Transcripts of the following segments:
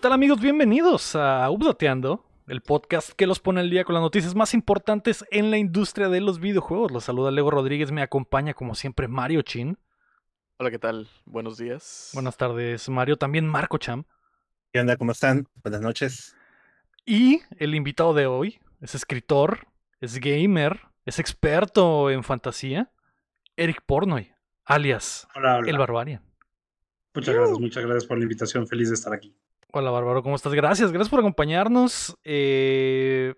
¿Qué tal amigos? Bienvenidos a Updateando, el podcast que los pone al día con las noticias más importantes en la industria de los videojuegos. Los saluda Lego Rodríguez, me acompaña como siempre Mario Chin. Hola, ¿qué tal? Buenos días. Buenas tardes, Mario. También Marco Cham. ¿Qué onda? ¿Cómo están? Buenas noches. Y el invitado de hoy es escritor, es gamer, es experto en fantasía, Eric Pornoy, alias Hola, hola. el Barbarian. Muchas gracias, muchas gracias por la invitación. Feliz de estar aquí. Hola, Bárbaro, ¿cómo estás? Gracias, gracias por acompañarnos. Eh,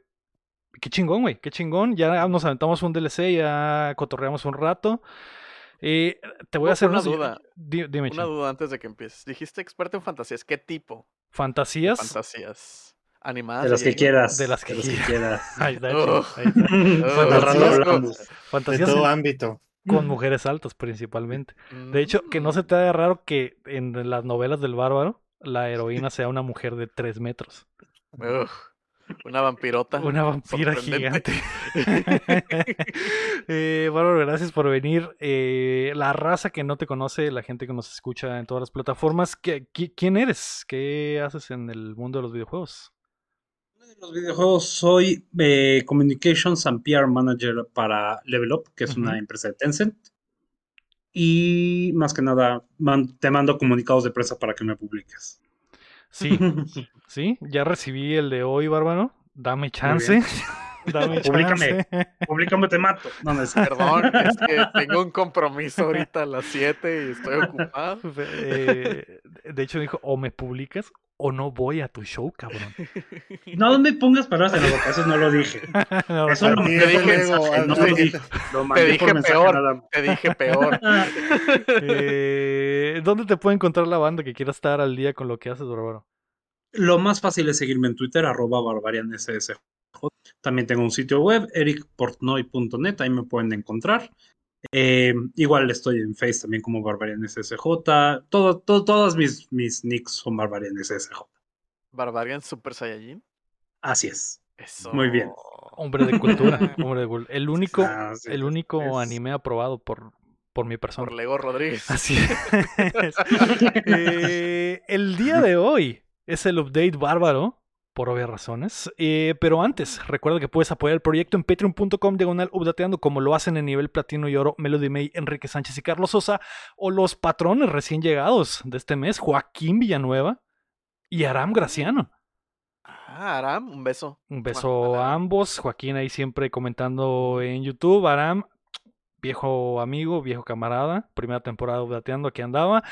qué chingón, güey, qué chingón. Ya nos aventamos un DLC, ya cotorreamos un rato. Eh, te voy a hacer una unos- duda. Di- dime, Una duda antes de que empieces. Dijiste experto en fantasías. ¿Qué tipo? ¿Fantasías? Fantasías. ¿Animadas? De las que quieras. De las que quieras. quieras. Ahí está, Oh. Ahí está. Oh. De Fantasías todo en- ámbito. con mujeres altas, principalmente. De hecho, que no se te haga raro que en las novelas del Bárbaro la heroína sea una mujer de 3 metros. Una vampirota. Una vampira gigante. eh, Bárbaro, gracias por venir. Eh, la raza que no te conoce, la gente que nos escucha en todas las plataformas, ¿qué- qui- ¿quién eres? ¿Qué haces en el mundo de los videojuegos? En los videojuegos soy eh, Communications and PR Manager para Level Up, que es una empresa de Tencent. Y más que nada, man- te mando comunicados de prensa para que me publiques. Sí, sí, ya recibí el de hoy, Bárbaro. Dame chance. Dame Públicame. chance. Públicame, te mato. No, no es Perdón, es que tengo un compromiso ahorita a las 7 y estoy ocupado. Eh, de hecho, dijo: o me publicas o no voy a tu show, cabrón. No me pongas palabras en la boca, eso no lo dije. No, Eso lo no, mandé te por dije, mensaje, no te lo dije-. Lo Te dije por mensaje peor. nada más. Te dije peor. Eh, ¿Dónde te puede encontrar la banda que quiera estar al día con lo que haces, Bárbaro? Lo más fácil es seguirme en Twitter, arroba barbarianssh. También tengo un sitio web, ericportnoy.net, ahí me pueden encontrar. Eh, igual estoy en Face también como barbarianssh. Todo, todo, todas mis, mis nicks son barbarianssh. Barbarian Super Saiyajin. Así es. Eso. Muy bien. Hombre de cultura. hombre de el único, Ah, sí, el único es- anime aprobado por, por mi persona. Por Lego Rodríguez. Así es. Eh, el día de hoy es el update bárbaro, por obvias razones. Eh, pero antes, recuerda que puedes apoyar el proyecto en patreon.com diagonal updateando, como lo hacen en nivel platino y oro Melody May, Enrique Sánchez y Carlos Sosa, o los patrones recién llegados de este mes, Joaquín Villanueva y Aram Graciano. Ah, Aram, un beso. Un beso a ambos. Joaquín ahí siempre comentando en YouTube. Aram, viejo amigo, viejo camarada. Primera temporada updateando, aquí andaba.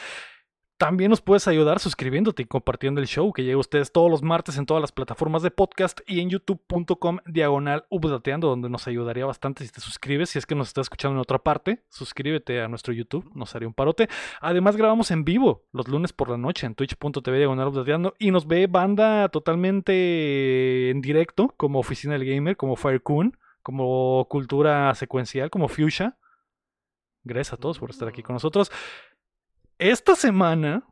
También nos puedes ayudar suscribiéndote y compartiendo el show que llega a ustedes todos los martes en todas las plataformas de podcast y en youtube.com diagonal updateando, donde nos ayudaría bastante si te suscribes. Si es que nos estás escuchando en otra parte, suscríbete a nuestro YouTube, nos haría un parote. Además, grabamos en vivo los lunes por la noche en twitch.tv diagonal updateando y nos ve banda totalmente en directo, como Oficina del Gamer, como Firecoon, como Cultura Secuencial, como Fuchsia. Gracias a todos por estar aquí con nosotros. Esta semana,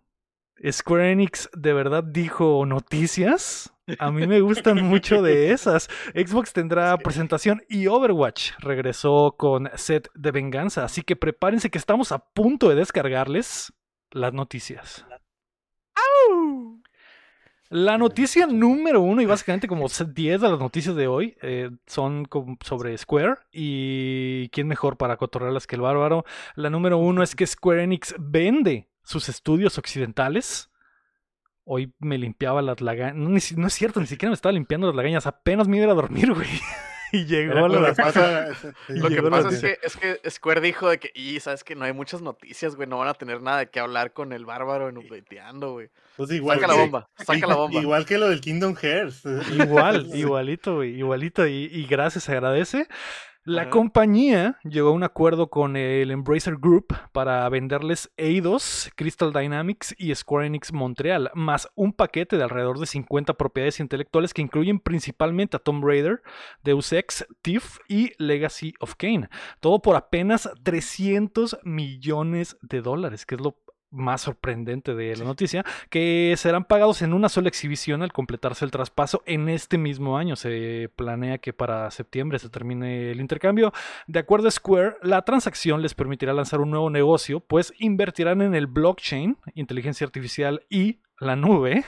Square Enix de verdad dijo noticias. A mí me gustan mucho de esas. Xbox tendrá presentación y Overwatch regresó con set de venganza. Así que prepárense que estamos a punto de descargarles las noticias. La noticia número uno, y básicamente como 10 de las noticias de hoy, eh, son sobre Square. Y quién mejor para cotorrearlas que el bárbaro. La número uno es que Square Enix vende sus estudios occidentales. Hoy me limpiaba las lagañas. No, es cierto, ni siquiera me estaba limpiando las lagañas. Apenas me iba a dormir, güey. Y llegó Lo la. que pasa- Lo que Llegó la pasa es que, es que Square dijo de que, y sabes que no hay muchas noticias, güey, no van a tener nada de qué hablar con el bárbaro en updateando, güey. pues igual Saca la que- bomba, saca la bomba. Igual que lo del Kingdom Hearts. Igual, igualito, güey, igualito. Y, y gracias, se agradece. La Ajá. compañía llegó a un acuerdo con el Embracer Group para venderles Eidos, Crystal Dynamics y Square Enix Montreal, más un paquete de alrededor de 50 propiedades intelectuales que incluyen principalmente a Tomb Raider, Deus Ex, Thief y Legacy of Kane. Todo por apenas 300 millones de dólares, que es lo más sorprendente de la noticia, que serán pagados en una sola exhibición al completarse el traspaso en este mismo año. Se planea que para septiembre se termine el intercambio. De acuerdo a Square, la transacción les permitirá lanzar un nuevo negocio, pues invertirán en el blockchain, inteligencia artificial y la nube,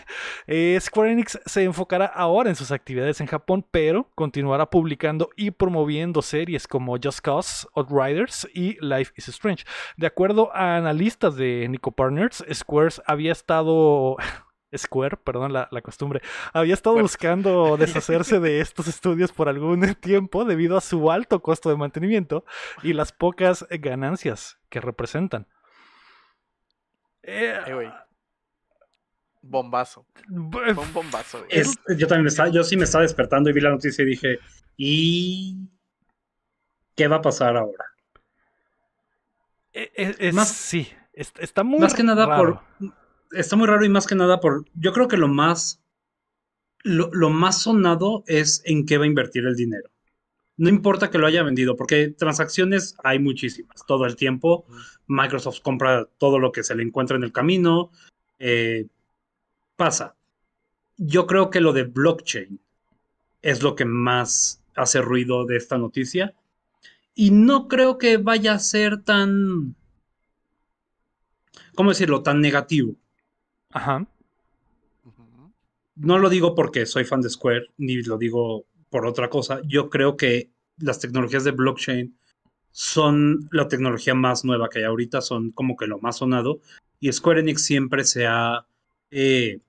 eh, Square Enix se enfocará ahora en sus actividades en Japón, pero continuará publicando y promoviendo series como Just Cause, Outriders y Life is Strange. De acuerdo a analistas de Nico Partners, Square había estado... Square, perdón la, la costumbre, había estado buscando deshacerse de estos estudios por algún tiempo debido a su alto costo de mantenimiento y las pocas ganancias que representan. Eh, Eh. Bombazo. Fue un bombazo. Es- yo también me estaba, yo sí me estaba despertando y vi la noticia y dije, ¿y qué va a pasar ahora? eh, eh, es- más- sí, es- está muy más que nada raro. por está muy raro y más que nada por yo creo que lo más lo, lo más sonado es en qué va a invertir el dinero. No importa que lo haya vendido, porque transacciones hay muchísimas todo el tiempo. Microsoft compra todo lo que se le encuentra en el camino. eh, pasa. Yo creo que lo de blockchain es lo que más hace ruido de esta noticia. Y no creo que vaya a ser tan. ¿Cómo decirlo? Tan negativo. Ajá. No lo digo porque soy fan de Square, ni lo digo por otra cosa. Yo creo que las tecnologías de blockchain son la tecnología más nueva que hay ahorita, son como que lo más sonado. Y Square Enix siempre se ha eh,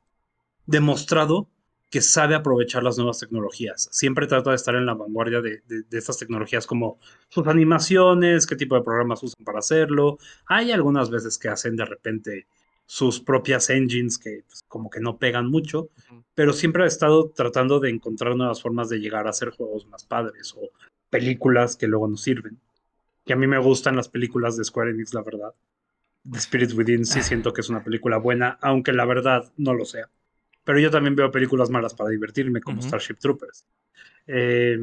demostrado que sabe aprovechar las nuevas tecnologías. Siempre trata de estar en la vanguardia de, de- de estas tecnologías como sus animaciones, qué tipo de programas usan para hacerlo. Hay algunas veces que hacen de repente sus propias engines que pues, como que no pegan mucho, pero siempre ha estado tratando de encontrar nuevas formas de llegar a hacer juegos más padres o películas que luego nos sirven. Que a mí me gustan las películas de Square Enix, la verdad. The Spirit Within sí siento que es una película buena, aunque la verdad no lo sea. Pero yo también veo películas malas para divertirme, como. Starship Troopers. Eh,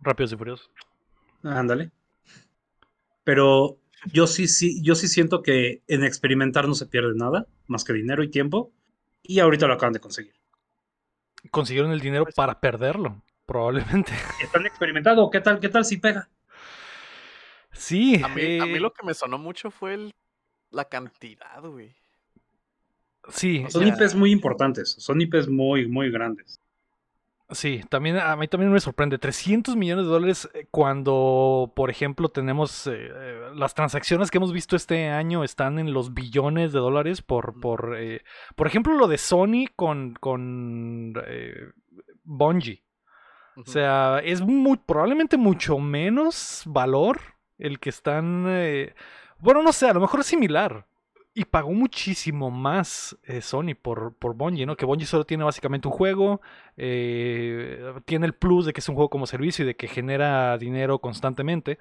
Rápidos y furiosos. ándale. Pero yo sí, sí, yo sí siento que en experimentar no se pierde nada, más que dinero y tiempo. Y ahorita lo acaban de conseguir. Consiguieron el dinero para perderlo, probablemente. ¿Están experimentando? ¿Qué tal? ¿Qué tal si pega? Sí. A mí, a mí eh, lo que me sonó mucho fue el- la cantidad, güey. Sí, Son ya- IPs muy importantes, son IPs muy, muy grandes. Sí, también a mí también me sorprende. 300 millones de dólares eh, cuando, por ejemplo, tenemos eh, eh, las transacciones que hemos visto este año están en los billones de dólares por, por, eh, por ejemplo, lo de Sony con, con eh, Bungie. O sea, es muy, probablemente mucho menos valor el que están... bueno, no sé, a lo mejor es similar. Y pagó muchísimo más eh, Sony por, por Bungie, ¿no? Que Bungie solo tiene básicamente un juego, eh, tiene el plus de que es un juego como servicio y de que genera dinero constantemente.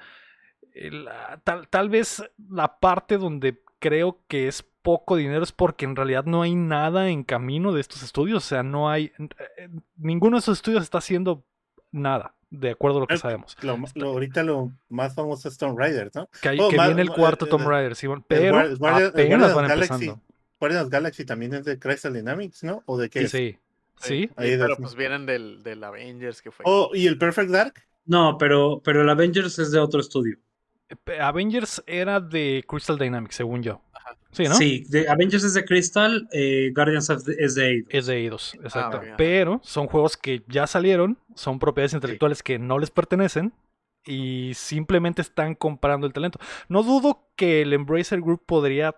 El, ah, tal, tal vez la parte donde creo que es poco dinero es porque en realidad no hay nada en camino de estos estudios. O sea, no hay... eh, Ninguno de esos estudios está haciendo nada, de acuerdo a lo que Eh, sabemos. Lo, lo- ahorita lo más famoso es Tomb Raider, ¿no? Que, hay- Oh, que viene el ma- cuarto eh, Tomb eh, Raider, Simón, pero Guar- Guardian- el apenas van Galaxy. empezando. Guardians Galaxy también es de Crystal Dynamics, ¿no? ¿O de qué Sí, es? sí. Sí, Ahí Sí, pero pues vienen del, del Avengers que fue. Oh, ¿y el Perfect Dark? No, pero, pero el Avengers es de otro estudio. Avengers era de Crystal Dynamics, según yo. Sí, ¿no? Sí, de Avengers es de Crystal, eh, Guardians of the- es de Eidos. Es de eidos, exacto. ok, ajá. Pero son juegos que ya salieron, son propiedades intelectuales que no les pertenecen y simplemente están comprando el talento. No dudo que el Embracer Group podría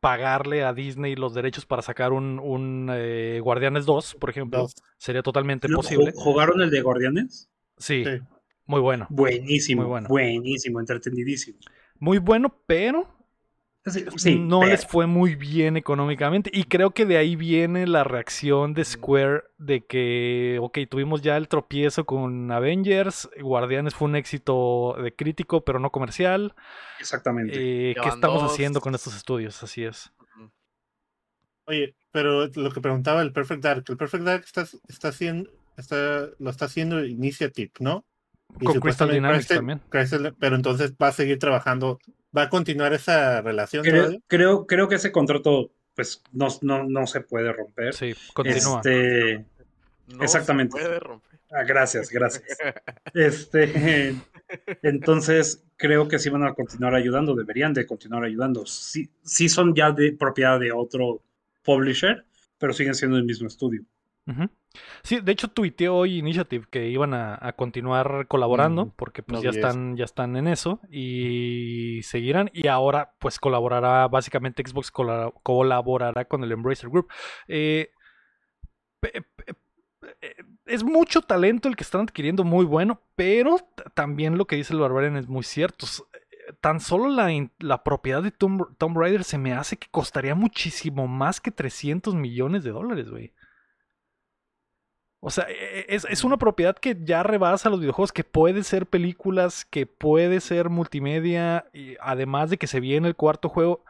pagarle a Disney los derechos para sacar un, un eh, Guardianes 2, por ejemplo. Dos. Sería totalmente ¿Lo- posible. ju- ¿Jugaron el de Guardianes? Sí, Sí. muy bueno. Buenísimo, Muy bueno. buenísimo, entretenidísimo. Muy bueno, pero Sí, no pero- les fue muy bien económicamente. Y creo que de ahí viene la reacción de Square de que, ok, tuvimos ya el tropiezo con Avengers, Guardianes fue un éxito de crítico, pero no comercial. Exactamente. Eh, ¿Qué estamos dos. haciendo con estos estudios? Así es. Oye, pero lo que preguntaba el Perfect Dark, el Perfect Dark está, está haciendo, está, lo está haciendo Initiative, ¿no? Y Con Crystal Dynamics Crystal- también. Crystal- pero entonces va a seguir trabajando, va a continuar esa relación creo, creo que ese contrato pues no, no, no se puede romper. Sí, continúa. Este, No Exactamente. Se puede romper. ah, gracias, gracias. Este, entonces creo que sí van a continuar ayudando, deberían de continuar ayudando. Sí, sí son ya de propiedad de otro publisher, pero siguen siendo el mismo estudio. Sí, de hecho tuiteó hoy Initiative que iban a, a continuar colaborando Mm, porque pues no ya están, ya están en eso y seguirán y ahora pues colaborará, básicamente Xbox cola- colaborará con el Embracer Group. Eh, es mucho talento el que están adquiriendo muy bueno, pero también lo que dice el Barbarian es muy cierto. Tan solo la, la propiedad de Tomb, Tomb Raider se me hace que costaría muchísimo más que 300 millones de dólares, güey. O sea, e- es, es una propiedad que ya rebasa los videojuegos, que puede ser películas, que puede ser multimedia, y además de que se viene el cuarto juego.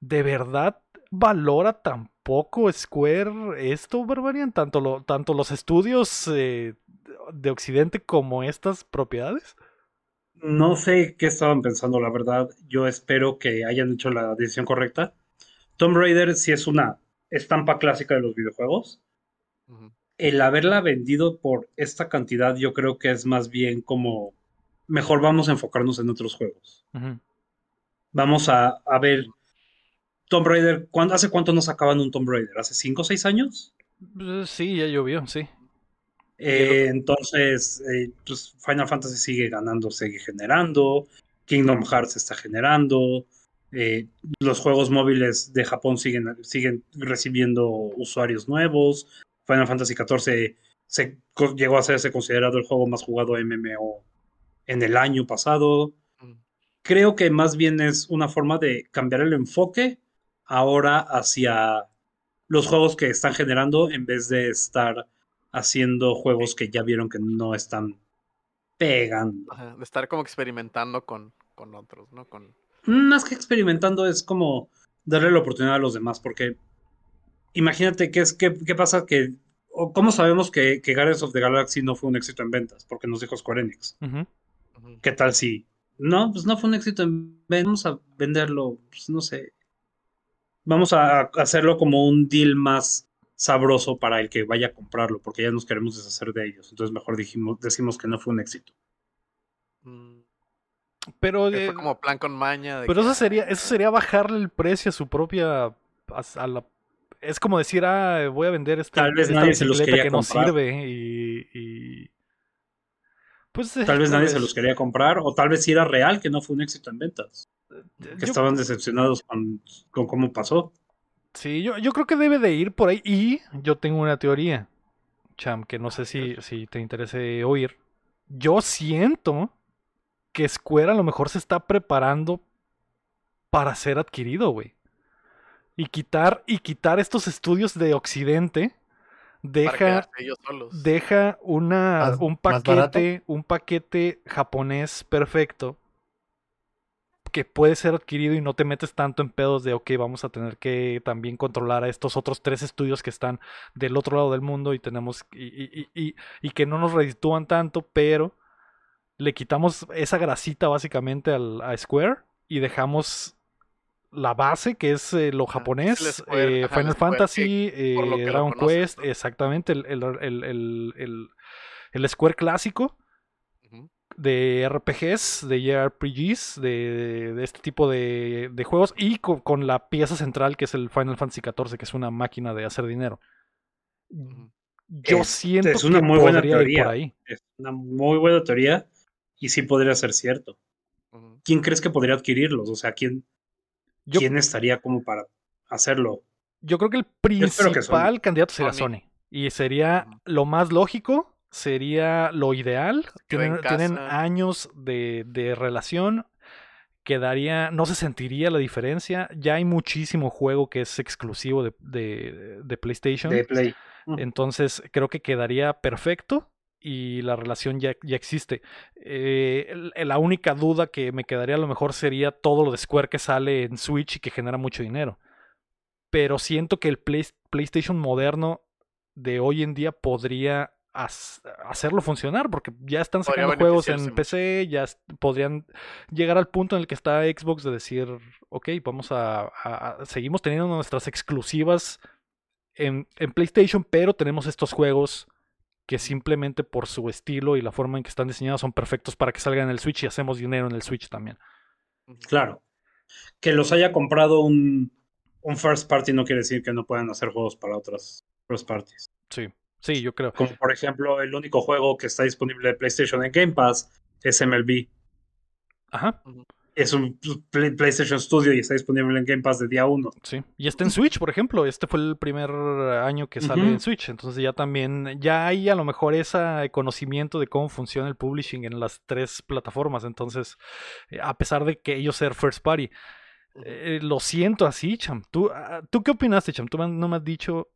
¿De verdad valora tan poco Square esto, Barbarian? Tanto, lo, tanto los estudios eh, de Occidente como estas propiedades. No sé qué estaban pensando, la verdad. Yo espero que hayan hecho la decisión correcta. Tomb Raider sí es una estampa clásica de los videojuegos. Ujú. El haberla vendido por esta cantidad, yo creo que es más bien como mejor vamos a enfocarnos en otros juegos. Vamos a, a ver. Tomb Raider, ¿cuándo- ¿hace cuánto nos sacaban un Tomb Raider? ¿Hace 5 o 6 años? Eh, Sí, ya llovió, sí. Eh, entonces, eh, pues Final Fantasy sigue ganando, sigue generando, Kingdom Hearts está generando, eh, los juegos móviles de Japón siguen, siguen recibiendo usuarios nuevos, Final Fantasy XIV se, llegó a ser considerado el juego más jugado MMO en el año pasado. Mm. Creo que más bien es una forma de cambiar el enfoque ahora hacia los juegos que están generando en vez de estar haciendo juegos que ya vieron que no están pegando. Ajá, De estar como experimentando con, con otros, ¿no? Con... Más que experimentando es como darle la oportunidad a los demás, porque imagínate qué es qué, qué pasa que o cómo sabemos que, que Guardians of the Galaxy no fue un éxito en ventas, porque nos dijo Square Enix. ¿Qué tal si no, pues no fue un éxito en ventas, vamos a venderlo, pues no sé. Vamos a hacerlo como un deal más sabroso para el que vaya a comprarlo, porque ya nos queremos deshacer de ellos. Entonces mejor dijimos, decimos que no fue un éxito. Mm, Pero, que fue como plan con maña. de pero que, eso sería, "Ah, eso sería bajarle el precio a su propia. a- a la- es como decir, ah, voy a vender esta, Tal vez esta nadie se los quería que no comprar. sirve y. y- Pues, eh, Tal vez nadie se los quería comprar, o tal vez si era real que no fue un éxito en ventas. Que Yo- estaban decepcionados con, con cómo pasó. Sí, yo, yo creo que debe de ir por ahí. Y yo tengo una teoría, Cham, que no sé si, si te interese oír. Yo siento que Square a lo mejor se está preparando para ser adquirido, güey. Y quitar, y quitar estos estudios de Occidente deja, quedarse ellos solos. deja una, Más- un paquete, un paquete japonés perfecto que puede ser adquirido y no te metes tanto en pedos de, ok, vamos a tener que también controlar a estos otros tres estudios que están del otro lado del mundo y tenemos, y, y- y- y- y que no nos reditúan tanto, pero le quitamos esa grasita básicamente al, a Square y dejamos la base que es eh, lo japonés, Square, eh, ajá, Final Fantasy, eh, Dragon conoces, Quest, ¿no? exactamente, el, el, el, el- el- el Square clásico de RPGs, de JRPGs, de, de este tipo de, de juegos y con, con la pieza central que es el Final Fantasy XIV, que es una máquina de hacer dinero. Yo Es- siento es una que muy buena podría ir teoría. por ahí. Es una muy buena teoría y sí podría ser cierto. ¿Quién crees que podría adquirirlos? O sea, ¿quién, Yo, ¿quién estaría como para hacerlo? yo creo que el que principal candidato sería Sony. Sony. Y sería lo más lógico, sería lo ideal. Tienen, años de, de relación. Quedaría, no se sentiría la diferencia. Ya hay muchísimo juego que es exclusivo de, de- de PlayStation. De Play. Entonces creo que quedaría perfecto y la relación ya, ya existe. Eh, la única duda que me quedaría a lo mejor sería todo lo de Square que sale en Switch y que genera mucho dinero. Pero siento que el Play- PlayStation moderno de hoy en día podría hacerlo funcionar porque ya están Podría sacando juegos en. PC, ya podrían llegar al punto en el que está Xbox de decir, ok, vamos a, a- a- seguimos teniendo nuestras exclusivas en, en PlayStation, pero tenemos estos juegos que simplemente por su estilo y la forma en que están diseñados son perfectos para que salgan en el Switch y hacemos dinero en el Switch también. Claro. Que los haya comprado un, un first party no quiere decir que no puedan hacer juegos para otras first parties. Sí, sí, yo creo. Como por ejemplo, el único juego que está disponible de PlayStation en Game Pass es MLB. Ajá, Es un Play- PlayStation Studio y está disponible en Game Pass de día 1. sí. Y está en Switch, por ejemplo. Este fue el primer año que sale en Switch. Entonces ya también, ya hay a lo mejor ese conocimiento de cómo funciona el publishing en las tres plataformas. Entonces, eh, a pesar de que ellos ser first party, eh, lo siento así, Cham. ¿Tú, ah, ¿Tú qué opinaste, Cham? Tú no me has dicho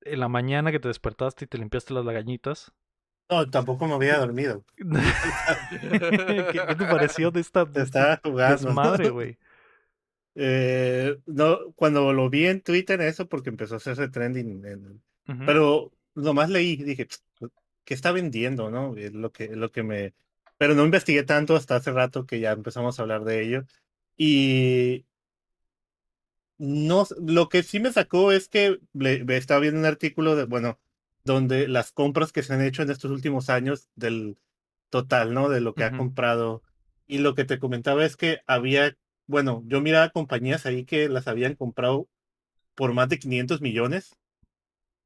en la mañana que te despertaste y te limpiaste las lagañitas. No, tampoco me había dormido. ¿Qué, qué te pareció de esta Te estaba jugando. desmadre, güey? Eh, no, cuando lo vi en Twitter, eso porque empezó a hacerse trending. en- Ujú. Pero nomás leí, dije, ¿qué está vendiendo? ¿No? Es lo que, es lo que me. Pero no investigué tanto hasta hace rato que ya empezamos a hablar de ello. Y no, lo que sí me sacó es que le, estaba viendo un artículo de, bueno, donde las compras que se han hecho en estos últimos años del total, ¿no? De lo que ha Ujú. comprado. Y lo que te comentaba es que había, bueno, yo miraba compañías ahí que las habían comprado por más de 500 millones.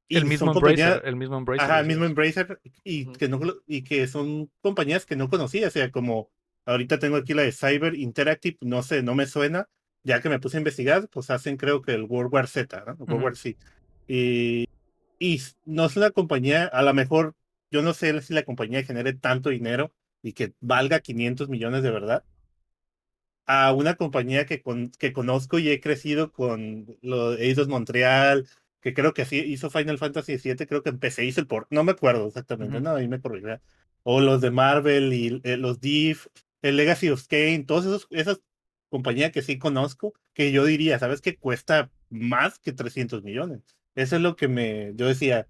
Y el mismo Embracer, el mismo Embracer. Ajá, el mismo. Embracer y Ujú. que no y que son compañías que no conocía, o sea, como ahorita tengo aquí la de Cyber Interactive, no sé, no me suena, ya que me puse a investigar, pues hacen creo que el World War Z, ¿no? World Ujú. War Z. Y, y no es una compañía, a lo mejor, yo no sé si la compañía genere tanto dinero y que valga 500 millones de verdad, a una compañía que, con, que conozco y he crecido con lo de Eidos Montreal, que creo que así hizo Final Fantasy VII, creo que empecé, hizo el port, no me acuerdo exactamente, Ujú. no, ahí me corregirá. O los de Marvel y eh, los Div, el Legacy of Kane, todas esos, esas compañías que sí conozco, que yo diría, ¿sabes qué? Cuesta más que 300 millones. Eso es lo que me, yo decía,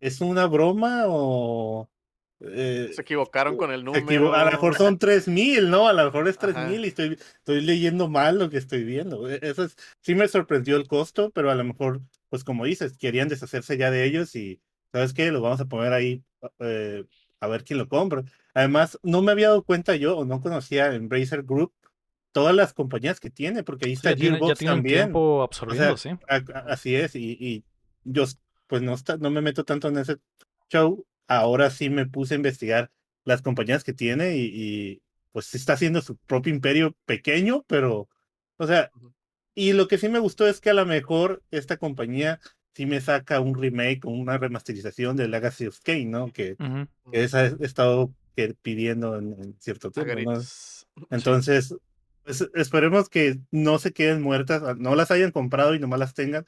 ¿es una broma o...? eh, Se equivocaron con el número. equivo- A lo mejor son 3000, ¿no? A lo mejor es Ajá. 3000 y estoy, estoy leyendo mal lo que estoy viendo. E- Eso es, sí me sorprendió el costo, pero a lo mejor, pues como dices, querían deshacerse ya de ellos y, ¿sabes qué? Lo vamos a poner ahí eh, a ver quién lo compra. Además, no me había dado cuenta yo o no conocía Embracer Group todas las compañías que tiene, porque ahí Sí, está tiene, ya Gearbox tiene también. tiempo absorbiendo, sí. A- a- Así es, y, y yo pues no, está, no me meto tanto en ese show. Ahora sí me puse a investigar las compañías que tiene y, y, pues sí está haciendo su propio imperio pequeño, pero, o sea, y lo que sí me gustó es que a lo mejor esta compañía sí me saca un remake o una remasterización de Legacy of Kane, ¿no? Que, Ujú. que esa he estado que- pidiendo en, en cierto tiempo. Entonces, pues, esperemos que no se queden muertas, no las hayan comprado y nomás las tengan.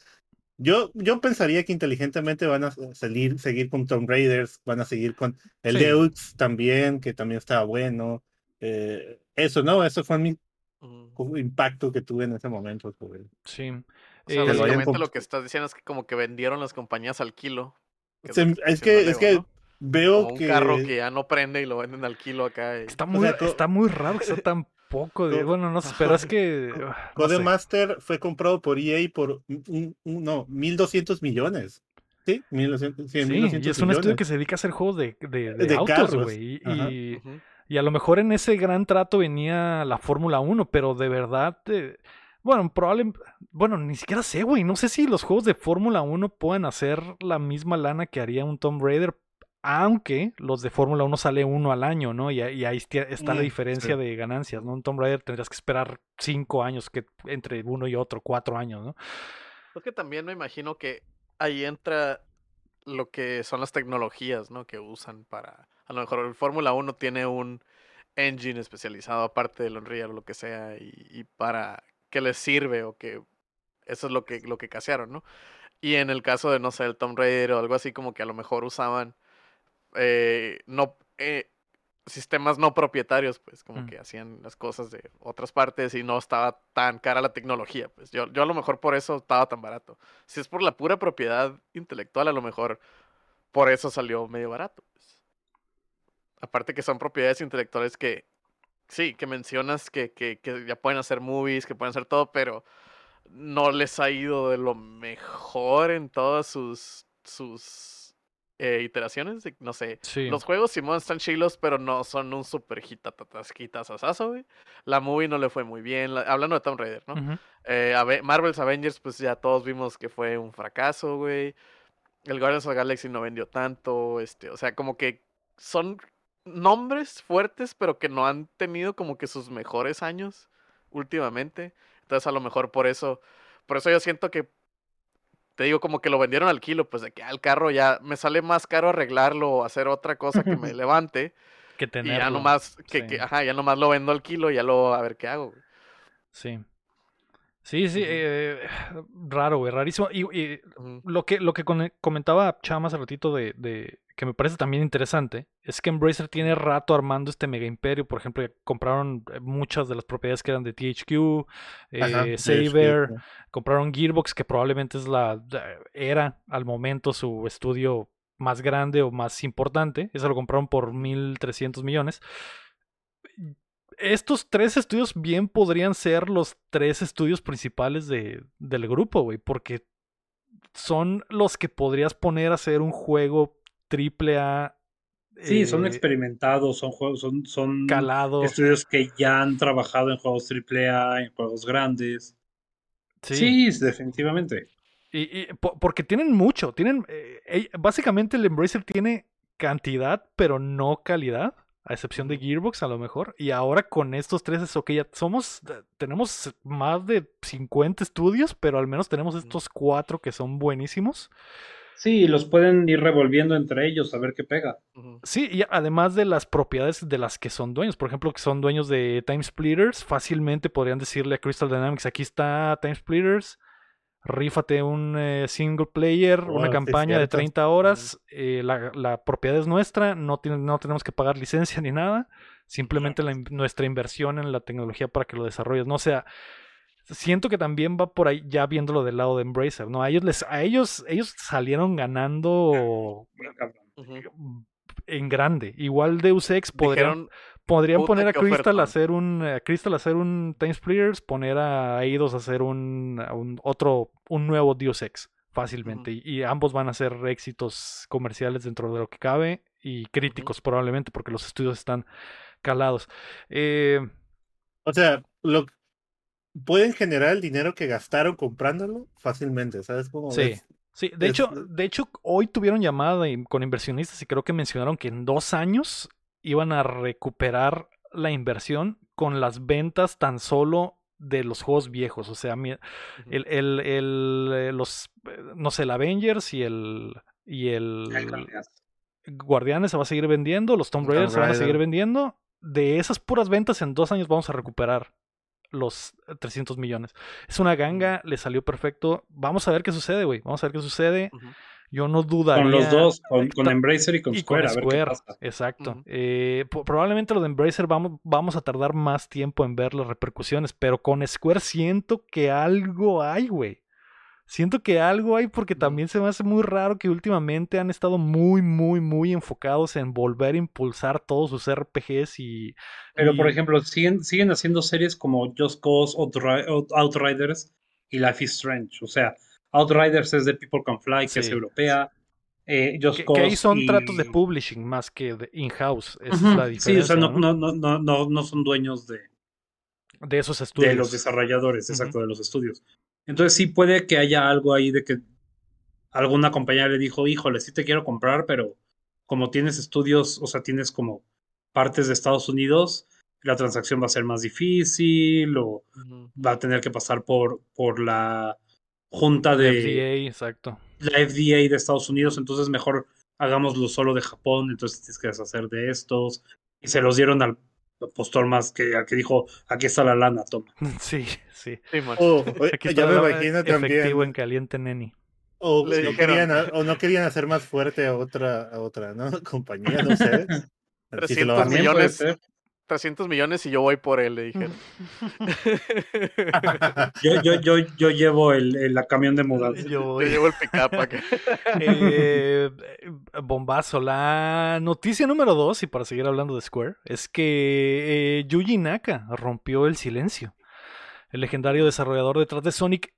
Yo, yo pensaría que inteligentemente van a seguir, seguir con Tomb Raiders, van a seguir con el Sí. Deux también, que también estaba bueno. Eh, eso, ¿no? Eso fue mi Ujú. impacto que tuve en ese momento. sobre- Sí. O sea, Eh, básicamente lo que estás diciendo es que como que vendieron las compañías al kilo. que Se- lo que es que, es que ¿no? veo Como un que, carro que ya no prende y lo venden al kilo acá. y- está, o muy, sea, está muy raro que sea tan poco. De, bueno, no sé, pero es que. no sé. Codemaster fue comprado por EA por un, un- no, 1.200 millones. ¿Sí? 1.200, sí, Sí, 1.200 y es un estudio millones. que se dedica a hacer juegos de, de, de De autos, güey. y a lo mejor en ese gran trato venía la Fórmula 1, pero de verdad. eh, bueno, probablemente. Bueno, ni siquiera sé, güey. No sé si los juegos de Fórmula 1 pueden hacer la misma lana que haría un Tomb Raider. Aunque los de Fórmula 1 sale uno al año, ¿no? Y, ahí- y ahí estia- está la diferencia sí. de ganancias, ¿no? Un Tomb Raider tendrías que esperar cinco años que entre uno y otro, cuatro años, ¿no? Es que también me imagino que ahí entra lo que son las tecnologías, ¿no? Que usan para... A lo mejor el Fórmula 1 tiene un engine especializado aparte del Unreal o lo que sea y, y para qué les sirve o que eso es lo que, lo que casearon, ¿no? Y en el caso de, no sé, el Tomb Raider o algo así como que a lo mejor usaban eh, no, eh, sistemas no propietarios, pues como Mm. que hacían las cosas de otras partes y no estaba tan cara la tecnología, pues yo, yo a lo mejor por eso estaba tan barato. Si es por la pura propiedad intelectual, a lo mejor por eso salió medio barato. pues. Aparte que son propiedades intelectuales que, sí, que mencionas que, que, que ya pueden hacer movies, que pueden hacer todo, pero no les ha ido de lo mejor en todas sus, sus eh, iteraciones, de- no sé. Sí. Los juegos Simón están chilos, pero no son un super hitasasazo, güey. La movie no le fue muy bien, la- hablando de Tomb Raider, ¿no? Eh, Ave- Marvel's Avengers, pues ya todos vimos que fue un fracaso, güey. El Guardians of the Galaxy no vendió tanto, este, o sea, como que son nombres fuertes, pero que no han tenido como que sus mejores años últimamente. Entonces, a lo mejor por eso, por eso yo siento que, te digo, como que lo vendieron al kilo, pues de que al carro ya me sale más caro arreglarlo o hacer otra cosa que me levante. Que Y tenerlo. ya nomás, que, sí. que, ajá, ya nomás lo vendo al kilo y ya lo, a ver qué hago. güey. Sí. Sí, sí, eh, raro, güey, rarísimo. Y, lo que, lo que comentaba Chama hace ratito de, de- que me parece también interesante es que Embracer tiene rato armando este mega imperio. Por ejemplo, compraron eh, muchas de las propiedades que eran de THQ, eh, Saber, compraron Gearbox, que probablemente es la la- era al momento su estudio más grande o más importante. Eso lo compraron por 1.300 millones. Estos tres estudios bien podrían ser los tres estudios principales de, del grupo, güey, porque son los que podrías poner a hacer un juego triple A. Sí, son eh, experimentados, son juegos, son, son calado. estudios que ya han trabajado en juegos AAA, en juegos grandes. Sí. Sí, definitivamente. Y, y po- porque tienen mucho, tienen eh, básicamente el Embracer tiene cantidad, pero no calidad, a excepción de. Gearbox a lo mejor. Y ahora con estos tres es ok, ya somos, eh, tenemos más de 50 estudios, pero al menos tenemos estos cuatro que son buenísimos. Sí, los pueden ir revolviendo entre ellos a ver qué pega. Sí, y además de las propiedades de las que son dueños, por ejemplo, que son dueños de Time Splitters, fácilmente podrían decirle a Crystal Dynamics, aquí está Time Splitters, rífate un eh, single player, Oh, una campaña de cierto. 30 horas, eh, la, la propiedad es nuestra, no, tiene- no tenemos que pagar licencia ni nada, simplemente la nuestra inversión en la tecnología para que lo desarrolles, no o sea... Siento que también va por ahí ya viéndolo del lado de Embracer, ¿no? A ellos les, a ellos, ellos salieron ganando en grande. Igual Deus Ex podrían, Dijeron, podrían "Puta, poner a Crystal ofertón". a hacer un a Crystal a hacer un Time Splitters, poner a Eidos a hacer un, a un otro un nuevo Deus Ex fácilmente y, y ambos van a ser éxitos comerciales dentro de lo que cabe y críticos probablemente porque los estudios están calados. Eh, O sea, lo pueden generar el dinero que gastaron comprándolo fácilmente, ¿sabes cómo? Sí. Sí, de Es- hecho, de hecho, hoy tuvieron llamada con inversionistas y creo que mencionaron que en dos años iban a recuperar la inversión con las ventas tan solo de los juegos viejos. O sea, el, el, el, eh, los, eh, no sé, el Avengers y el, y el. Guardianes se va a seguir vendiendo, los Tomb Tomb Raiders se van a seguir vendiendo. De esas puras ventas en dos años vamos a recuperar los 300 millones. Es una ganga, le salió perfecto. Vamos a ver qué sucede, güey. Vamos a ver qué sucede. Ujú. Yo no dudaría. Con los dos, con, con Embracer y con y Square, con a ver qué Square, pasa. exacto. Eh, probablemente lo de Embracer vamos, vamos a tardar más tiempo en ver las repercusiones, pero con Square siento que algo hay, güey. Siento que algo hay porque también se me hace muy raro que últimamente han estado muy, muy, muy enfocados en volver a impulsar todos sus RPGs y... Pero, por ejemplo, siguen, siguen haciendo series como Just Cause, Outri- Out- Outriders y Life is Strange. O sea, Outriders es de People Can Fly, que es Sí. europea. Eh, Just que, ahí son y- tratos de publishing más que de in-house. Esa es la Sí, diferencia. o sea, no, ¿no? no, no, no, no, son dueños de, De esos estudios. de los desarrolladores, exacto, de los estudios. Entonces sí puede que haya algo ahí de que alguna compañía le dijo, híjole, sí te quiero comprar, pero como tienes estudios, o sea, tienes como partes de Estados Unidos, la transacción va a ser más difícil o va a tener que pasar por, por la junta de FDA, exacto. la FDA de Estados Unidos, entonces mejor hagámoslo solo de Japón, entonces tienes que deshacer de estos. Y se los dieron al postor más que, al que dijo, aquí está la lana, toma. Sí, sí. Sí, man. O, o- Aquí ya me imagino efectivo también. en caliente, neni. O Le no, querían, a- o no querían hacer más fuerte a otra, a otra ¿no? compañía, no sé. Si se lo 300 hacen. También puede millones. Ser. 300 millones y yo voy por él, le dijeron. Yo, yo, yo, yo llevo el, el- la camión de mudanza. Yo llevo el pick-up acá. Eh, bombazo. La noticia número dos, y para seguir hablando de Square, es que eh, Yuji Naka rompió el silencio. El legendario desarrollador detrás de Sonic,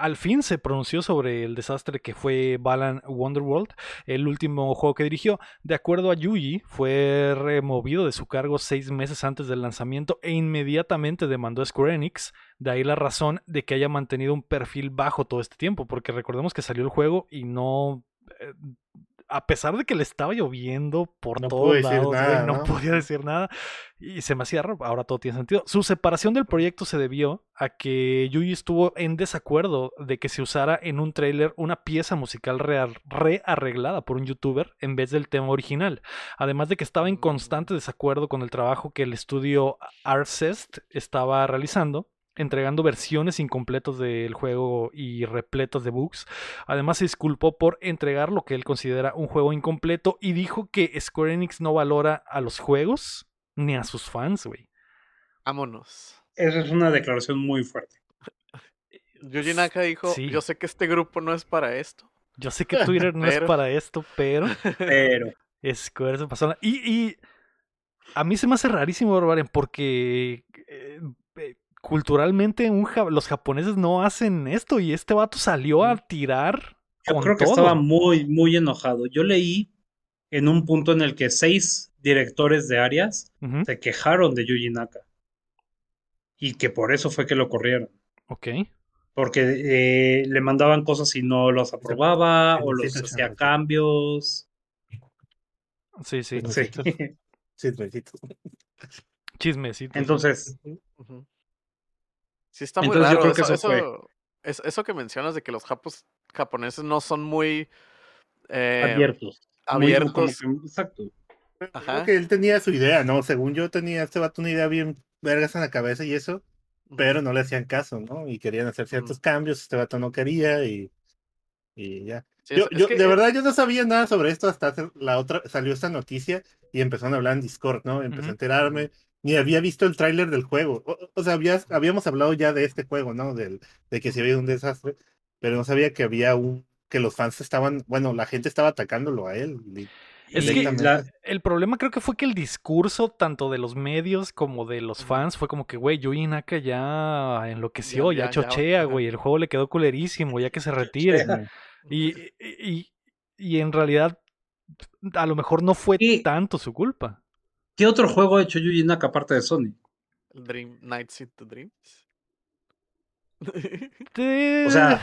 al fin se pronunció sobre el desastre que fue Balan Wonderworld, el último juego que dirigió. De acuerdo a Yuji, fue removido de su cargo seis meses antes del lanzamiento e inmediatamente demandó a Square Enix. De ahí la razón de que haya mantenido un perfil bajo todo este tiempo, porque recordemos que salió el juego y no eh, a pesar de que le estaba lloviendo por No todos lados, nada, no ¿no? podía decir nada. Y se me hacía raro, ahora todo tiene sentido. Su separación del proyecto se debió a que Yuji estuvo en desacuerdo de que se usara en un tráiler una pieza musical rea- rearreglada por un youtuber en vez del tema original. Además de que estaba en Mm. constante desacuerdo con el trabajo que el estudio Arcest estaba realizando entregando versiones incompletas del juego y repletas de bugs. Además se disculpó por entregar lo que él considera un juego incompleto y dijo que Square Enix no valora a los juegos ni a sus fans, güey. Vámonos. Esa es una declaración muy fuerte. Yuji Naka dijo, Sí. yo sé que este grupo no es para esto. Yo sé que Twitter no es para esto, pero Pero Square se pasó. la- Y, y a mí se me hace rarísimo, Barbarian, porque eh, culturalmente un ja- los japoneses no hacen esto y este vato salió a tirar. yo con creo que todo. estaba muy, muy enojado. Yo leí en un punto en el que seis directores de áreas se quejaron de Yuji Naka. Y que por eso fue que lo corrieron. Ok. Porque eh, le mandaban cosas y no los aprobaba o los Chismecito, hacía chismecito. cambios. Sí, sí. Sí. Chismecitos. Chismecitos. Chismecito. Entonces. Sí, está muy Entonces, yo raro. creo que eso, eso fue. eso, es- eso que mencionas de que los japos, japoneses no son muy eh, abiertos. Muy- abiertos. que- exacto. Ajá. Creo que él tenía su idea, ¿no? Según yo tenía este vato una idea bien vergas en la cabeza y eso, pero no le hacían caso, ¿no? Y querían hacer ciertos cambios, este vato no quería y, y ya. Sí, Yo, yo, que, de eh, verdad, yo no sabía nada sobre esto hasta la otra, salió esta noticia y empezaron a hablar en Discord, ¿no? Empecé a enterarme, ni había visto el tráiler del juego. O, o sea, había- habíamos hablado ya de este juego, ¿no? Del, de que si había un desastre, pero no sabía que había un, que los fans estaban, bueno, la gente estaba atacándolo a él. Es que la- el problema creo que fue que el discurso, tanto de los medios como de los fans, fue como que, güey, Yuji Naka ya enloqueció, ya, Ya- ya- ya- chochea, güey, el juego le quedó culerísimo, ya que se retire. Y, y, y en realidad, a lo mejor no fue Y- tanto su culpa. ¿Qué otro juego ha hecho Yuji Naka aparte de Sony? el Dream Nights into Dreams. O sea,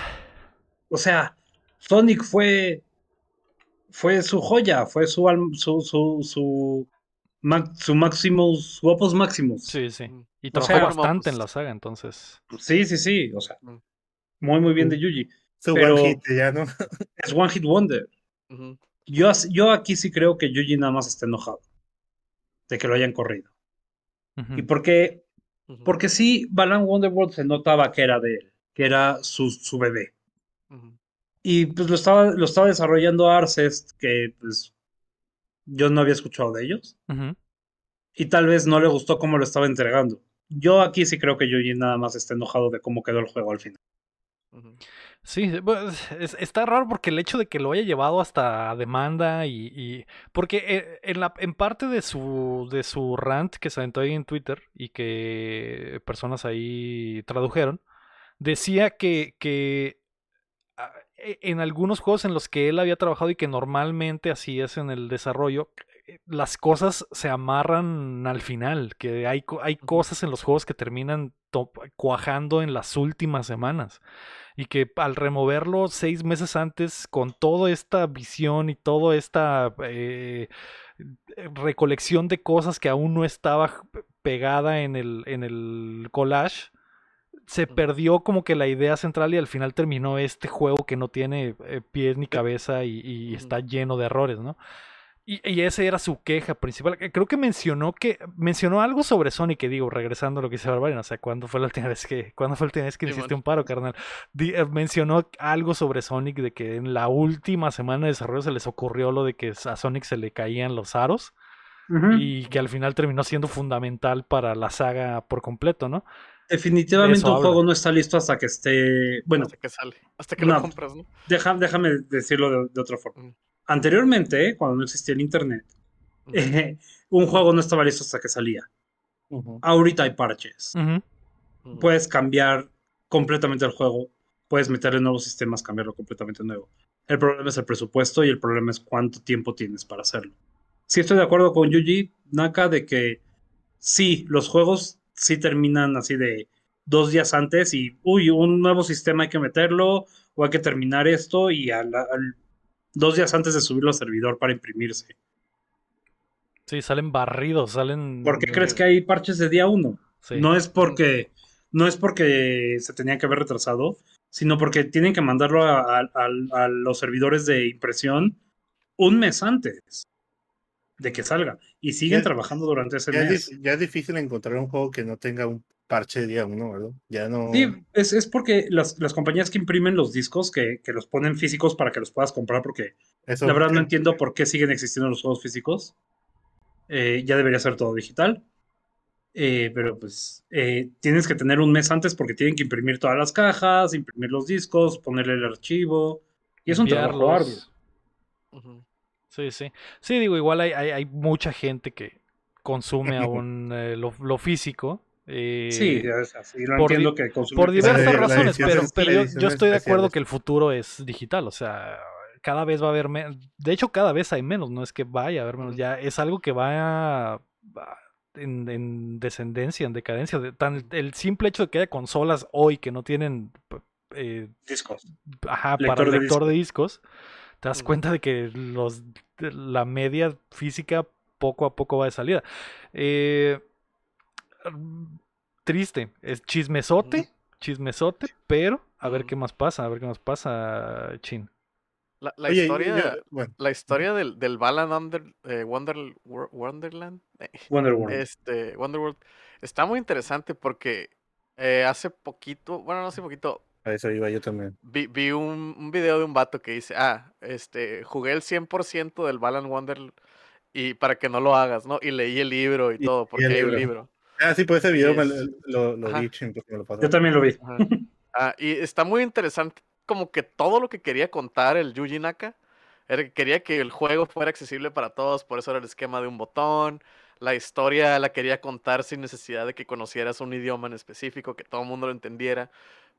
o sea, Sonic fue fue su joya, fue su su su su, ma- su Opus Maximus. sí, sí. Mm. Y O trabajó sea, bastante en la saga, entonces. Sí, sí, sí, o sea, Mm. muy muy bien de Yuji. Su pero- one hit, ya, ¿no? Es One Hit Wonder. Yo, yo aquí sí creo que Yuji nada más está enojado de que lo hayan corrido. Y porque porque sí, Balan Wonderworld se notaba que era de él, que era su, su bebé. Y pues lo estaba, lo estaba desarrollando Arcest, que pues yo no había escuchado de ellos. Y tal vez no le gustó cómo lo estaba entregando. Yo aquí sí creo que Yuji nada más está enojado de cómo quedó el juego al final. Sí, pues, es- está raro porque el hecho de que lo haya llevado hasta demanda y, y- porque eh, en la en parte de su de su rant que se aventó ahí en Twitter y que personas ahí tradujeron decía que que ah, e- en algunos juegos en los que él había trabajado y que normalmente así es en el desarrollo eh, las cosas se amarran al final, que hay, hay cosas en los juegos que terminan cuajando en las últimas semanas y que al removerlo seis meses antes con toda esta visión y toda esta eh, recolección de cosas que aún no estaba pegada en el, en el collage, se perdió como que la idea central y al final terminó este juego que no tiene eh, pies ni cabeza y, y está lleno de errores, ¿no? Y, y esa era su queja principal. Eh, Creo que mencionó que mencionó algo sobre Sonic, que digo, regresando a lo que dice Barbarian, o sea, ¿cuándo fue la última vez que, ¿cuándo fue la última vez que Sí, hiciste un paro, carnal? Di- eh, mencionó algo sobre Sonic, de que en la última semana de desarrollo se les ocurrió lo de que a Sonic se le caían los aros y que al final terminó siendo fundamental para la saga por completo, ¿no? Definitivamente Eso un habla. juego no está listo hasta que esté. Bueno, hasta que sale, hasta que no. lo compras, ¿no? deja- déjame decirlo de, de otra forma. Ujú. Anteriormente, cuando no existía el internet, eh, un juego no estaba listo hasta que salía. Ahorita hay parches. Puedes cambiar completamente el juego, puedes meterle nuevos sistemas, cambiarlo completamente nuevo. El problema es el presupuesto y el problema es cuánto tiempo tienes para hacerlo. Sí estoy de acuerdo con Yuji Naka de que sí, los juegos sí terminan así de dos días antes y, uy, un nuevo sistema hay que meterlo o hay que terminar esto y al, al- dos días antes de subirlo al servidor para imprimirse. Sí, salen barridos, salen. ¿Por qué crees que hay parches de día uno? Sí. No es porque no es porque se tenían que haber retrasado, sino porque tienen que mandarlo a, a- a- a los servidores de impresión un mes antes de que salga y siguen Ya- trabajando durante ese Ya mes. ya es difícil encontrar un juego que no tenga un parche de día uno, ¿verdad? Ya no. Sí, es, es porque las, las compañías que imprimen los discos, que, que los ponen físicos para que los puedas comprar, porque eso- la verdad no entiendo por qué siguen existiendo los juegos físicos. Eh, ya debería ser todo digital. Eh, pero pues eh, tienes que tener un mes antes porque tienen que imprimir todas las cajas, imprimir los discos, ponerle el archivo. Y es un trabajo arduo. Sí, sí. Sí, digo, igual hay, hay, hay mucha gente que consume aún eh, lo, lo físico. Eh, Sí, es así, lo por entiendo que por diversas La- razones, pero, yo, estoy de acuerdo que el futuro es digital, o sea, cada vez va a haber menos, de hecho cada vez hay menos, no es que vaya a haber menos, ya es algo que va, va en, en descendencia, en decadencia, de- tan, el simple hecho de que haya consolas hoy que no tienen, eh, discos. ajá, Lector para de lector disco. de discos, te das cuenta de que los, de la media física poco a poco va de salida. Eh, triste, es chismesote, chismesote, pero a ver qué más pasa, a ver qué más pasa, Chin. La, la Oye, historia, yo- bueno, la historia del, del Balan Under, eh, Wonder, Wonderland, eh, Wonder Woman. este, Wonderworld, está muy interesante porque eh, hace poquito, bueno, no hace poquito, a eso iba yo también. vi, vi un, un video de un vato que dice, ah, este, jugué el 100% del Balan Wonder y para que no lo hagas, ¿no? Y leí el libro y Y- todo, porque el hay un libro. Ah, sí, pues ese video me lo, lo, lo vi, me pasó. Yo también lo vi. Ah, y está muy interesante como que todo lo que quería contar el Yuji Naka, era que quería que el juego fuera accesible para todos, por eso era el esquema de un botón, la historia la quería contar sin necesidad de que conocieras un idioma en específico, que todo el mundo lo entendiera,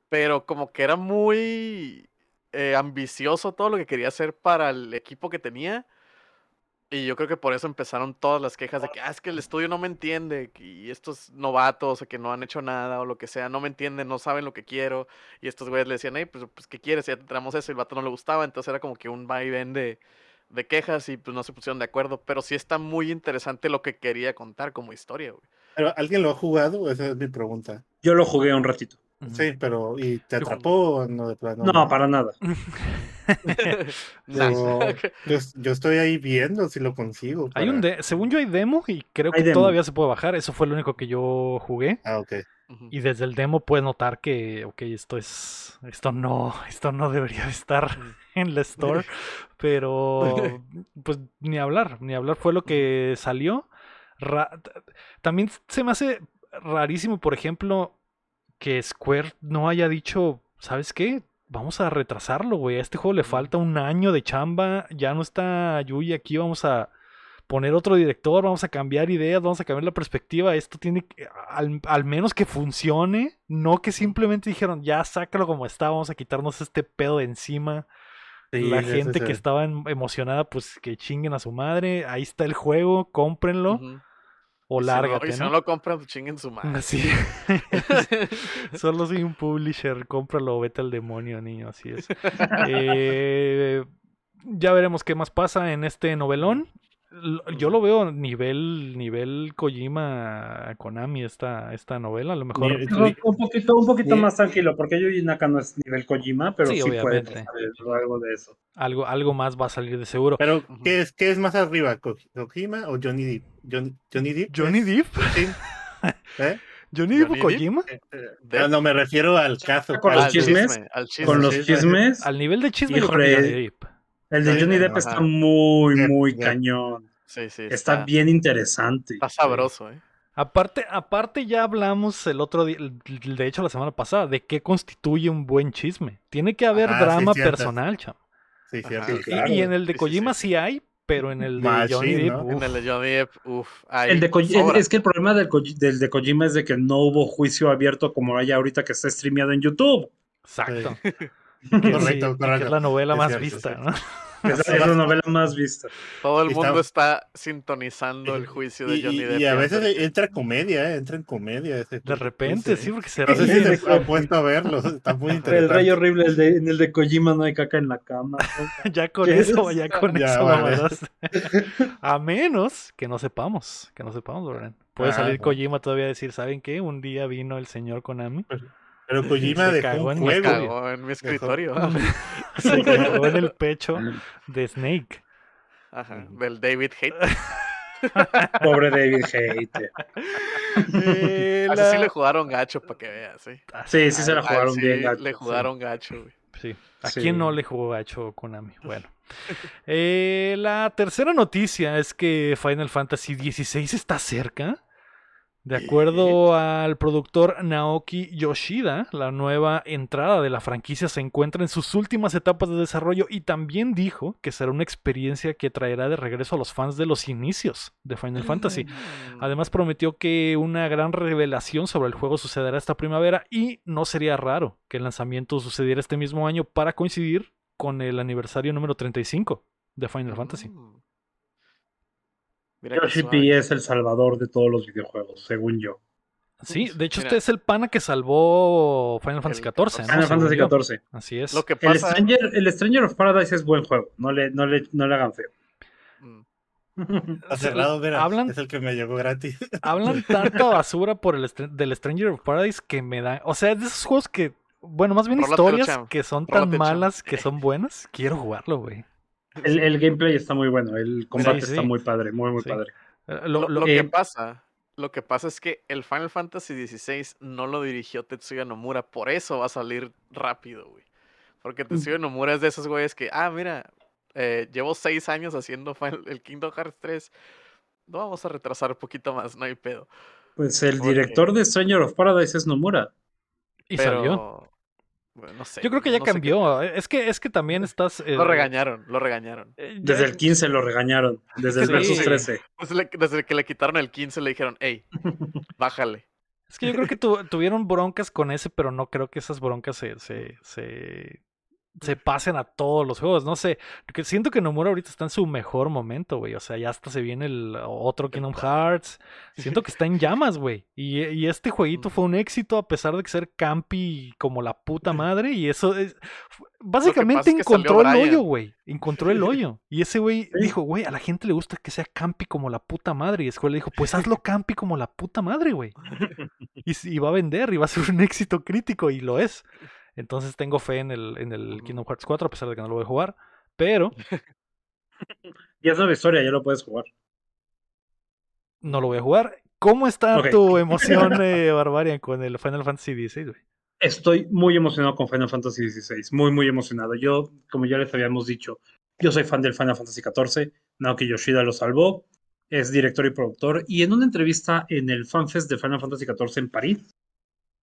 pero como que era muy eh, ambicioso todo lo que quería hacer para el equipo que tenía. Y yo creo que por eso empezaron todas las quejas de que, ah, es que el estudio no me entiende, y estos novatos o que no han hecho nada o lo que sea, no me entienden, no saben lo que quiero. Y estos güeyes le decían, hey, pues, pues ¿qué quieres? Ya te traemos eso, y el vato no le gustaba, entonces era como que un va y ven de, de quejas y pues no se pusieron de acuerdo. Pero sí está muy interesante lo que quería contar como historia, güey. Pero, ¿Alguien lo ha jugado? Esa es mi pregunta. Yo lo jugué un ratito. Sí, pero ¿y te atrapó o no de plano? No, para nada. Yo, yo, yo estoy ahí viendo si lo consigo. Hay un para- de- según yo hay demo y creo Hay que demo. todavía se puede bajar, eso fue lo único que yo jugué. Ah, ok. Y desde el demo puedes notar que, ok, esto es, esto no, esto no debería de estar en la store, pero pues ni hablar, ni hablar fue lo que salió. Ra- también se me hace rarísimo, por ejemplo, que Square no haya dicho, ¿sabes qué? Vamos a retrasarlo, güey. A este juego le falta un año de chamba, ya no está Yuyi aquí, vamos a poner otro director, vamos a cambiar ideas, vamos a cambiar la perspectiva. Esto tiene que, al, al menos que funcione, no que simplemente dijeron, ya sácalo como está, vamos a quitarnos este pedo de encima. Sí, la gente que estaba em- emocionada, pues que chinguen a su madre. Ahí está el juego, cómprenlo. O Y si no- y si ¿no? no lo compran, pues chinguen su madre. Así. Solo soy un publisher, cómpralo, vete al demonio, niño, así es. Eh, ya veremos qué más pasa en este novelón. Yo lo veo nivel, nivel Kojima Konami esta, esta novela, a lo mejor. Un poquito, un poquito Sí. más tranquilo, porque Yuji Naka no es nivel Kojima, pero Sí, sí, puede algo de eso. Algo, algo más va a salir de seguro. Pero. ¿qué es, ¿qué es más arriba? Ko- ¿Kojima o Johnny Depp? Johnny, Johnny Depp. ¿Johnny es- Depp? Sí. ¿Eh? ¿Johnny Depp o ¿Johnny? Kojima? Eh, eh, ah, no, me refiero al caso. Con los chismes, chisme, al chisme. Con los chismes, Al nivel de chisme, Híjole. El de Sí, Johnny Depp está muy, muy cañón. Sí, sí, Está bien interesante. Está sabroso, ¿eh? Aparte, aparte ya hablamos el otro día, de hecho la semana pasada, de qué constituye un buen chisme. Tiene que haber Ajá, sí, drama personal, chamo. Sí, cierto. Sí, claro. Y en el de Sí, sí, Kojima sí, hay, pero en el de Machine, Johnny Depp, ¿no? En el de Johnny Depp, uff. El de Koji- es que el problema del, del de Kojima es de que no hubo juicio abierto como hay ahorita que está streameado en YouTube. exacto. Que sí, Correcto, que correcto. es la novela Es más cierto, vista, es ¿no? Es, es la novela más vista. Todo el mundo está- está sintonizando el juicio de Y, Johnny y- Depp. y a veces entra comedia, ¿eh? entra en comedia. Ese De repente, sí, ¿eh? porque se No sé si ríe. se ha puesto a verlo, está muy El interesante. rey horrible, el de, en el de Kojima no hay caca en la cama. Ya con ¿Qué eso, es? ya con Ya, eso lo vale. mandaste. A menos que no sepamos, que no sepamos, Brian. Puede Ah, salir bueno. Kojima todavía a decir, ¿saben qué? Un día vino el señor Konami, Pero Kojima Se dejó cagó un en mi Me cagó en mi escritorio. se cagó en el pecho de Snake. Ajá, del David Hate. Pobre David Hate. Eh, Así la- sí le jugaron gacho para que veas, ¿sí? Sí, sí se la Al- jugaron bien. sí gacho, Le sí. jugaron gacho, güey. Sí. ¿A Sí. quién no le jugó gacho Konami? Bueno. Eh, la tercera noticia es que Final Fantasy XVI está cerca. De acuerdo al productor Naoki Yoshida, la nueva entrada de la franquicia se encuentra en sus últimas etapas de desarrollo y también dijo que será una experiencia que traerá de regreso a los fans de los inicios de Final Fantasy. Mm. Además prometió que una gran revelación sobre el juego sucederá esta primavera y no sería raro que el lanzamiento sucediera este mismo año para coincidir con el aniversario número 35 de Final Fantasy. Mira Yoshi. P es el salvador de todos los videojuegos, según yo. Sí, de hecho Mira. este es el pana que salvó Final Fantasy XIV, ¿no? 14. Final Fantasy. XIV. Así es. Lo que El pasa. Stranger, el Stranger of Paradise es buen juego. No le, no le, no le hagan feo. Mm. Cerrado, mira, Hablan- es el que me llegó gratis. Hablan tanta basura por el del Stranger of Paradise que me da, o sea, es de esos juegos que, bueno, más bien historias que son tan malas que son buenas. Quiero jugarlo, güey. El, el gameplay está muy bueno. El combate Sí, está muy padre, muy, muy Sí. padre. Eh, Lo, Lo, eh, que pasa, lo que pasa es que el Final Fantasy XVI no lo dirigió Tetsuya Nomura, por eso va a salir rápido, güey. Porque Mm. Tetsuya Nomura es de esos güeyes que, ah, mira, eh, llevo seis años haciendo Final- el Kingdom Hearts 3. No vamos a retrasar un poquito más, no hay pedo. Pues el Porque- director de Stranger of Paradise es Nomura. y Pero, salió. Bueno, no sé. Yo creo que ya no sé qué- cambió. eh, Es que, es que también estás. eh, Lo regañaron, lo regañaron. eh, Desde el 15 lo regañaron. Desde el Sí. Versus 13. Desde, le- desde que le quitaron el 15 le dijeron, hey, bájale. Es que yo creo que tu- tuvieron broncas con ese, pero no creo que esas broncas se, se, se, se pasen a todos los juegos. No sé. porque siento que Nomura ahorita está en su mejor momento, güey. O sea, ya hasta se viene el otro Kingdom Hearts. Siento que está en llamas, güey. Y, y este jueguito fue un éxito a pesar de que ser campi como la puta madre. Y eso es. Básicamente es que encontró el hoyo, güey. Encontró el hoyo. Y ese güey dijo, güey, a la gente le gusta que sea campi como la puta madre. Y le dijo, pues hazlo campi como la puta madre, güey y va a vender y va a ser un éxito crítico y lo es. Entonces tengo fe en el, en el. Kingdom Hearts 4 a pesar de que no lo voy a jugar. Pero Y es nueva historia, ya lo puedes jugar. no lo voy a jugar. ¿Cómo está tu emoción, eh, Barbarian, con el Final Fantasy XVI, güey? Estoy muy emocionado con Final Fantasy XVI. Muy, muy emocionado. Yo, como ya les habíamos dicho, yo soy fan del Final Fantasy XIV. Naoki Yoshida lo salvó. Es director y productor. Y en una entrevista en el FanFest de Final Fantasy XIV en París,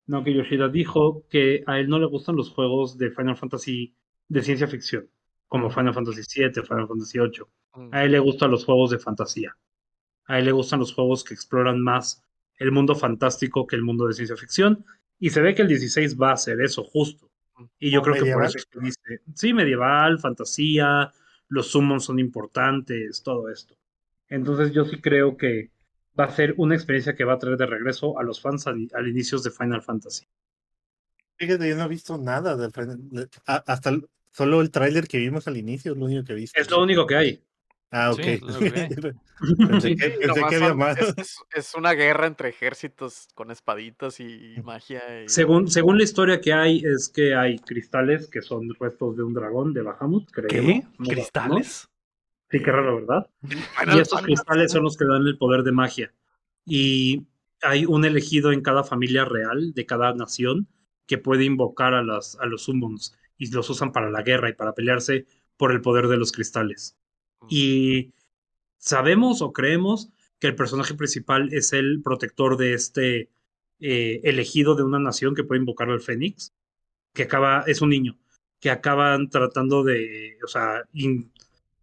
Naoki Yoshida dijo que a él no le gustan los juegos de Final Fantasy de ciencia ficción, como Final Fantasy VII, Final Fantasy VIII. Mm. A él le gustan los juegos de fantasía. A él le gustan los juegos que exploran más el mundo fantástico que el mundo de ciencia ficción. Y se ve que el 16 va a ser eso, justo. Y yo ¿O creo que por eso es que dice, sí, medieval, fantasía, los summons son importantes, todo esto. Entonces yo sí creo que va a ser una experiencia que va a traer de regreso a los fans al, al inicios de Final Fantasy. Fíjate, yo no he visto nada del Final- de- a- hasta el- solo el tráiler que vimos al inicio es lo único que he visto. Es lo único que hay. Ah, ok. Sí, pensé que, pensé había más. Es, es- es una guerra entre ejércitos con espaditas y magia. y- Según, según la historia que hay, es que hay cristales que son restos de un dragón de Bahamut, creo. ¿Qué? ¿Cristales? Sí, qué raro, ¿verdad? Y estos cristales son los que dan el poder de magia. Y hay un elegido en cada familia real de cada nación que puede invocar a, las, a los summons y los usan para la guerra y para pelearse por el poder de los cristales. Y sabemos o creemos que el personaje principal es el protector de este eh, elegido de una nación que puede invocar al Fénix, que acaba, es un niño, que acaban tratando de, o sea, in-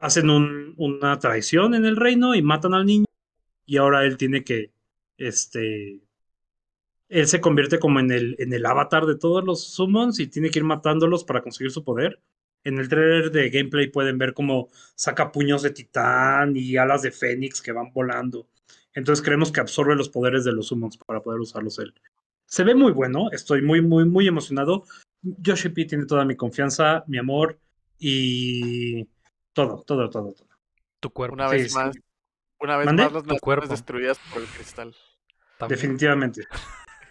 hacen un- una traición en el reino y matan al niño. Y ahora él tiene que, este, él se convierte como en el, en el avatar de todos los summons y tiene que ir matándolos para conseguir su poder. En el trailer de gameplay pueden ver cómo saca puños de titán y alas de fénix que van volando. Entonces creemos que absorbe los poderes de los summons para poder usarlos él. Se ve muy bueno, estoy muy, muy, muy emocionado. Yoshi P tiene toda mi confianza, mi amor y todo, todo, todo, todo. Tu cuerpo. Una Sí, vez sí. más. Una vez más las Tu naciones cuerpo. destruidas por el cristal. también. Definitivamente.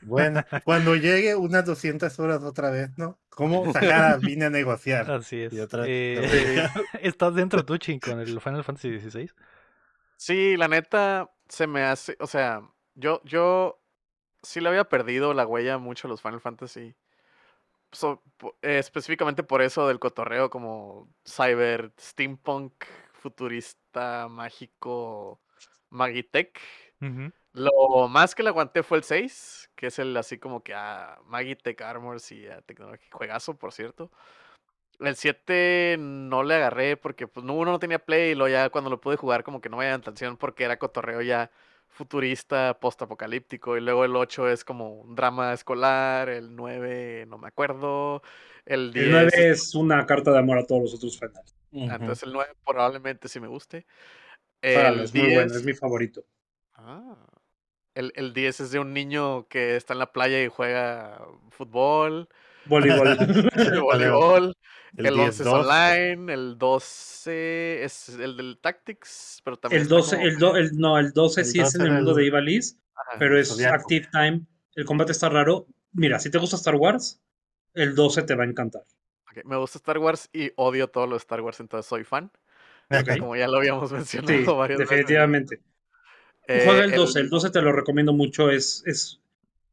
Bueno, cuando llegue unas 200 horas otra vez, ¿no? ¿Cómo Sahara vine a negociar? Así es. Y otra- Eh, ¿Estás dentro tú, Chin, con el Final Fantasy XVI? Sí, la neta se me hace, o sea, yo, yo sí le había perdido la huella mucho a los Final Fantasy. So- eh, específicamente por eso del cotorreo como cyber, steampunk, futurista, mágico, magitech. Lo más que le aguanté fue el 6, que es el así como que a Magitech Armors y a tecnología. Juegazo, por cierto. El 7 no le agarré porque pues no, uno no tenía play y luego ya cuando lo pude jugar como que no me llaman atención porque era cotorreo ya futurista, post-apocalíptico. Y luego el 8 es como un drama escolar, el 9 no me acuerdo, el 10... El 9 es una carta de amor a todos los otros finales. ah, Entonces el 9 probablemente sí me guste. El es muy bueno, 10 es mi favorito. Ah. El, el 10 es de un niño que está en la playa y juega fútbol, Voleibol. voleibol. El, El, 11 es 10-2, online. El 12 es el del Tactics, pero también el está 12, como el, do- el- no, el 12 El sí es en 12 el mundo el- de Ivalice, pero es Zodiaco. Active Time. El combate está raro. Mira, si te gusta Star Wars, el 12 te va a encantar. Me gusta Star Wars y odio todo lo de Star Wars, entonces soy fan. Como ya lo habíamos mencionado Sí, varias veces. definitivamente. Eh, Juega el 12, el 12 te lo recomiendo mucho, es, es,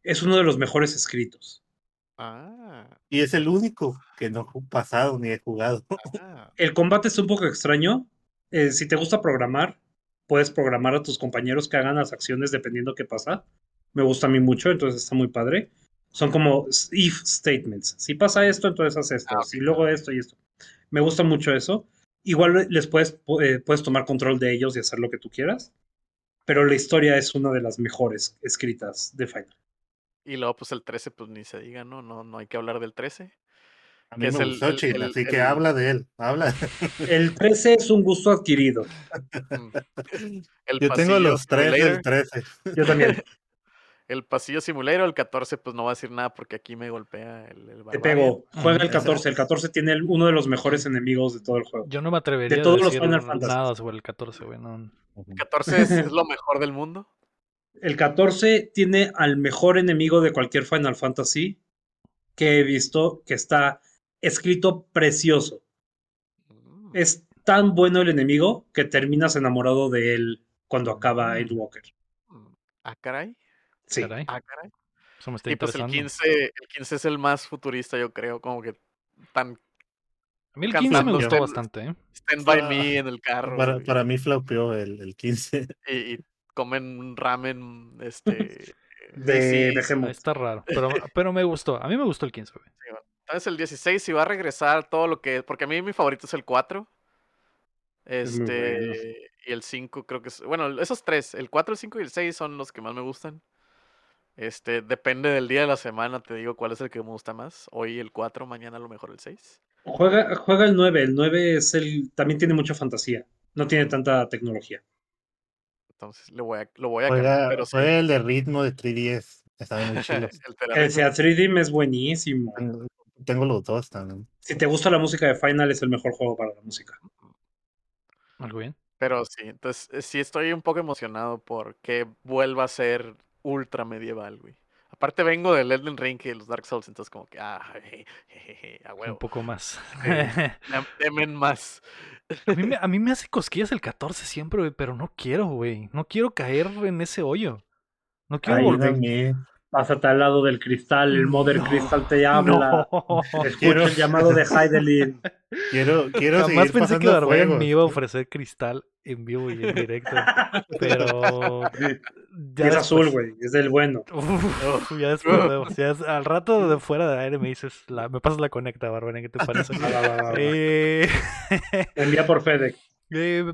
es uno de los mejores escritos. Ah, Y es el único que no he pasado ni he jugado. ah. El combate es un poco extraño. Eh, si te gusta programar, puedes programar a tus compañeros que hagan las acciones dependiendo qué pasa. Me gusta a mí mucho, entonces está muy padre. Son como if statements. Si pasa esto, entonces haz esto. Ah. Si luego esto y esto. Me gusta mucho eso. Igual les puedes, pu- eh, puedes tomar control de ellos y hacer lo que tú quieras. Pero la historia es una de las mejores escritas de Final. Y luego, pues el 13, pues ni se diga, ¿no? No, no hay que hablar del 13. A mí Que es me el- gustó el- el- así el- que habla de él. Habla. El 13 es un gusto adquirido. Mm. El Yo tengo los tres del 13. Yo también. El pasillo simulero, el 14, pues no va a decir nada porque aquí me golpea el, el Te pego. Juega el Ujú. 14. El 14 tiene el- uno de los mejores enemigos de todo el juego. Yo no me atrevería De todos a los decir Final Fantasy. nada sobre el 14, güey. No. El 14 es, es lo mejor del mundo. El 14 tiene al mejor enemigo de cualquier Final Fantasy que he visto, que está escrito precioso. Mm. Es tan bueno el enemigo que terminas enamorado de él cuando acaba Endwalker. Mm. Ah, caray. Sí. Caray, Ah, caray. eso me está Y pues el interesando. 15, el 15 es el más futurista, yo creo, como que tan A mí el 15 me gustó bastante, ¿eh? stand by Ah, me en el carro. Para, mí flaupeó el, el 15. y, y comen un ramen, este... De sí, Ah. Está raro, pero, pero me gustó. A mí me gustó el 15, güey. Entonces el 16 si va a regresar todo lo que... Porque a mí mi favorito es el 4. Es muy Este... bueno. Y el 5 creo que es... Bueno, esos tres, el 4, el 5 y el 6 son los que más me gustan. Este, depende del día de la semana, te digo cuál es el que me gusta más. Hoy el 4, mañana a lo mejor el 6. Juega, juega el 9. El 9 es el. También tiene mucha fantasía. No tiene tanta tecnología. Entonces le voy a, lo voy a cambiar, Juega, pero sí. fue el de ritmo de 3DS. Estaban muy chilos. el El. Sea 3D es buenísimo. Tengo, los dos también. Si te gusta la música de Final, es el mejor juego para la música. Algo bien. Pero sí, entonces eh, sí estoy un poco emocionado por que vuelva a ser ultra medieval, güey. Aparte vengo del Elden Ring y de los Dark Souls, entonces como que, ah, jeje, jejeje, a Un huevo. poco más. Demen más. a, mí me, a mí me hace cosquillas el 14 siempre, güey, pero no quiero, güey. No quiero caer en ese hoyo. No quiero Ay, volver. Pásate al lado del cristal, el Mother No, Crystal te habla. No. Escucha Quiero- el llamado de Heidelin. Quiero, quiero Jamás seguir pensé que juegos. me iba a ofrecer cristal en vivo y en directo. Pero. Es azul, güey. Es del bueno. Uf, ya después. Ya es- al rato de fuera de aire me dices, la, me pasas la conecta, Barbarian, ¿qué te parece? Va, va, va, va, va. Eh, Envía por FedEx. Eh,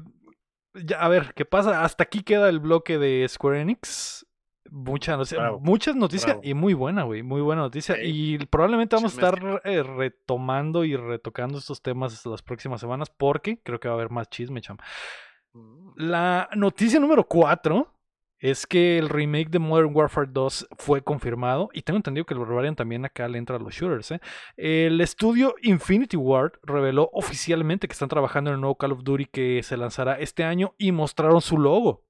ya, a ver, ¿qué pasa? Hasta aquí queda el bloque de Square Enix. Mucha noticia- Bravo, muchas noticias bravo. y muy buena, güey. Muy buena noticia. Sí. Y probablemente vamos a estar eh, retomando y retocando estos temas las próximas semanas porque creo que va a haber más chisme, cham. Mm. La noticia número 4 es que el remake de Modern Warfare 2 fue confirmado y tengo entendido que el Barbarian también acá le entra a los shooters. ¿eh? El estudio Infinity Ward reveló oficialmente que están trabajando en el nuevo Call of Duty que se lanzará este año y mostraron su logo.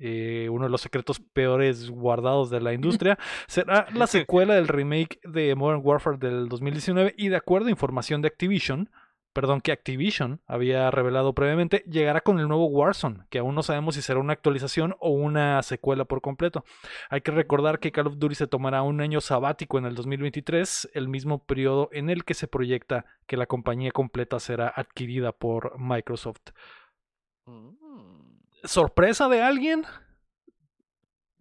Eh, uno de los secretos peores guardados de la industria será la secuela del remake de Modern Warfare del 2019 y de acuerdo a información de Activision, perdón, que Activision había revelado previamente, llegará con el nuevo Warzone, que aún no sabemos si será una actualización o una secuela por completo. Hay que recordar que Call of Duty se tomará un año sabático en el 2023, el mismo periodo en el que se proyecta que la compañía completa será adquirida por Microsoft. Mm. ¿Sorpresa de alguien?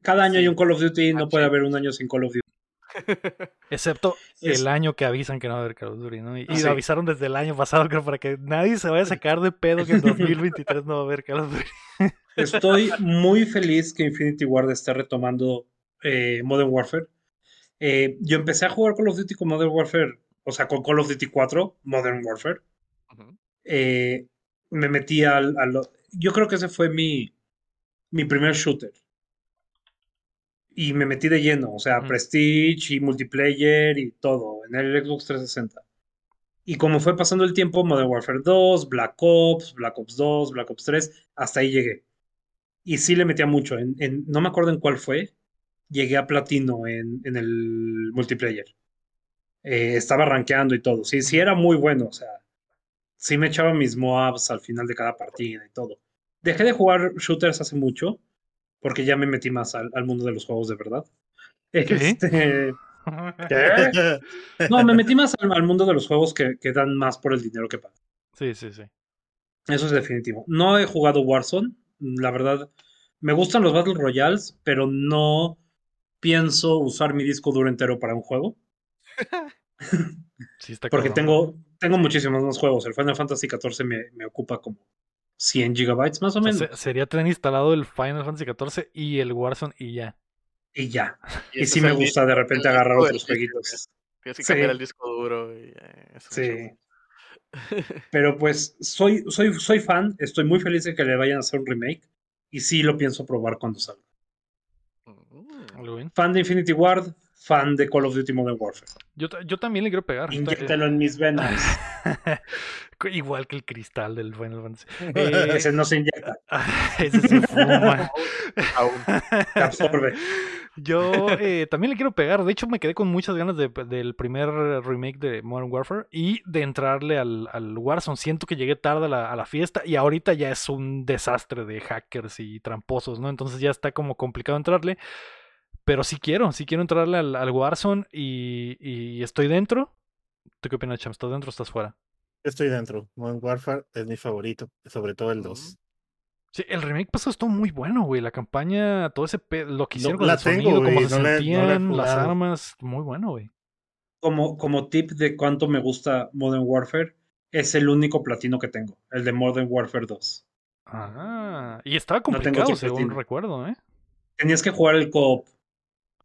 Cada año hay un Call of Duty, no Ah, puede haber un año sin Call of Duty. Excepto Es- el año que avisan que no va a haber Call of Duty, ¿no? Y, y Ah, Sí. lo avisaron desde el año pasado, creo, para que nadie se vaya a sacar de pedo que en 2023 no va a haber Call of Duty. Estoy muy feliz que Infinity Ward esté retomando eh, Modern Warfare. Eh, yo empecé a jugar Call of Duty con Modern Warfare, o sea, con Call of Duty 4, Modern Warfare. Eh, me metí al, al- Yo creo que ese fue mi, mi primer shooter. Y me metí de lleno, o sea. Prestige y multiplayer y todo, en el Xbox 360. Y como fue pasando el tiempo, Modern Warfare 2, Black Ops, Black Ops 2, Black Ops 3, hasta ahí llegué. Y sí le metía mucho. En, en- no me acuerdo en cuál fue. Llegué a platino en, en el multiplayer. Eh, estaba rankeando y todo. Sí, sí era muy bueno. O sea, sí me echaba mis Moabs al final de cada partida y todo. Dejé de jugar shooters hace mucho. Porque ya me metí más al, al mundo de los juegos de verdad. Este, ¿qué? No, me metí más al, al mundo de los juegos que, que dan más por el dinero que pagan. Sí, sí, sí. Eso es definitivo. No he jugado Warzone. La verdad, me gustan los Battle Royales, pero no pienso usar mi disco duro entero para un juego. Sí, está Porque tengo, tengo muchísimos más juegos. El Final Fantasy XIV me, me ocupa como 100 gigabytes más o O sea, menos. se- sería tener instalado el Final Fantasy XIV y el Warzone y ya. Y ya. Y, sí me gusta de repente agarrar otros jueguitos. Tienes que Sí. cambiar el disco duro y eh, Sí. Pero pues soy, soy, soy fan. Estoy muy feliz de que le vayan a hacer un remake. Y sí lo pienso probar cuando salga. Mm. Fan de Infinity Ward, fan de Call of Duty Modern Warfare. Yo, ta- yo también le quiero pegar. Inyéctalo en mis venas. Igual que el cristal del Final Fantasy. Eh, Ese no se inyecta, ese se fuma. Aún. se absorbe. Yo eh, también le quiero pegar. De hecho, me quedé con muchas ganas de- del primer remake de Modern Warfare y de entrarle al, al Warzone. Siento que llegué tarde a la, a la fiesta y ahorita ya es un desastre de hackers y tramposos, ¿no? Entonces ya está como complicado entrarle. Pero sí quiero, sí quiero entrarle al, al Warzone y, y estoy dentro. ¿Tú qué opinas, Cham? ¿Estás dentro o estás fuera? Estoy dentro. Modern Warfare es mi favorito, sobre todo el 2. Sí, el remake pasado estuvo muy bueno, güey. La campaña, todo ese pe- lo que No, hicieron con la el tengo, sonido, cómo güey, se no la he- no sentían, las armas, muy bueno, güey. Como, como tip de cuánto me gusta Modern Warfare, es el único platino que tengo, el de Modern Warfare 2. Ah, y estaba complicado, según platino. recuerdo, ¿eh? Tenías que jugar el co-op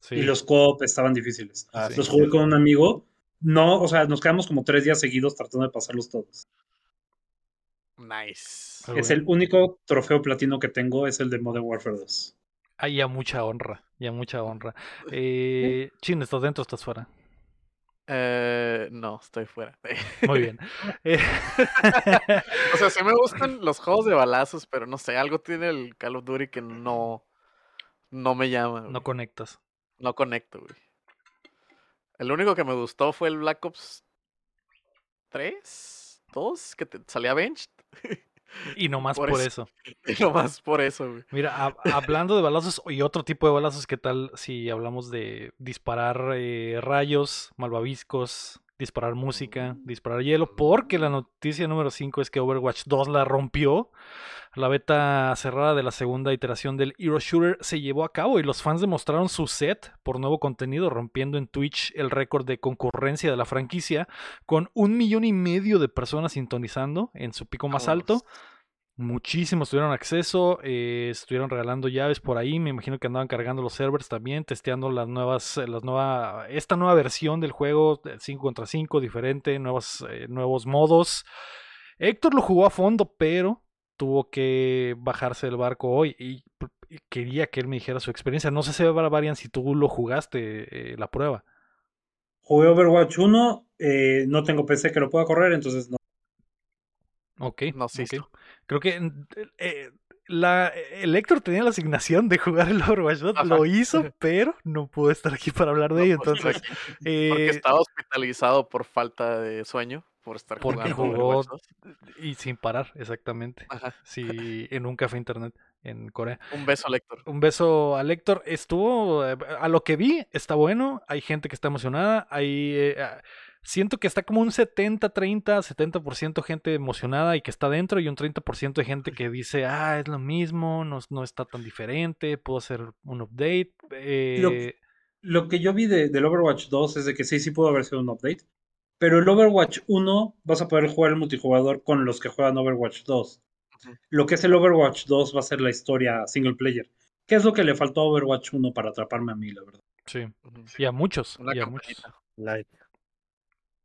Sí. y los co-op estaban difíciles. Ah, Sí. Los jugué con un amigo. No, o sea, nos quedamos como tres días seguidos tratando de pasarlos todos. Nice. Algo Es bien. el único trofeo platino que tengo, es el de Modern Warfare 2. Ah, ya mucha honra, ya mucha honra. Eh, Chin, ¿estás dentro o estás fuera? Eh, no, estoy fuera. Muy bien. Eh, o sea, sí me gustan los juegos de balazos, pero no sé, algo tiene el Call of Duty que no, no me llama. güey. no conectas. No conecto, güey. El único que me gustó fue el Black Ops 3, 2, que te salía benched. Y no más Por por, eso. eso. Y nomás por eso, güey. Mira, hab- hablando de balazos y otro tipo de balazos, ¿qué tal si hablamos de disparar eh, rayos, malvaviscos, disparar música, disparar hielo? Porque la noticia número 5 es que Overwatch 2 la rompió. La beta cerrada de la segunda iteración del Hero Shooter se llevó a cabo y los fans demostraron su set por nuevo contenido, rompiendo en Twitch el récord de concurrencia de la franquicia, con un millón y medio de personas sintonizando en su pico más alto. Muchísimos tuvieron acceso, eh, estuvieron regalando llaves por ahí, me imagino que andaban cargando los servers también, testeando las nuevas, eh, las nueva, esta nueva versión del juego, 5 contra 5, diferente, nuevos, eh, nuevos modos. Héctor lo jugó a fondo, pero tuvo que bajarse del barco hoy y, y quería que él me dijera su experiencia. No sé si Barbarian si tú lo jugaste eh, la prueba. Jugué Overwatch 1, eh, no tengo PC que lo pueda correr, entonces no. Ok, No, sí, ok. Creo que mm, eh, la, el Héctor tenía la asignación de jugar el Overwatch 2, Ajá. lo hizo, pero no pudo estar aquí para hablar de No, ello. pues, Entonces, Porque eh, estaba hospitalizado por falta de sueño, por estar Porque jugando jugó- Overwatch 2. y sin parar, exactamente. Ajá. Sí, en un café internet en Corea. Un beso, Lector. Un beso a Héctor. Estuvo, eh, a lo que vi, está bueno. Hay gente que está emocionada. Hay, eh, ah, siento que está como un 70-30, 70% gente emocionada y que está dentro y un 30% de gente que dice, ah, es lo mismo, no, no está tan diferente, puedo hacer un update. Eh, Lo que yo vi de- del Overwatch 2 es de que sí, sí pudo haber sido un update. Pero el Overwatch 1 vas a poder jugar el multijugador con los que juegan Overwatch 2. Ujú. Lo que es el Overwatch 2 va a ser la historia single player. ¿Qué es lo que le faltó a Overwatch 1 para atraparme a mí, la verdad? sí, y a muchos, Una y a muchos. campanita.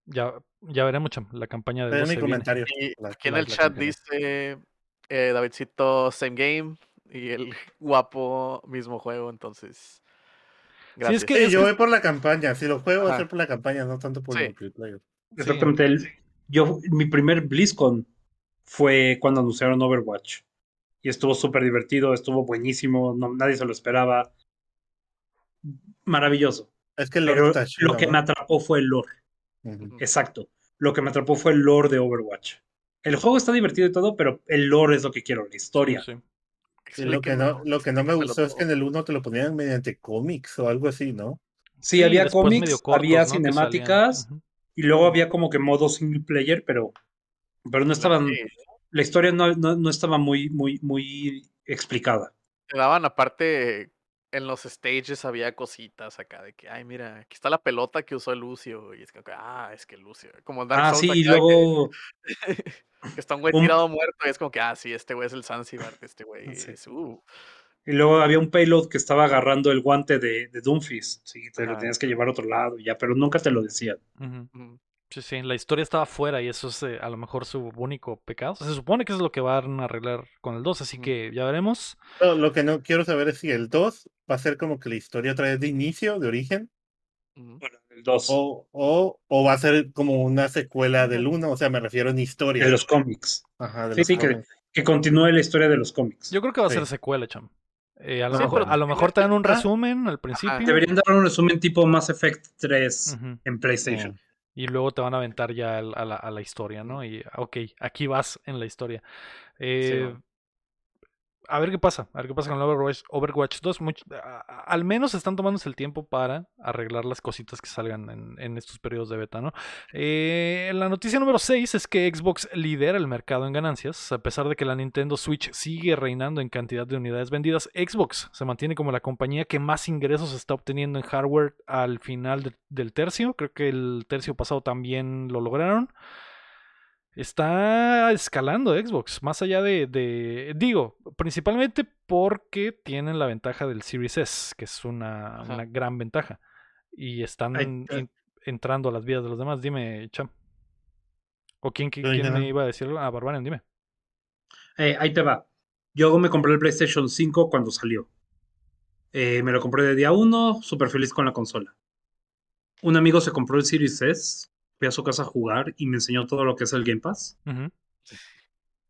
Ya, ya veremos la campaña de voz mi se viene. comentario. Y La- aquí en el chat campaña. dice eh, Davidcito, same game. Y el guapo, mismo juego. Entonces, gracias. es que- Sí, es yo que- voy por la campaña. Si lo juego, va a ser por la campaña, no tanto por Sí. el multiplayer. Sí. Exactamente. el- yo, mi primer BlizzCon fue cuando anunciaron Overwatch. Y estuvo súper divertido, estuvo buenísimo, no, nadie se lo esperaba. Maravilloso. Es que el Pero lore está chido. lo que ¿no? me atrapó fue el lore. Exacto. Lo que me atrapó fue el lore de Overwatch. El juego está divertido y todo, pero el lore es lo que quiero, la historia. Sí. Lo que no, lo que no me gustó es que en el 1 te lo ponían mediante cómics o algo así, ¿no? Sí, Sí, había cómics, cortos, había cinemáticas y luego había como que modo single player, pero, pero no estaban, la historia no, no, no estaba muy, muy, muy explicada. te daban aparte en los stages había cositas acá de que, ay, mira, aquí está la pelota que usó Lucio. Y es que, ah, es que Lucio. Como Dark Ah, Souls sí, y que- luego que, está un güey un- tirado muerto. Y es como que, ah, sí, este güey es el Zanzibar. Este güey Sí. es, uh. Y luego había un payload que estaba agarrando el guante de, de Doomfist. Sí, te lo tenías que llevar a otro lado, ya, pero nunca te lo decían. Sí, sí, la historia estaba fuera y eso es eh, a lo mejor su único pecado. Se supone que eso es lo que van a arreglar con el 2, así que ya veremos. Lo, lo que no quiero saber es si el 2 va a ser como que la historia otra vez de inicio, de origen. Bueno, el 2 o, o, o va a ser como una secuela del 1, o sea, me refiero en historia. de los cómics. Ajá, de Sí, los sí, que- cómics. Que continúe la historia de los cómics. Yo creo que va a ser Sí. secuela, cham. Eh, a, lo Sí, mejor, pero a lo mejor te dan un resumen al principio Deberían dar un resumen tipo Mass Effect 3 ujú, en PlayStation. Y luego te van a aventar ya a la, a la historia, ¿no? Y, ok, aquí vas en la historia. Eh, man. A ver qué pasa, a ver qué pasa con Overwatch, Overwatch 2. Much- a- a- al menos están tomándose el tiempo para arreglar las cositas que salgan en, estos periodos de beta, ¿no? Eh, la noticia número 6 es que Xbox lidera el mercado en ganancias. A pesar de que la Nintendo Switch sigue reinando en cantidad de unidades vendidas, Xbox se mantiene como la compañía que más ingresos está obteniendo en hardware al final de- del tercio. Creo que el tercio pasado también lo lograron. Está escalando Xbox, más allá de, de- digo, principalmente porque tienen la ventaja del Series S, que es una, gran ventaja. Y están Ay, en- en- entrando a las vidas de los demás. Dime, Cham. ¿O quién, quién, me iba a decir? Ah, Barbarian, dime. Eh, ahí te va. Yo me compré el PlayStation 5 cuando salió. Eh, me lo compré de día 1, súper feliz con la consola. Un amigo se compró el Series S, fui a su casa a jugar y me enseñó todo lo que es el Game Pass.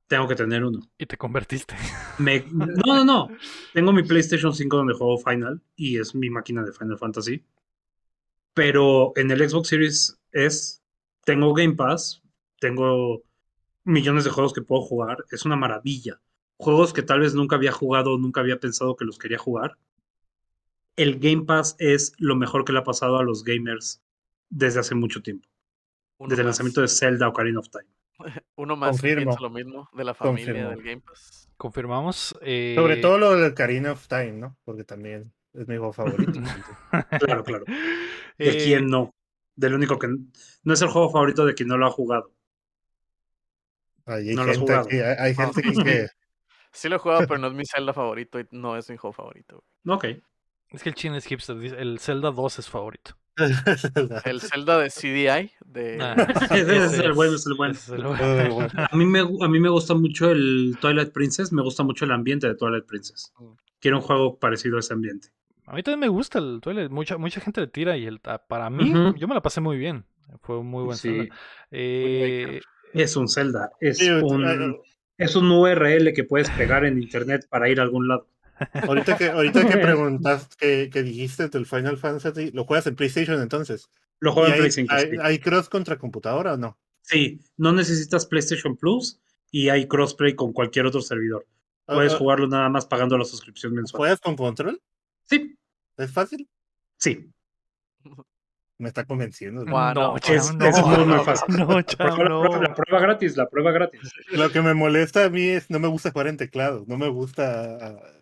Tengo que tener uno. Y te convertiste. Me- No, no, no. Tengo mi PlayStation 5 donde juego Final y es mi máquina de Final Fantasy. Pero en el Xbox Series S tengo Game Pass, tengo millones de juegos que puedo jugar. Es una maravilla. Juegos que tal vez nunca había jugado, nunca había pensado que los quería jugar. El Game Pass es lo mejor que le ha pasado a los gamers desde hace mucho tiempo. Uno Desde el lanzamiento de Zelda Ocarina of Time. uno más Confirmo. piensa lo mismo de la familia Confirmo. del Game Pass. Confirmamos. eh, Sobre todo lo del Karina of Time, ¿no? Porque también es mi juego favorito. Claro, claro. ¿De eh, quién no? Del único que no es el juego favorito de quien no lo ha jugado. Hay No lo gente aquí, hay, hay gente que... Sí lo he jugado, pero no es mi Zelda favorito y no es mi juego favorito. güey. Ok. Es que el chin es hipster. dice, El Zelda 2 es favorito. El Zelda de CDI, de... Ah, Ese es el bueno, es el bueno. es el. A mí, me, a mí me gusta mucho el Twilight Princess, me gusta mucho el ambiente de Twilight Princess. Mm. Quiero un juego parecido a ese ambiente. A mí también me gusta el Twilight. Mucha, mucha gente le tira y el, ah, para mí, yo me la pasé muy bien. Fue un muy buen Sí, Zelda. Eh, es un Zelda, es Sí, un, es un URL que puedes pegar en internet para ir a algún lado. Ahorita que, ahorita que preguntas, que, que dijiste del Final Fantasy, ¿lo juegas en PlayStation entonces? Lo ¿Y juego en hay, Play 5. hay- sí. hay cross contra computadora o no? Sí, no necesitas PlayStation Plus y hay crossplay con cualquier otro servidor. Puedes Ah, ah, jugarlo nada más pagando la suscripción mensual. ¿Juegas con control? Sí, ¿Es fácil? sí. Me está convenciendo. Guau, no, no, es- no, es muy, muy fácil. No, cham, Prueba, la, no. prueba- la prueba gratis, la prueba gratis. Lo que me molesta a mí es no me gusta jugar en teclado, no me gusta ah,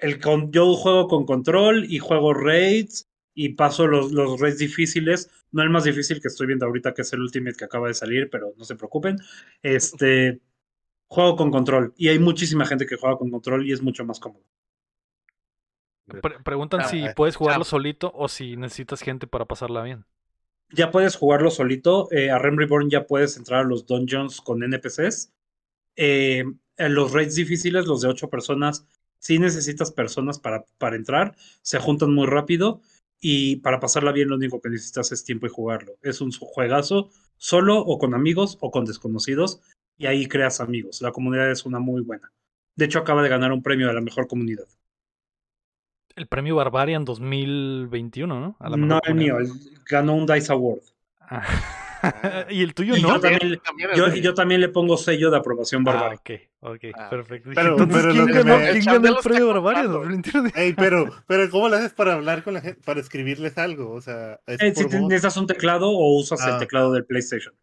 El con, yo juego con control y juego raids y paso los, los raids difíciles. No el más difícil que estoy viendo ahorita, que es el Ultimate que acaba de salir, pero no se preocupen. Este juego con control. Y hay muchísima gente que juega con control y es mucho más cómodo. Pre- preguntan Ah, si eh, puedes jugarlo solito o si necesitas gente para pasarla bien. Ya puedes jugarlo solito. eh, a Rem Reborn ya puedes entrar a los dungeons con NPCs. Eh, en los raids difíciles, los de 8 personas, si necesitas personas para, para entrar, se juntan muy rápido. Y para pasarla bien, lo único que necesitas es tiempo y jugarlo. Es un juegazo, solo o con amigos o con desconocidos. Y ahí creas amigos. La comunidad es una muy buena. De hecho, acaba de ganar un premio de la mejor comunidad. El premio Barbarian 2021, ¿no? A la No el mío, el- ganó un Dice Award. Ah. y el tuyo Y no. yo también, yo, el- yo también le pongo sello de aprobación Ah, bárbara. ok, ok, Ah, perfecto. Pero- Entonces, pero ¿quién lo que ganó, me- ¿quién El ganó el premio. 2021? Ey, pero, pero ¿cómo lo haces para hablar con la gente, para escribirles algo? O sea, ¿es Eh, si voz? necesitas un teclado o usas el Ah. teclado del PlayStation.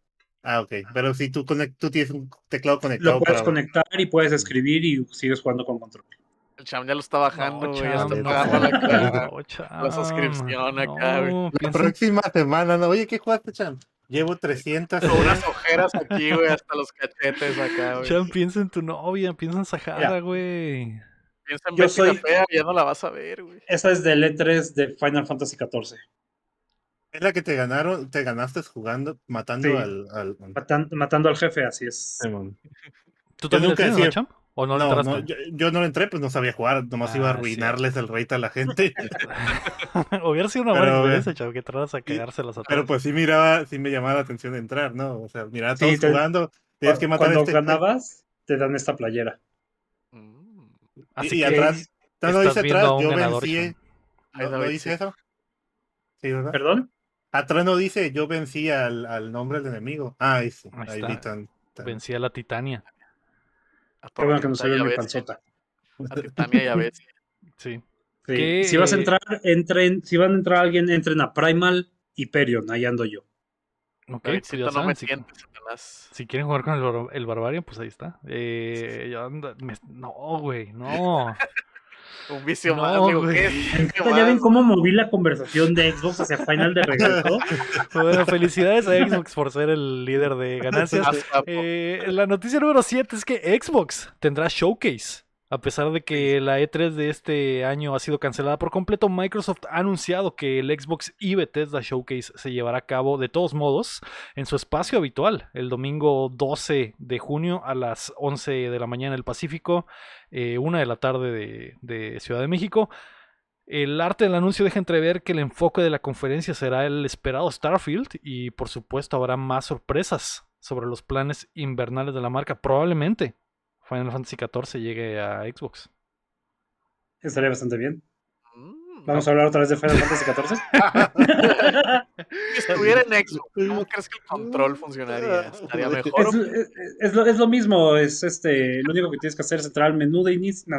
Ah, ok. Pero si tú, conect, tú tienes un teclado conectado Lo puedes para- conectar y puedes escribir y sigues jugando con control. El Cham ya lo está bajando, No, güey. ya cham, está no, pagando la, la- no, cham, la suscripción acá, güey. no, La próxima semana, ¿no? Oye, ¿qué jugaste, Chan? Llevo 300 con unas ojeras aquí, güey, hasta los cachetes acá, güey. Cham, piensa en tu novia, piensa en Sahara, güey. Piensa en Yo Betty la soy- fea, ya no la vas a ver, güey. Esa es del E3 de Final Fantasy XIV. Es la que te ganaron, te ganaste jugando, matando Sí. al... al- Matan- matando al jefe, así es. ¿Tú también lo nunca tienes, no, decía- Cham? ¿O no, le No, entraste? no, yo, yo no le entré, pues no sabía jugar, nomás iba a Ah, arruinarles el rate a la gente. Hubiera sido una buena experiencia, Cham, que tratas a cagárselas a Pero pues sí miraba, sí me llamaba la atención de entrar, ¿no? O sea, miraba a Sí, todos te- jugando, tienes que matar a Cuando este... ganabas, te dan esta playera. Mm. Así y que atrás, no, dice atrás, yo ganador, vencí... ¿No, dice eso? Sí, ¿verdad? ¿Perdón? Atrás no dice, yo vencí al, al nombre del enemigo. Ah, ahí sí. Ahí Ahí, está. vi tan, tan- Vencí a la Titania. Qué bueno que no Tormenta mi panzota. Bestia. A Titania y a Bestia. Sí. Sí. Si vas a entrar, entren, si van a entrar alguien, entren a Primal y Perion, ahí ando yo. Ok, Davidcito, ya no saben, me si, quieren jugar con el, bar- el Barbarian, pues ahí está. Eh, yo ando- me- no, güey, no. Un vicio No, más, digo, güey. ¿qué es? ¿Qué ¿Ya ven cómo moví la conversación de Xbox hacia Final de regreso? Bueno, felicidades a Xbox por ser el líder de ganancias. Hasta- Eh, la noticia número 7 es que Xbox tendrá Showcase. A pesar de que la E3 de este año ha sido cancelada por completo, Microsoft ha anunciado que el Xbox y Bethesda Showcase se llevará a cabo de todos modos en su espacio habitual, el domingo 12 de junio a las 11 de la mañana del Pacífico, eh, 1 de la tarde de, de Ciudad de México. El arte del anuncio deja entrever que el enfoque de la conferencia será el esperado Starfield y por supuesto habrá más sorpresas sobre los planes invernales de la marca. Probablemente Final Fantasy XIV llegue a Xbox. Estaría bastante bien. Mm, Vamos a hablar otra vez de Final Fantasy XIV. Si estuviera en Xbox, ¿cómo crees que el control funcionaría? ¿Estaría mejor? Es, es- es lo, es lo mismo, es este, lo único que tienes que hacer es entrar al menú de inicio. no.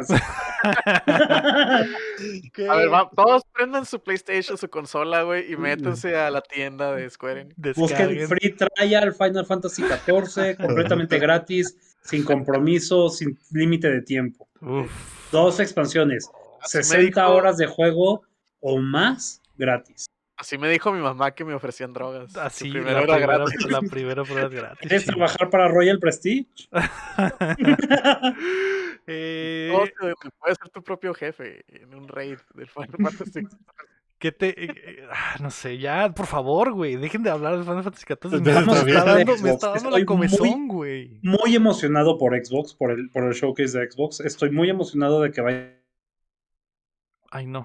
A ver, va- todos prendan su PlayStation, su consola, güey, y métanse a la tienda de Square Enix. Busquen. Free Trial Final Fantasy XIV, completamente gratis, sin compromiso, sin límite de tiempo. Uf. Dos expansiones, Así me 60 dijo- horas de juego o más gratis. Así me dijo mi mamá que me ofrecían drogas. Así, primero la era primera, gratis. la primera prueba es gratis. ¿Quieres sí. trabajar para Royal Prestige? Eh, No, puedes ser tu propio jefe en un raid del Final Fantasy. ¿Qué te.? eh, eh, ah, no sé, ya, por favor, güey. Dejen de hablar de Final Fantasy XIV. Me, está dando, me Xbox, está dando estoy la comezón, güey. Muy emocionado por Xbox, por el, por el showcase de Xbox. Estoy muy emocionado de que vaya Ay, no.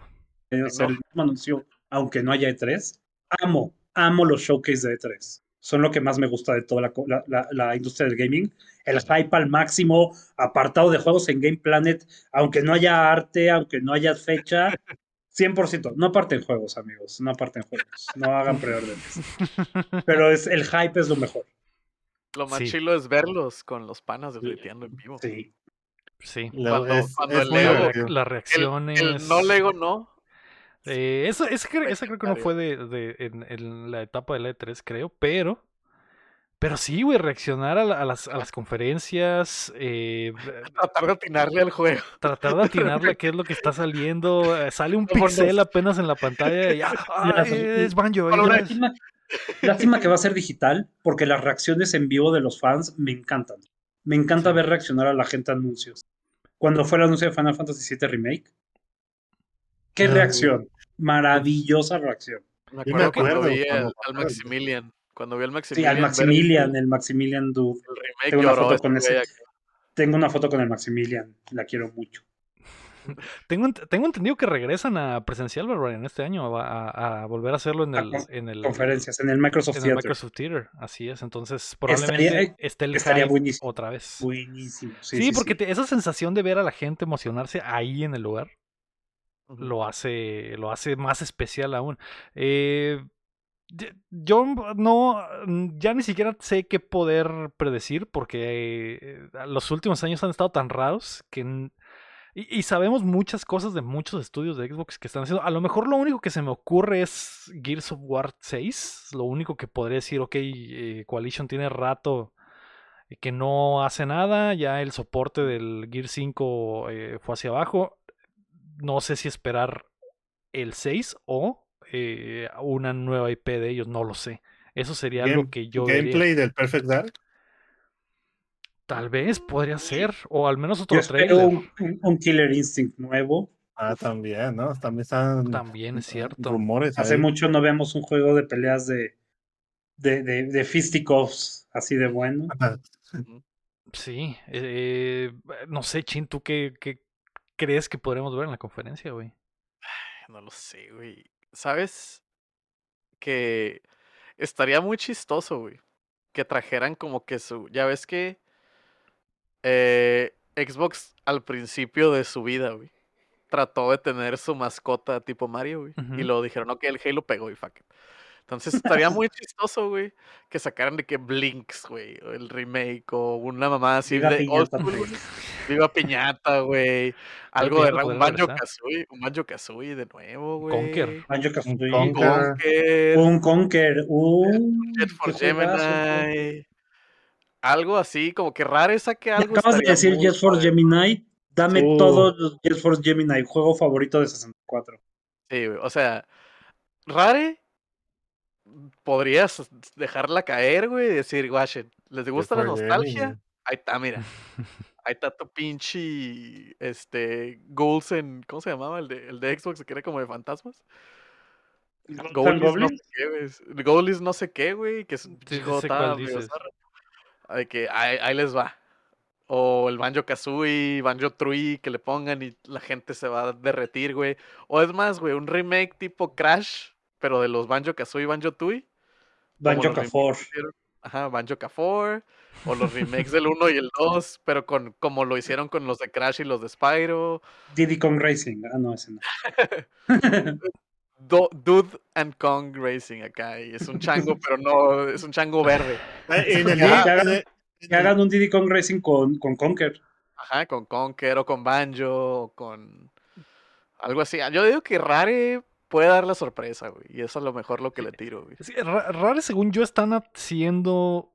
a ser el mismo anuncio, aunque no haya E3. Amo, amo los showcase de E3. Son lo que más me gusta de toda la, co- la- la- la industria del gaming. El hype al máximo, apartado de juegos en Game Planet, aunque no haya arte, aunque no haya fecha. 100%. No aparten juegos, amigos. No aparten juegos. No hagan preórdenes. Pero es, el hype es lo mejor. Lo más Sí. chilo es verlos con los panas desfleteando en vivo. Sí. Sí. Cuando- es, cuando es el Lego-. Las reacciones. el no Lego no. Eh, eso, esa, cre- esa creo que no fue de, de- en, en la etapa de la E3, creo, pero. Pero sí, güey, reaccionar a, la- a las, a las conferencias, eh, Tratar de atinarle al juego. tratar de atinarle a qué es lo que está saliendo. eh, sale un pixel apenas en la pantalla y ya, ¡ay, Las- es Banjo. Lástima, lástima que va a ser digital, porque las reacciones en vivo de los fans me encantan. Me encanta Sí. ver reaccionar a la gente a anuncios. Cuando fue el anuncio de Final Fantasy VII Remake, qué Ah, reacción, maravillosa reacción. Me Yo me acuerdo, cuando acuerdo vi al. Maximilian. Cuando vi al Sí, Maximilian. al ver Maximilian, el Maximilian Dude. El remake Tengo una foto con ese. Tengo una foto con el Maximilian, la quiero mucho. Tengo, ent- tengo entendido que regresan a presencial, Barbarian, este año, a, a- a volver a hacerlo en el, en el, Conferencias en el Microsoft en el Theater. Microsoft Theater. Así es, entonces Estaría- probablemente esté el estaría buenísimo. otra vez. Buenísimo. Sí, Sí, sí, porque sí. te- esa sensación de ver a la gente emocionarse ahí en el lugar lo hace, lo hace más especial aún. Eh, yo no, mm, ya ni siquiera sé qué poder predecir porque eh, los últimos años han estado tan raros que... Y, sabemos muchas cosas de muchos estudios de Xbox que están haciendo. A lo mejor lo único que se me ocurre es Gears of War 6. Lo único que podría decir, ok, eh, Coalition tiene rato que no hace nada. Ya el soporte del Gear 5 eh, fue hacia abajo. No sé si esperar el 6 o eh, una nueva IP de ellos. No lo sé. Eso sería algo Game- que yo vería. Gameplay del Perfect Dark. Tal vez podría ser. O al menos otro Yo trailer. un, un- un Killer Instinct nuevo. Ah, también, ¿no? También están También es cierto. rumores. Hace ahí. mucho no vemos un juego de peleas de, de, de, de fisticuffs así de bueno. Ajá. Sí. eh, no sé, Chin, ¿tú qué, qué crees que podremos ver en la conferencia, güey? No lo sé, güey. ¿Sabes? Que estaría muy chistoso, güey. Que trajeran como que su. Ya ves que. eh, Xbox al principio de su vida, güey. Trató de tener su mascota tipo Mario, güey. Y lo dijeron, ok, el Halo pegó y fuck it. Entonces estaría muy chistoso, güey, que sacaran de que Blinks, güey, o el remake, o una mamá así de old Viva Piñata, güey. Algo de un Banjo. Kazooie, un Banjo Kazooie de nuevo, güey. Conker. Banjo Kazooie. Conker. Conker, Un Conker. Un Jet for Gemini. Algo así, como que raro saque Me algo. acabas de decir Jet Force padre. Gemini. Dame Uh. todos los Jet Force Gemini. Juego favorito de 64. Sí, güey. O sea, Rare podrías dejarla caer, güey, y decir, guachen, ¿les gusta la for nostalgia? Ahí está, mira. Ahí está tu pinche este Ghouls en. ¿Cómo se llamaba? El de, el de Xbox que era como de fantasmas. ¿Ghouls and Ghoulies no sé qué, güey. No sé qué, güey. Que es un zarro. De que ahí, ahí les va. O el Banjo Kazooie, Banjo Tree, que le pongan y la gente se va a derretir, güey. O es más, güey, un remake tipo Crash, pero de los Banjo Kazooie y Banjo como Banjo hicieron- Ajá, Banjo Kafor. O los remakes del 1 y el 2, pero con como lo hicieron con los de Crash y los de Spyro. Diddy Kong Racing. Ah, no, ese no. Do- Dude and Kong Racing acá. Y es un chango, pero no, es un chango verde. Ah, En el, Que hagan- en el- que hagan un Diddy Kong Racing con, con Conker. Ajá, con Conker o con Banjo o con algo así. Yo digo que Rare puede dar la sorpresa, güey. Y eso es lo mejor lo que le tiro, güey. Sí, Rare, según yo, están haciendo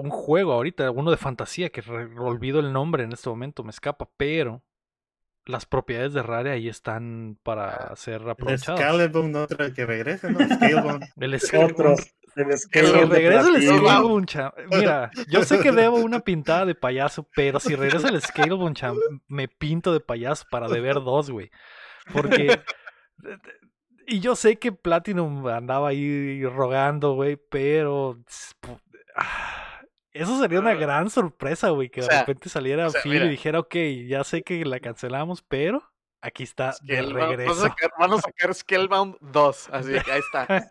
un juego ahorita, uno de fantasía, que olvido el nombre en este momento, me escapa, pero las propiedades de Rare ahí están para ser El aprovechadas. Scalebone, otro que regrese, ¿no? Scalebone. El Scalebone. Otro. El Que Scalebone de regrese el. Scalebone, cham. Mira, yo sé que debo una pintada de payaso, pero si regresa el Scalebone, cham, me pinto de payaso para deber dos, güey. Porque. Y yo sé que Platinum andaba ahí rogando, güey, pero. ah, Eso sería una gran sorpresa, güey, que O de repente saliera o sea, Phil y dijera, ok, ya sé que la cancelamos, pero aquí está de Scalebound- Van a regreso. sacar, van a sacar Scalebound 2. Así que ahí está.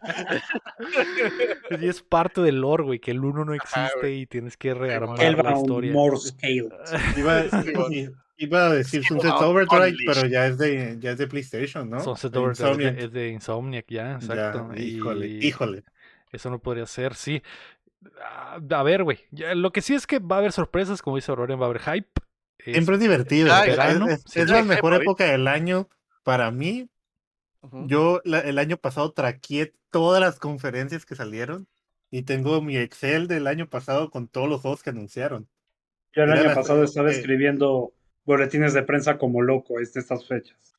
Y es parte del lore, güey, que el uno no Ajá, existe y tienes que rearmar la historia. More Scale. Iba, a decir Sunset Overdrive, pero ya es de, ya es de PlayStation, ¿no? Sunset De Overdrive es de- Insomniac. ya, exacto. híjole, y híjole. Eso no podría ser, sí. Ah, A ver, güey. Lo que sí es que va a haber sorpresas, como dice Aurorian, va a haber hype. Siempre es divertido. Ay, es- verano, es, sí. es la mejor época del año para mí. Yo la- el año pasado traqué todas las conferencias que salieron y tengo mi Excel del año pasado con todos los juegos que anunciaron. Yo el Era año la- pasado estaba eh, escribiendo boletines de prensa como loco es de estas fechas.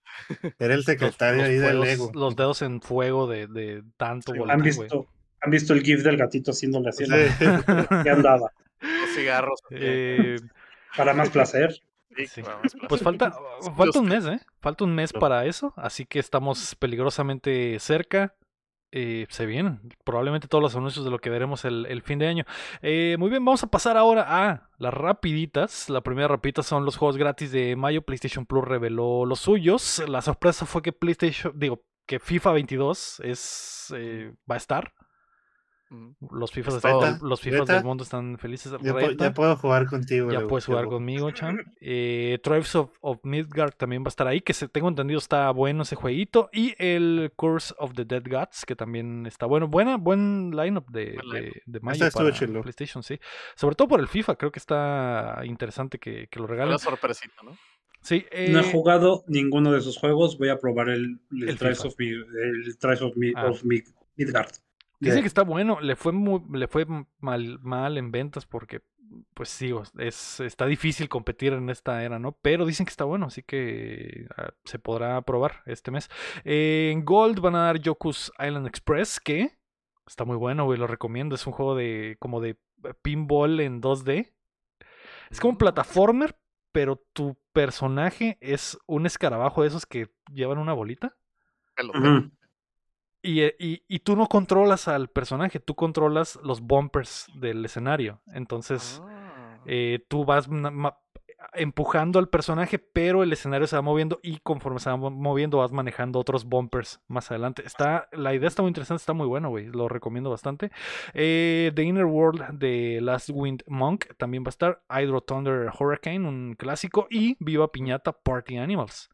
Era el secretario los ahí del Lego. los dedos en fuego de, de tanto Sí, boletín, ¿Han güey. visto, ¿Han visto el GIF del gatito haciéndole así? Sí. que andaba? Los cigarros. Eh, Para más placer. Sí, Pues falta, Los- falta un mes, ¿eh? Falta un mes para eso, así que estamos peligrosamente cerca. Eh, se vienen probablemente todos los anuncios de lo que veremos el, el fin de año. Eh, muy bien, vamos a pasar ahora a las rapiditas. La primera rapidita son los juegos gratis de mayo. PlayStation Plus reveló los suyos. La sorpresa fue que PlayStation, digo, que FIFA 22 es, eh, va a estar. Los FIFAs, Es están- todo. los FIFAs del mundo están felices. Ya, po- Reta. ya puedo jugar contigo. Ya puedes jugar conmigo, Chan. Eh, Tribes of, of Midgard también va a estar ahí, que se, tengo entendido está bueno ese jueguito. Y el Curse of the Dead Gods, que también está bueno. Buena, buen lineup de, Buen de, de mayo para chulo. PlayStation, sí. Sobre todo por el FIFA, creo que está interesante que, que lo regalen. Una sorpresita, ¿no? Sí, No he eh, jugado ninguno de esos juegos. Voy a probar el, el, El of, Mi- el Trials of, Mi- Ah. of Mi- Midgard. Dicen Ya. que está bueno, le fue muy, le fue mal, mal en ventas porque, pues sí, es, está difícil competir en esta era, ¿no? Pero dicen que está bueno, así que ah, se podrá probar este mes. Eh, en Gold van a dar Yoku's Island Express, que está muy bueno, güey, lo recomiendo. Es un juego de como de pinball en 2D. Es como un Mm. plataformer, pero tu personaje es un escarabajo de esos que llevan una bolita. Y, eh, y- y tú no controlas al personaje, tú controlas los bumpers del escenario. Entonces, Ah. eh, tú vas empujando al personaje, pero el escenario se va moviendo y conforme se va mo- moviendo vas manejando otros bumpers más adelante. Está, la idea está muy interesante, está muy bueno, güey. Lo recomiendo bastante. Eh, The Inner World de Last Wind Monk también va a estar. Hydro Thunder Hurricane, un clásico. Y Viva Piñata Party Animals.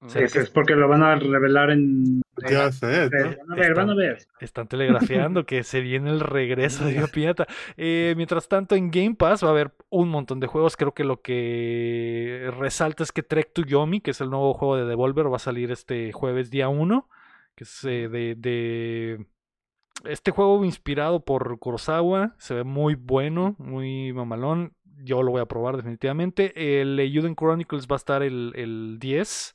Mm. ¿Será Ese es porque lo van a revelar en. Ya sé, ¿no? Van a ver, van a ver. Están telegrafiando que se viene el regreso de Viva Piñata. Eh, mientras tanto, en Game Pass va a haber un montón de juegos. Creo que lo que resalta es que Trek to Yomi, que es el nuevo juego de Devolver, va a salir este jueves día 1. Que es eh, de, de- Este juego inspirado por Kurosawa. Se ve muy bueno, muy mamalón. Yo lo voy a probar definitivamente. El Euden Chronicles va a estar el, el 10.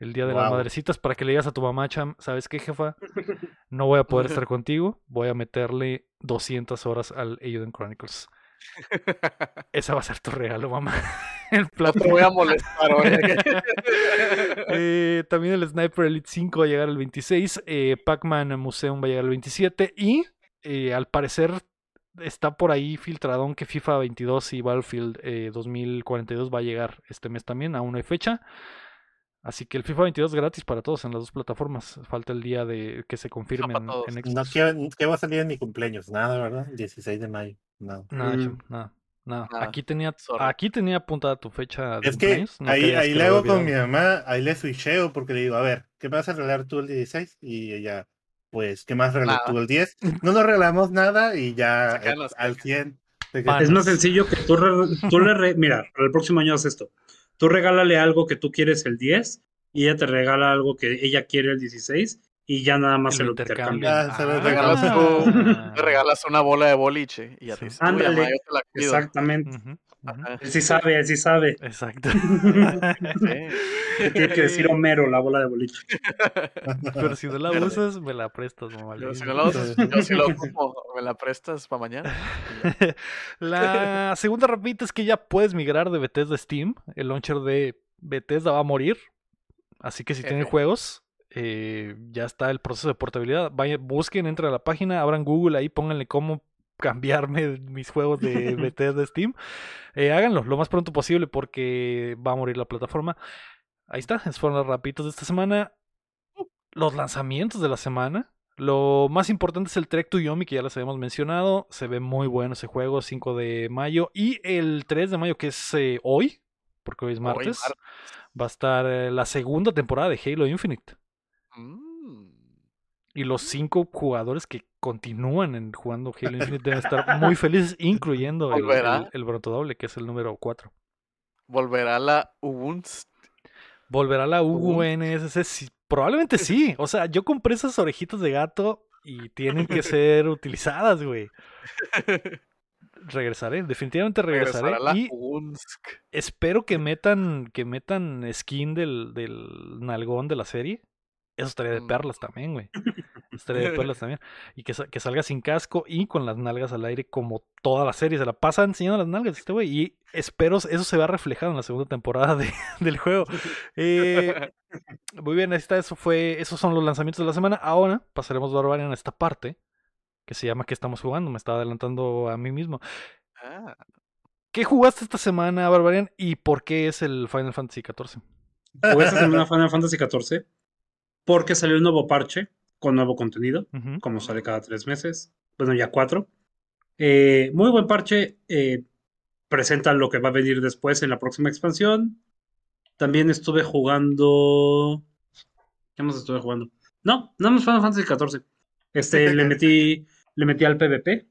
El día de las madrecitas para que le digas a tu mamá, Cham, ¿sabes qué, jefa? No voy a poder estar contigo. Voy a meterle 200 horas al Euden Chronicles. Ese va a ser tu regalo, mamá. el No plato. te voy a molestar. Eh, también el Sniper Elite 5 va a llegar el 26. eh, Pac-Man Museum va a llegar el 27. Y eh, al parecer está por ahí filtradón que FIFA 22 y Battlefield eh, 2042 va a llegar este mes también. Aún no hay fecha. Así que el FIFA 22 gratis para todos en las dos plataformas. Falta el día de que se confirme en, en No. ¿qué, qué va a salir en mi cumpleaños? Nada, ¿verdad? 16 de mayo. Nada. Nada, Mm. Nada, nada. Nada. Aquí tenía, Sorry. aquí tenía apuntada tu fecha de Es que no ahí, ahí que le hago con mi mamá, ahí le switcheo porque le digo, a ver, ¿qué me vas a regalar tú el 16? Y ella, pues, ¿qué más regalas tú el 10? No nos regalamos nada y ya eh, al cajas. 100. de que- Pan. Es más sencillo que tú, re- tú le. re- mira, para el próximo año haz esto. Tú regálale algo que tú quieres el 10 y ella te regala algo que ella quiere el 16 y ya nada más se lo intercambian. Ah, se lo Ah. regalas tú- Te regalas una bola de boliche y ya Sí. te dices, "Uy, Ándale. yo te la cuido". Exactamente. Ajá. Él sí sabe, él sí sabe. Exacto. Sí. Tiene que decir Homero, la bola de boliche. Pero si no la usas, me la prestas, mamá. Yo si no la usas, yo si lo ocupo, me la prestas para mañana. La segunda rapidita es que ya puedes migrar de Bethesda a Steam. El launcher de Bethesda va a morir. Así que si tienen juegos, eh, ya está el proceso de portabilidad. Vayan, busquen, entren a la página, abran Google ahí, pónganle cómo cambiarme mis juegos de Bethesda a Steam. Eh, háganlo lo más pronto posible porque va a morir la plataforma. Ahí está, esos fueron las rapiditas de esta semana. Los lanzamientos de la semana. Lo más importante es el Trek to Yomi, que ya les habíamos mencionado. Se ve muy bueno ese juego, 5 de mayo. Y el 3 de mayo, que es eh, hoy, porque hoy es Hoy martes. va a estar eh, la segunda temporada de Halo Infinite. Mm. Y los cinco jugadores que continúan en jugando Halo Infinite deben estar muy felices, incluyendo el, el, el Brontodoble, que es el número 4. Volverá la Ubuntu. ¿Volverá la. UNSC? Sí, probablemente sí. O sea, yo compré esas orejitas de gato y tienen que ser utilizadas, güey. Regresaré, definitivamente regresaré. Y Ubunsk. espero que metan, que metan skin del, del nalgón de la serie. Eso estaría de Mm. perlas también, güey. Estaría de perlas también. Y que, que salga sin casco y con las nalgas al aire como toda la serie. Se la pasa enseñando las nalgas este güey. Y espero eso se vea reflejado en la segunda temporada de- del juego. Eh, muy bien, ahí está. Eso fue, esos son los lanzamientos de la semana. Ahora pasaremos Barbarian a esta parte que se llama ¿Qué estamos jugando? Me estaba adelantando a mí mismo. Ah, ¿Qué jugaste esta semana, Barbarian? ¿Y por qué es el Final Fantasy XIV? Jugué esta semana Final Fantasy XIV porque salió un nuevo parche con nuevo contenido, Ujú. como sale cada tres meses. Bueno, ya cuatro. Eh, muy buen parche. eh, presenta lo que va a venir después en la próxima expansión. También estuve jugando. ¿Qué más estuve jugando? No, no más Final Fantasy XIV. Este, le metí, le metí al PvP,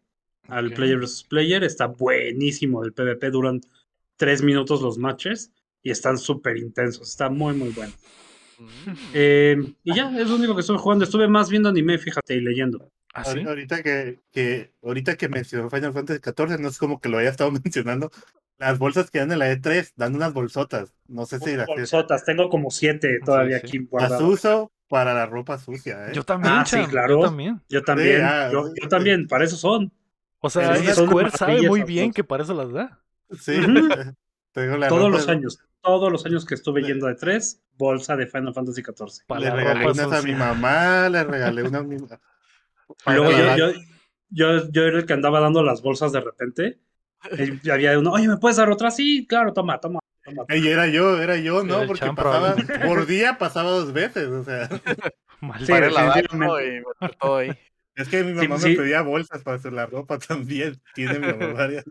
al Ok. Player vs. Player. Está buenísimo el PvP. Duran tres minutos los matches y están súper intensos. Está muy, muy bueno. Mm. Eh, y ya, es lo único que estuve jugando. Estuve más viendo anime, fíjate, y leyendo. ¿Ah, sí? Ahori- Ahorita que, que, ahorita que mencionó Final Fantasy XIV, no es como que lo haya estado mencionando. Las bolsas que dan en la E3 dan unas bolsotas. No sé si las, Bolsotas, tengo como siete todavía sí. aquí las uso para la ropa sucia. ¿eh? Yo también, Ah, sí, claro. Yo también. Yo también, ah, yo, yo también, para eso son. O sea, Square sabe muy bien que para eso las da. Sí, Ujú. tengo la Todos ropa- los años, todos los años que estuve yendo de tres, bolsa de Final Fantasy XIV. Le regalé unas a mi mamá, le regalé una a mi Y para luego yo, yo, yo, yo era el que andaba dando las bolsas de repente. Y había uno, oye, ¿me puedes dar otra? Sí, claro, toma, toma. toma. Ey, era yo, era yo, ¿no? Porque pasaba, por día pasaba dos veces, o sea. Maldito. Sí, Para definitivamente. y. Es que mi mamá sí. me pedía bolsas para hacer la ropa también. Tiene mi mamá varias.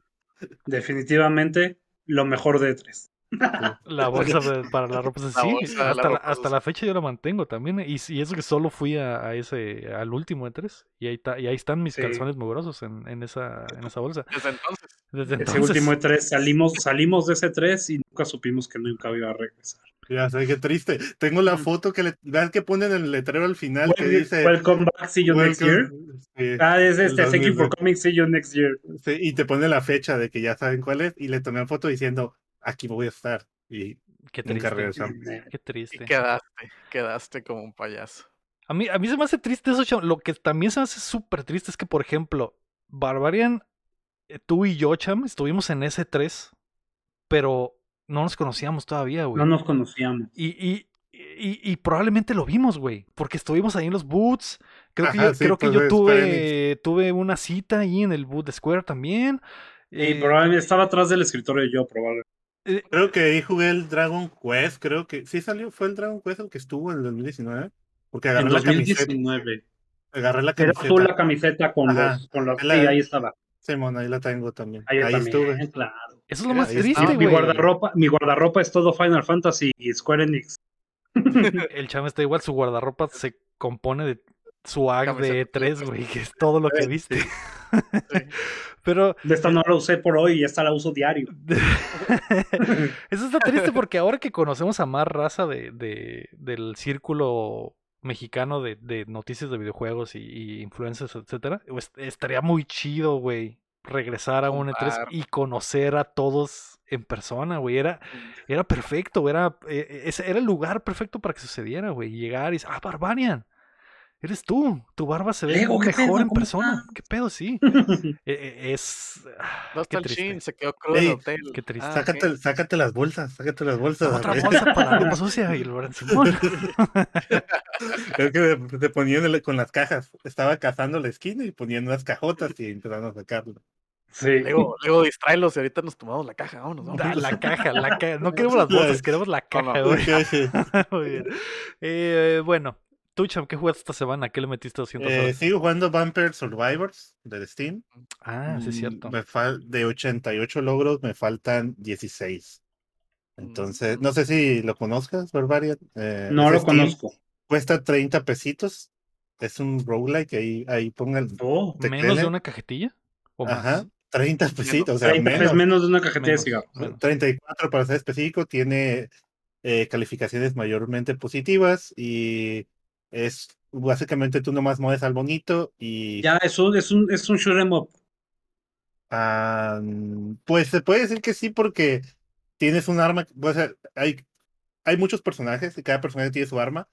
Definitivamente lo mejor de tres. La bolsa de- para la ropa La sí, bolsa la hasta, la, ropa hasta sucia. la fecha yo la mantengo también. Y, y eso que solo fui a, a ese, al último de tres. Y ahí, está, y ahí están mis Sí. calzones mugrosos en, en, esa, en esa bolsa. Desde entonces. Desde Ese último de tres salimos, salimos de ese tres y nunca supimos que nunca iba a regresar. Ya sé, qué triste. Tengo la foto que le, vean que ponen el letrero al final que dice Welcome back, see you next year. Ah, es este, thank you for 2020. coming, see you next year. Sí, y te pone la fecha de que ya saben cuál es. Y le tomé foto diciendo, aquí voy a estar. Y Qué nunca triste. regresamos. Qué Y triste. quedaste. Quedaste como un payaso. A mí, a mí se me hace triste eso, Cham. Lo que también se me hace súper triste es que, por ejemplo, Barbarian, eh, tú y yo, Cham, estuvimos en S3, pero no nos conocíamos todavía, güey. No nos conocíamos. Y, y, y, y probablemente lo vimos, güey, porque estuvimos ahí en los boots. Creo que Ajá, yo, sí, creo que pues, yo tuve, tuve una cita ahí en el boot de Square también. Y Eh, probablemente estaba atrás del escritorio yo, probablemente. Eh, Creo que ahí jugué el Dragon Quest. Creo que sí salió. Fue el Dragon Quest el que estuvo en el 2019. Porque agarré En la camiseta. 2019. Agarré la Era camiseta. azul la camiseta con Ajá. los, con los. La- Sí, ahí estaba. Simón, ahí la tengo también. Ahí, Ahí, también, estuve. claro. eso es lo más ahí triste, mi, güey. guardarropa, mi guardarropa es todo Final Fantasy y Square Enix. El Cham está igual, su guardarropa se compone de su ag de Camiseta, tres, güey, que es todo lo que viste. Sí. Pero De esta no la usé por hoy y esta la uso diario. Eso está triste porque ahora que conocemos a más raza de, de- del círculo mexicano de, de noticias de videojuegos y, y influencers, etcétera, pues, estaría muy chido, güey. regresar a un E3 Juntar. y conocer a todos en persona, güey. Era, era perfecto, era, eh, ese era el lugar perfecto para que sucediera, güey. Llegar y decir, ah, Barbarian, eres tú. Tu barba se ve Lego, ¿qué mejor pedo? en ¿Cómo persona. ¿Qué pedo? Sí. Eh, eh, es. ah, No qué está el triste. Shin, se quedó crudo en el Ey, hotel. qué triste. Ah, sácate, sácate las bolsas, sácate las bolsas. Otra bolsa para la ropa sucia y el Simón. Creo que te ponían el- con las cajas. Estaba cazando la esquina y ponían unas cajotas y empezaron a sacarlo. Sí. Luego, luego distráelos y ahorita nos tomamos la caja. Vámonos, Da- vámonos. la caja, la caja. No queremos las bolsas, queremos la No, no. caja. Muy bien. Eh, bueno, tú, Cham, ¿qué jugaste esta semana? ¿Qué le metiste 200 Eh, sigo jugando Vampire Survivors de Steam. Ah, sí, es Mm, cierto. Me fal- de 88 logros me faltan 16. Entonces, Mm. no sé si lo conozcas, Barbarian. Eh, No lo Steam, conozco. Cuesta 30 pesitos. Es un roguelike, ahí, ahí pongan. Oh, ¿Menos de una cajetilla? ¿O más? Ajá, 30 pesitos, o sea, 30 es menos. menos de una cajetilla Menos, cigarros. menos. 34 para ser específico, tiene eh, calificaciones mayormente positivas y es básicamente tú nomás mueves al bonito y Ya, eso es un, es un shoot 'em up. ah, pues se puede decir que sí porque tienes un arma, o sea, hay, hay muchos personajes y cada personaje tiene su arma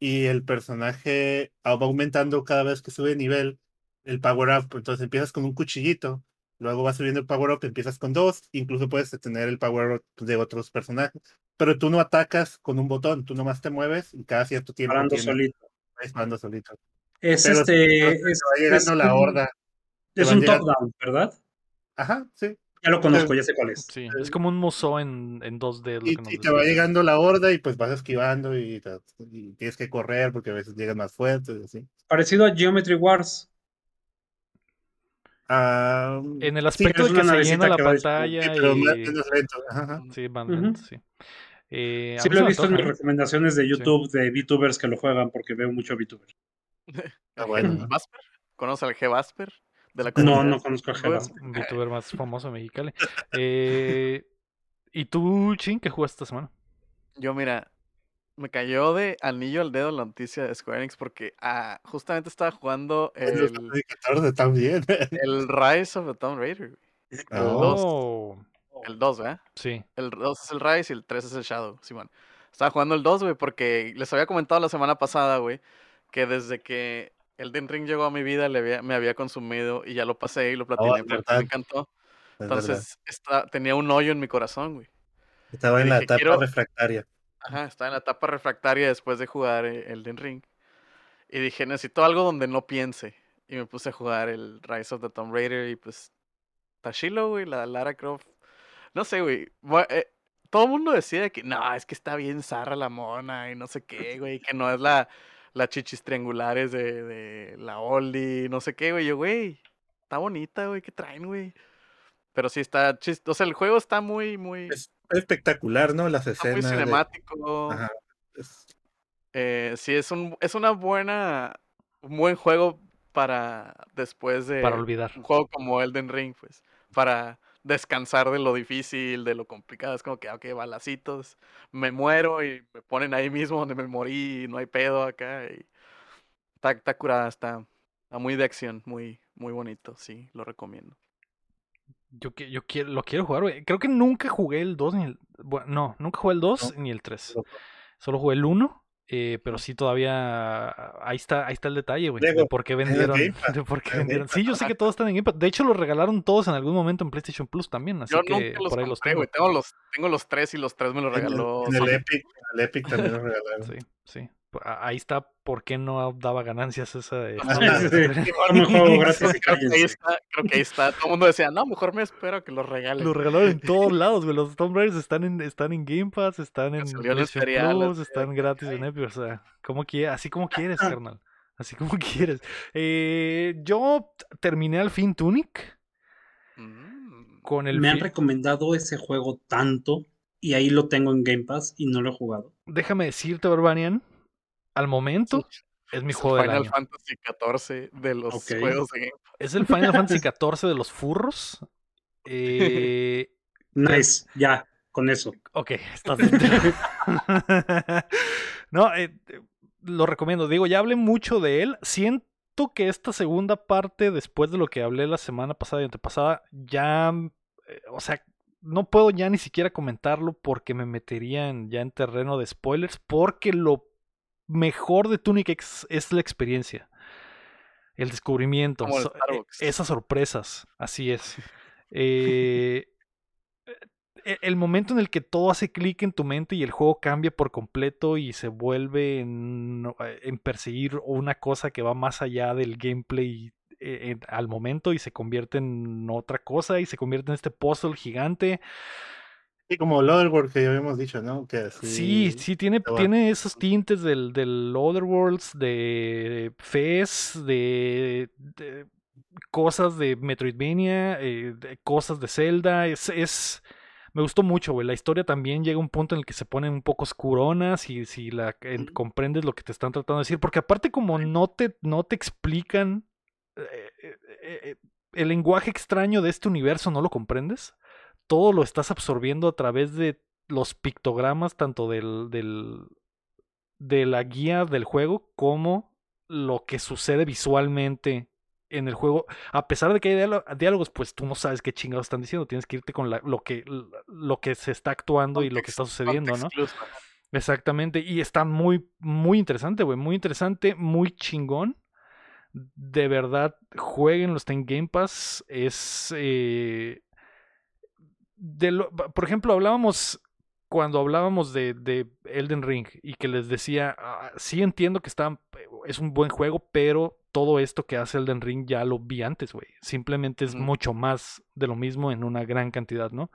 y el personaje va aumentando cada vez que sube de nivel el power up, entonces empiezas con un cuchillito, luego vas subiendo el power up, empiezas con dos, incluso puedes tener el power up de otros personajes, pero tú no atacas con un botón, tú nomás te mueves y cada cierto tiempo Parando tienes- solito. vas disparando solito. Es Pero este. te Es, va llegando es la un- horda. Es un llegando- top-down, ¿verdad? Ajá, sí. Ya lo conozco, ya sé cuál es. Sí, es como un museo en, en 2D. lo Y, que nos y te va llegando la horda y pues vas esquivando y, tienes que correr porque a veces llegan más fuertes y así. Parecido a Geometry Wars. Ah, En el aspecto de que se llena la que pantalla sí, pero más- menos lento. Ajá. Sí, van Ujú. lentos, sí. Eh, Sí lo he visto en mis recomendaciones de YouTube de VTubers que lo juegan porque veo mucho VTuber. Ah, bueno, ¿no? ¿Vasper? ¿Conoce al G. Vasper? De la No, no conozco a. Un VTuber más famoso de Mexicali. Eh, ¿Y tú, Chin, qué jugaste esta semana? Yo, mira, me cayó de anillo al dedo la noticia de Square Enix porque ah, justamente estaba jugando los el, 2014 también. el Rise of the Tomb Raider. Ah. Oh, El 2, ¿verdad? sí. El 2 es el Rise y el 3 es el Shadow, Simón. Estaba jugando el 2, güey, porque les había comentado la semana pasada, güey, que desde que Elden Ring llegó a mi vida le había- me había consumido y ya lo pasé y lo platiné Oh, porque verdad. me encantó. Es. Entonces está, tenía un hoyo en mi corazón, güey. Estaba y en la etapa quiero- refractaria. Ajá, estaba en la etapa refractaria después de jugar eh, Elden Ring. Y dije, necesito algo donde no piense. Y me puse a jugar el Rise of the Tomb Raider y pues... Tashilo, güey, la Lara Croft. No sé, güey. eh, todo el mundo decía que no, es que está bien zarra la mona y no sé qué, güey. Que no es la, la chichis triangulares de, de la Oldie, no sé qué, güey. Yo, güey, está bonita, güey, ¿qué traen, güey? Pero sí está chistoso. O sea, el juego está muy, muy... Es espectacular, ¿no? Las Está muy escenas. de- cinemático. Ajá. Es- Eh, sí, es un, es una buena, un buen juego para después de Para olvidar. un juego como Elden Ring, pues, para descansar de lo difícil, de lo complicado. Es como que, ok, balacitos, me muero y me ponen ahí mismo donde me morí y no hay pedo acá. Y está, está curada, está, está muy de acción, muy, muy bonito, sí, lo recomiendo. Yo, yo quiero, lo quiero jugar, güey. Creo que nunca jugué el 2 ni el... Bueno, no, nunca jugué el 2 ni el 3. No. Solo jugué el 1. Eh, pero sí todavía ahí está ahí está el detalle, güey, de por qué vendieron, de por qué vendieron. Sí, yo sé que todos están en Game Pass. De hecho, los regalaron todos en algún momento en PlayStation Plus también, así Yo que nunca los por ahí los compré, tengo. güey. Tengo los, tengo los tres y los tres me los en el- regaló. En el. Epic, en el Epic también lo regalaron. Sí, sí. Ahí está por qué no daba ganancias esa. Sí, juego Creo que ahí está, creo que ahí está. Todo el mundo decía, no, mejor me espero que los regalen. Los regalaron en todos lados, güey. Los Tomb Raiders están en, están en Game Pass, están en Plus, están gratis en Epic. O sea, como así como quieres, carnal. Así como quieres. Eh, yo terminé al fin Tunic Mm. con el Me han recomendado ese juego tanto y ahí lo tengo en Game Pass y no lo he jugado. Déjame decirte, Barbarian, al momento es mi Es el juego del Final año. Fantasy XIV de los juegos de Game Pass. Es el Final Fantasy XIV de los furros. Eh, Nice, ya, con eso. Ok, estás dentro. no, eh, eh, lo recomiendo. Digo, ya hablé mucho de él. Siento siento que esta segunda parte, después de lo que hablé la semana pasada y antepasada, ya, eh, o sea, no puedo ya ni siquiera comentarlo porque me metería en, ya en terreno de spoilers, porque lo mejor de Tunic X es la experiencia, el descubrimiento, Como el so- e- Starbucks. esas sorpresas, así es. Eh, e- el momento en el que todo hace clic en tu mente y el juego cambia por completo y se vuelve en, en perseguir una cosa que va más allá del gameplay eh, al momento y se convierte en otra cosa y se convierte en este puzzle gigante. Sí, como Loverworld que ya habíamos dicho, ¿no? Que así, Sí, sí, tiene, tiene esos tintes del, del Otherworlds, de Fez, de, de cosas de Metroidvania, eh, de cosas de Zelda. Es, es, me gustó mucho, güey. La historia también llega a un punto en el que se ponen un poco oscuronas si, si la comprendes lo que te están tratando de decir. Porque aparte como no te, no te explican eh, eh, el lenguaje extraño de este universo, no lo comprendes. Todo lo estás absorbiendo a través de los pictogramas, tanto del, del de la guía del juego como lo que sucede visualmente en el juego. A pesar de que hay diálo- diálogos, pues tú no sabes qué chingados están diciendo. Tienes que irte con la- lo, que, lo que se está actuando y lo que está sucediendo, ¿no? Exactamente. Y está muy, muy interesante, güey. Muy interesante, muy chingón. De verdad, jueguenlo, está en Game Pass. Es. eh, de lo- por ejemplo, hablábamos. Cuando hablábamos de, de Elden Ring y que les decía, "Ah, sí entiendo que está, es un buen juego, pero todo esto que hace Elden Ring ya lo vi antes, güey. Simplemente es mucho más de lo mismo en una gran cantidad, ¿no?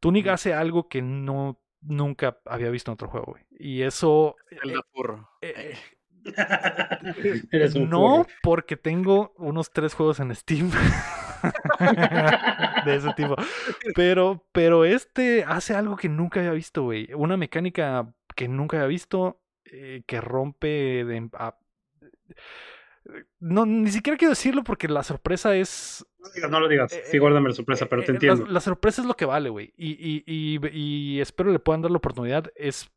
Tunic hace algo que no nunca había visto en otro juego, güey. Y eso furro. eh, Eres un no, porque tengo unos tres juegos en Steam de ese tipo. Pero, pero este hace algo que nunca había visto, güey. Una mecánica que nunca había visto, eh, que rompe de... a- no, ni siquiera quiero decirlo porque la sorpresa es No lo digas, no lo digas. Eh, Sí, guárdame la sorpresa, pero eh, te eh, entiendo. La, la sorpresa es lo que vale, güey. Y, y, y, y espero le puedan dar la oportunidad. Es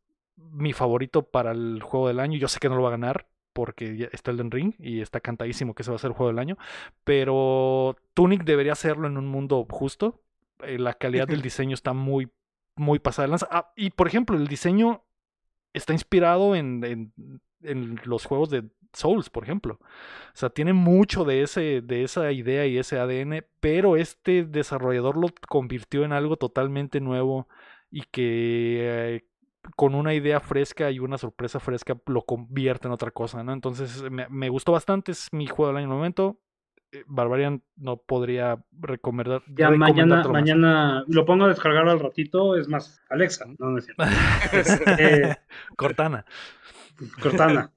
mi favorito para el juego del año. Yo sé que no lo va a ganar porque está el Ring y está cantadísimo que ese va a ser el juego del año. Pero Tunic debería hacerlo en un mundo justo. Eh, la calidad del diseño está muy, muy pasada de lanza. Ah, y por ejemplo, el diseño está inspirado en, en, en los juegos de Souls, por ejemplo. O sea, tiene mucho de, ese, de esa idea y ese ADN, pero este desarrollador lo convirtió en algo totalmente nuevo y que eh, con una idea fresca y una sorpresa fresca lo convierte en otra cosa, ¿no? Entonces me, me gustó bastante, es mi juego del año en el momento. Eh, Barbarian no podría recomendar. Ya mañana, mañana lo pongo a descargar al ratito. Es más, Alexa, no, no es cierto. Este, Cortana. Cortana.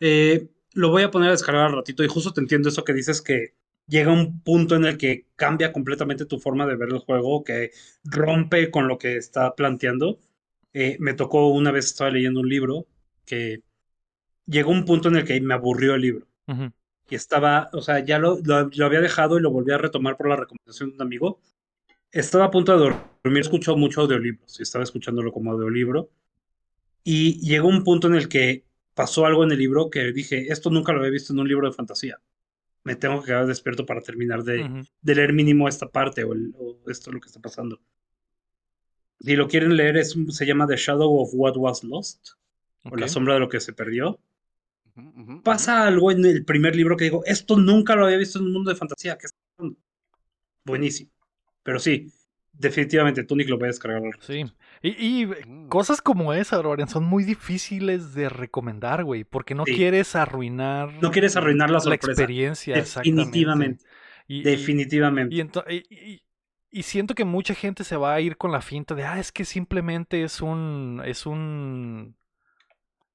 Eh, lo voy a poner a descargar al ratito y justo te entiendo eso que dices que llega un punto en el que cambia completamente tu forma de ver el juego, que rompe con lo que está planteando. Eh, me tocó una vez, estaba leyendo un libro que llegó un punto en el que me aburrió el libro. Y estaba, o sea, ya lo, lo, lo había dejado y lo volví a retomar por la recomendación de un amigo. Estaba a punto de dormir, escucho mucho audiolibros y estaba escuchándolo como audiolibro. Y llegó un punto en el que pasó algo en el libro que dije, esto nunca lo había visto en un libro de fantasía. Me tengo que quedar despierto para terminar de, leer mínimo esta parte o, el- o esto lo que está pasando. Si lo quieren leer, es, se llama The Shadow of What Was Lost, o La sombra de lo que se perdió. Pasa algo en el primer libro que digo, esto nunca lo había visto en un mundo de fantasía. ¿qué está pasando? Buenísimo. Pero sí, definitivamente Tunic lo voy a descargar. Sí. Y, y Mm. cosas como esa, Barbarian, son muy difíciles de recomendar, güey, porque no Sí. quieres arruinar No quieres arruinar la sorpresa. experiencia. exactamente. Definitivamente. Y- Definitivamente. Y, y- y- siento que mucha gente se va a ir con la finta de, ah, es que simplemente es un, es un,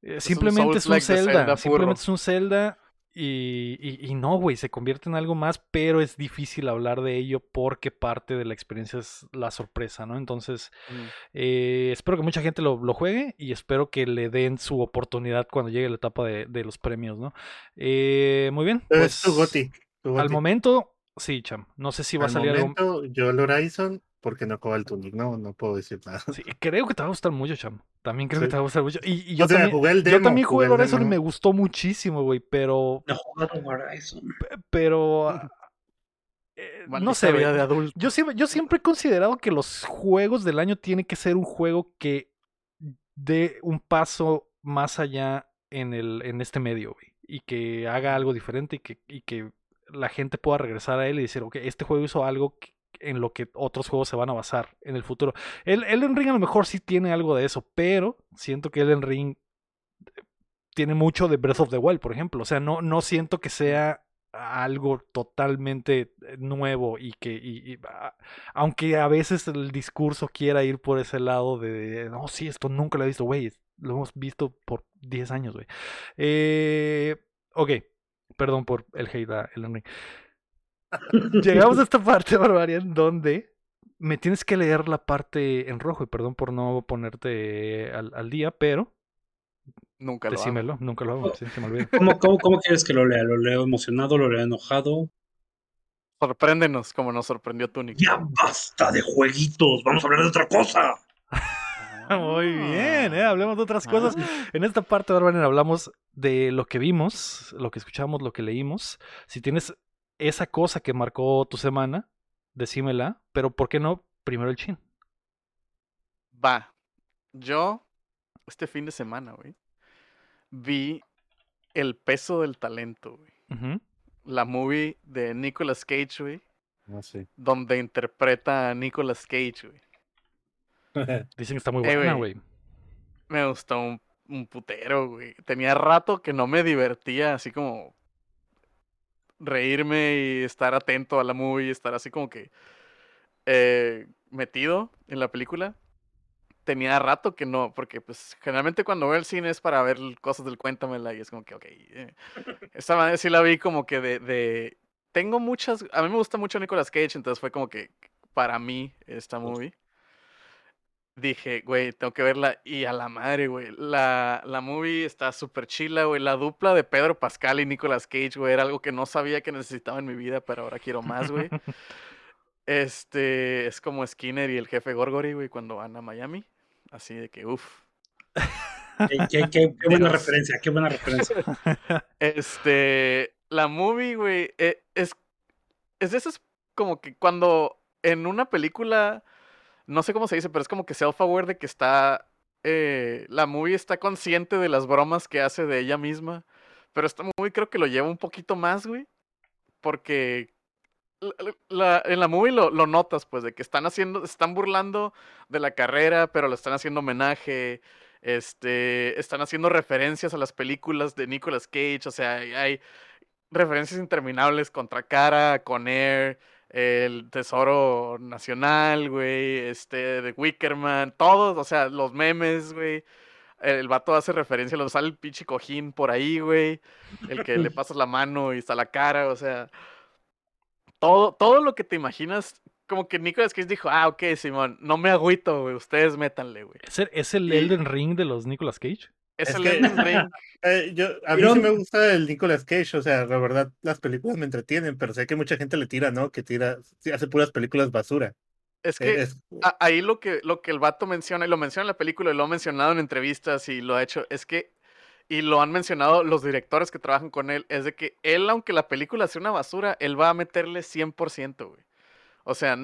eh, un simplemente es un Zelda, Zelda simplemente es un Zelda y, y- y no, güey, se convierte en algo más, pero es difícil hablar de ello porque parte de la experiencia es la sorpresa, ¿no? Entonces, Mm. eh, espero que mucha gente lo, lo juegue y espero que le den su oportunidad cuando llegue la etapa de, de los premios, ¿no? Eh, muy bien, Pero pues es tu Goti. tu al momento, sí, Cham. No sé si va a Al salir algo. momento, yo el Horizon, porque no acaba el Tunic, no, no puedo decir nada. Sí, creo que te va a gustar mucho, Cham. También creo que te va a gustar mucho. Y, y yo, O sea, también, jugué el yo demo, también jugué el jugué el Horizon y me gustó muchísimo, güey. Pero, No he jugado Horizon. pero, ah, eh, no sé, de adulto. Yo siempre, yo siempre he considerado que los juegos del año tienen que ser un juego que dé un paso más allá en, el, en este medio, güey. Y que haga algo diferente y que, y que la gente pueda regresar a él y decir, ok, este juego hizo algo en lo que otros juegos se van a basar en el futuro. El Ring a lo mejor sí tiene algo de eso, pero siento que Elden Ring tiene mucho de Breath of the Wild, por ejemplo. O sea, no, no siento que sea algo totalmente eh, nuevo y que, y, ah, aunque a veces el discurso quiera ir por ese lado de, no, sí, esto nunca lo he visto, güey, lo hemos visto por 10 años, güey. Eh, ok, perdón por el hate a Elden Ring. Llegamos a esta parte, Barbarian, donde me tienes que leer la parte en rojo, y perdón por no ponerte al, al día, pero Nunca lo hago. decímelo, nunca lo hago, sí, se me olvida. ¿Cómo, cómo, cómo quieres que lo lea? ¿Lo leo emocionado? ¿Lo leo enojado? Sorpréndenos como nos sorprendió Tunic. ¡Ya basta de jueguitos! ¡Vamos a hablar de otra cosa! Muy bien, ¿eh? hablemos de otras cosas. Ah. En esta parte, Barbarian, hablamos de lo que vimos, lo que escuchamos, lo que leímos. Si tienes esa cosa que marcó tu semana, decímela, pero ¿por qué no primero el chin? Va. Yo, este fin de semana, güey, vi El peso del talento, güey. La movie de Nicolas Cage, güey, sé. donde interpreta a Nicolas Cage, güey. Dicen que está muy Eh, buena, güey. Me gustó un, un putero, güey. Tenía rato que no me divertía, así como reírme y estar atento a la movie, estar así como que eh, metido en la película. Tenía rato que no, porque pues generalmente cuando veo el cine es para ver cosas del cuéntamela y es como que, ok. eh. Esta manera sí la vi como que de, de... Tengo muchas... A mí me gusta mucho Nicolas Cage, entonces fue como que para mí esta movie dije, güey, tengo que verla. Y a la madre, güey. La, la movie está súper chila, güey. La dupla de Pedro Pascal y Nicolas Cage, güey, era algo que no sabía que necesitaba en mi vida, pero ahora quiero más, güey. Este, es como Skinner y el jefe Gorgory, güey, cuando van a Miami. Así de que, uff. Qué, qué- qué- qué buena referencia, qué buena referencia. Este, la movie, güey, e- es, es de esas como que cuando en una película, no sé cómo se dice, pero es como que self-aware de que está, eh, la movie está consciente de las bromas que hace de ella misma, pero esta movie creo que lo lleva un poquito más, güey, porque la- en la movie lo, lo notas, pues, de que están haciendo, están burlando de la carrera, pero le están haciendo homenaje, este, están haciendo referencias a las películas de Nicolas Cage, o sea, hay, hay referencias interminables contra Cara, con Air, el Tesoro Nacional, güey, este, de Wickerman, todos, o sea, los memes, güey. El vato hace referencia, lo sale el pinche cojín por ahí, güey. El que le pasas la mano y está la cara, o sea. Todo, todo lo que te imaginas, como que Nicolas Cage dijo, ah, ok, Simón, no me agüito, güey, ustedes métanle, güey. ¿Es el, es el Y- Elden Ring de los Nicolas Cage? Es, Es el que- Elden Ring. Eh, yo, a mí sí me gusta el Nicolas Cage, o sea, la verdad, las películas me entretienen, pero sé que mucha gente le tira, ¿no? Que tira, hace puras películas basura. Es Eh, que es- a- ahí lo que, lo que el vato menciona, y lo menciona en la película, y lo ha mencionado en entrevistas, y lo ha hecho, es que, y lo han mencionado los directores que trabajan con él, es de que él, aunque la película sea una basura, él va a meterle 100%, güey. O sea,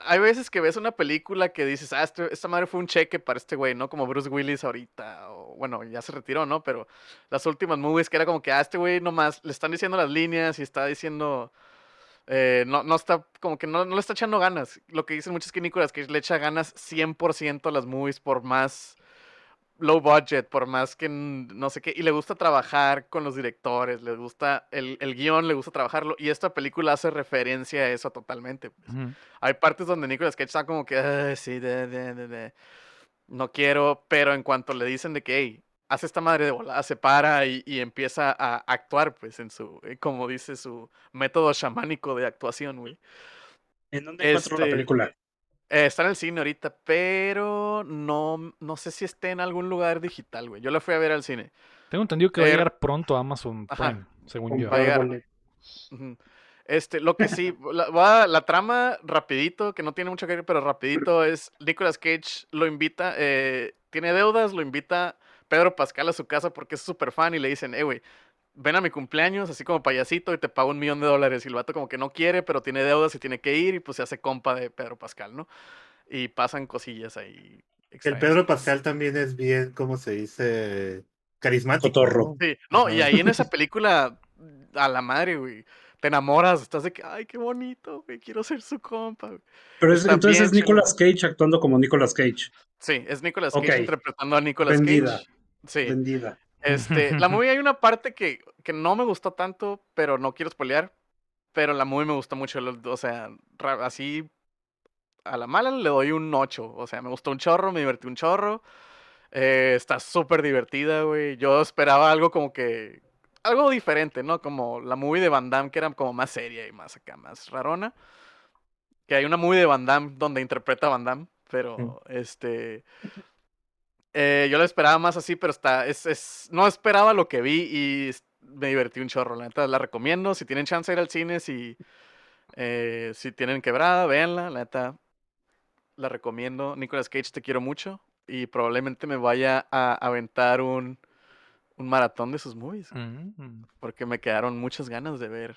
hay veces que ves una película que dices, ah, este- esta madre fue un cheque para este güey, ¿no? Como Bruce Willis ahorita, o bueno, ya se retiró, ¿no? Pero las últimas movies que era como que, ah, este güey nomás le están diciendo las líneas y está diciendo, eh, no, no está, como que no, no le está echando ganas. Lo que dicen muchos es que Nicolas Cage le echa ganas 100% a las movies por más low budget, por más que no sé qué, y le gusta trabajar con los directores, le gusta el, el guion, le gusta trabajarlo, y esta película hace referencia a eso totalmente. pues. Hay partes donde Nicolas Cage está como que, "Ay, sí, de, de, de, de, no quiero, pero en cuanto le dicen de que, hey, hace esta madre de volada, se para y, y empieza a actuar, pues, en su, eh, como dice, su método chamánico de actuación, güey. ¿En dónde encuentro la Este- película? Eh, está en el cine ahorita, pero no, no sé si esté en algún lugar digital, güey. Yo la fui a ver al cine. Tengo entendido que va a llegar pronto a Amazon Ajá. Prime, según yo. Va a llegar. Este, lo que sí, la, va- la trama, rapidito, que no tiene mucho que ver, pero rapidito, es Nicolas Cage lo invita, eh, tiene deudas, lo invita Pedro Pascal a su casa porque es súper fan y le dicen, eh, güey, ven a mi cumpleaños, así como payasito, y te pago un millón de dólares. Y el vato como que no quiere, pero tiene deudas y tiene que ir, y pues se hace compa de Pedro Pascal, ¿no? Y pasan cosillas ahí. El. Pedro Pascal también es bien, ¿cómo se dice? Carismático. Cotorro. ¿no? Sí, no, y ahí en esa película, a la madre, güey. Te enamoras, estás de que, ay, qué bonito, güey, quiero ser su compa. güey". Pero es- entonces bien es Nicolas Cage actuando como Nicolas Cage. Sí, es Nicolas Cage interpretando a Nicolas Vendida. Cage. Sí. Vendida. Este, la movie hay una parte que, que no me gustó tanto, pero no quiero spoilear. Pero la movie me gustó mucho. O sea, así a la mala le doy un 8. O sea, me gustó un chorro, me divertí un chorro. Eh, está súper divertida, güey. Yo esperaba algo como que. Algo diferente, ¿no? Como la movie de Van Damme, que era como más seria y más acá, más rarona. Que hay una movie de Van Damme donde interpreta a Van Damme, pero este. Eh, yo lo esperaba más así, pero está. Es, es, no esperaba lo que vi y me divertí un chorro. La neta la recomiendo. Si tienen chance de ir al cine, si, eh, si tienen quebrada, véanla. La neta la recomiendo. Nicolas Cage, te quiero mucho. Y probablemente me vaya a aventar un, un maratón de sus movies. Mm. Porque me quedaron muchas ganas de ver.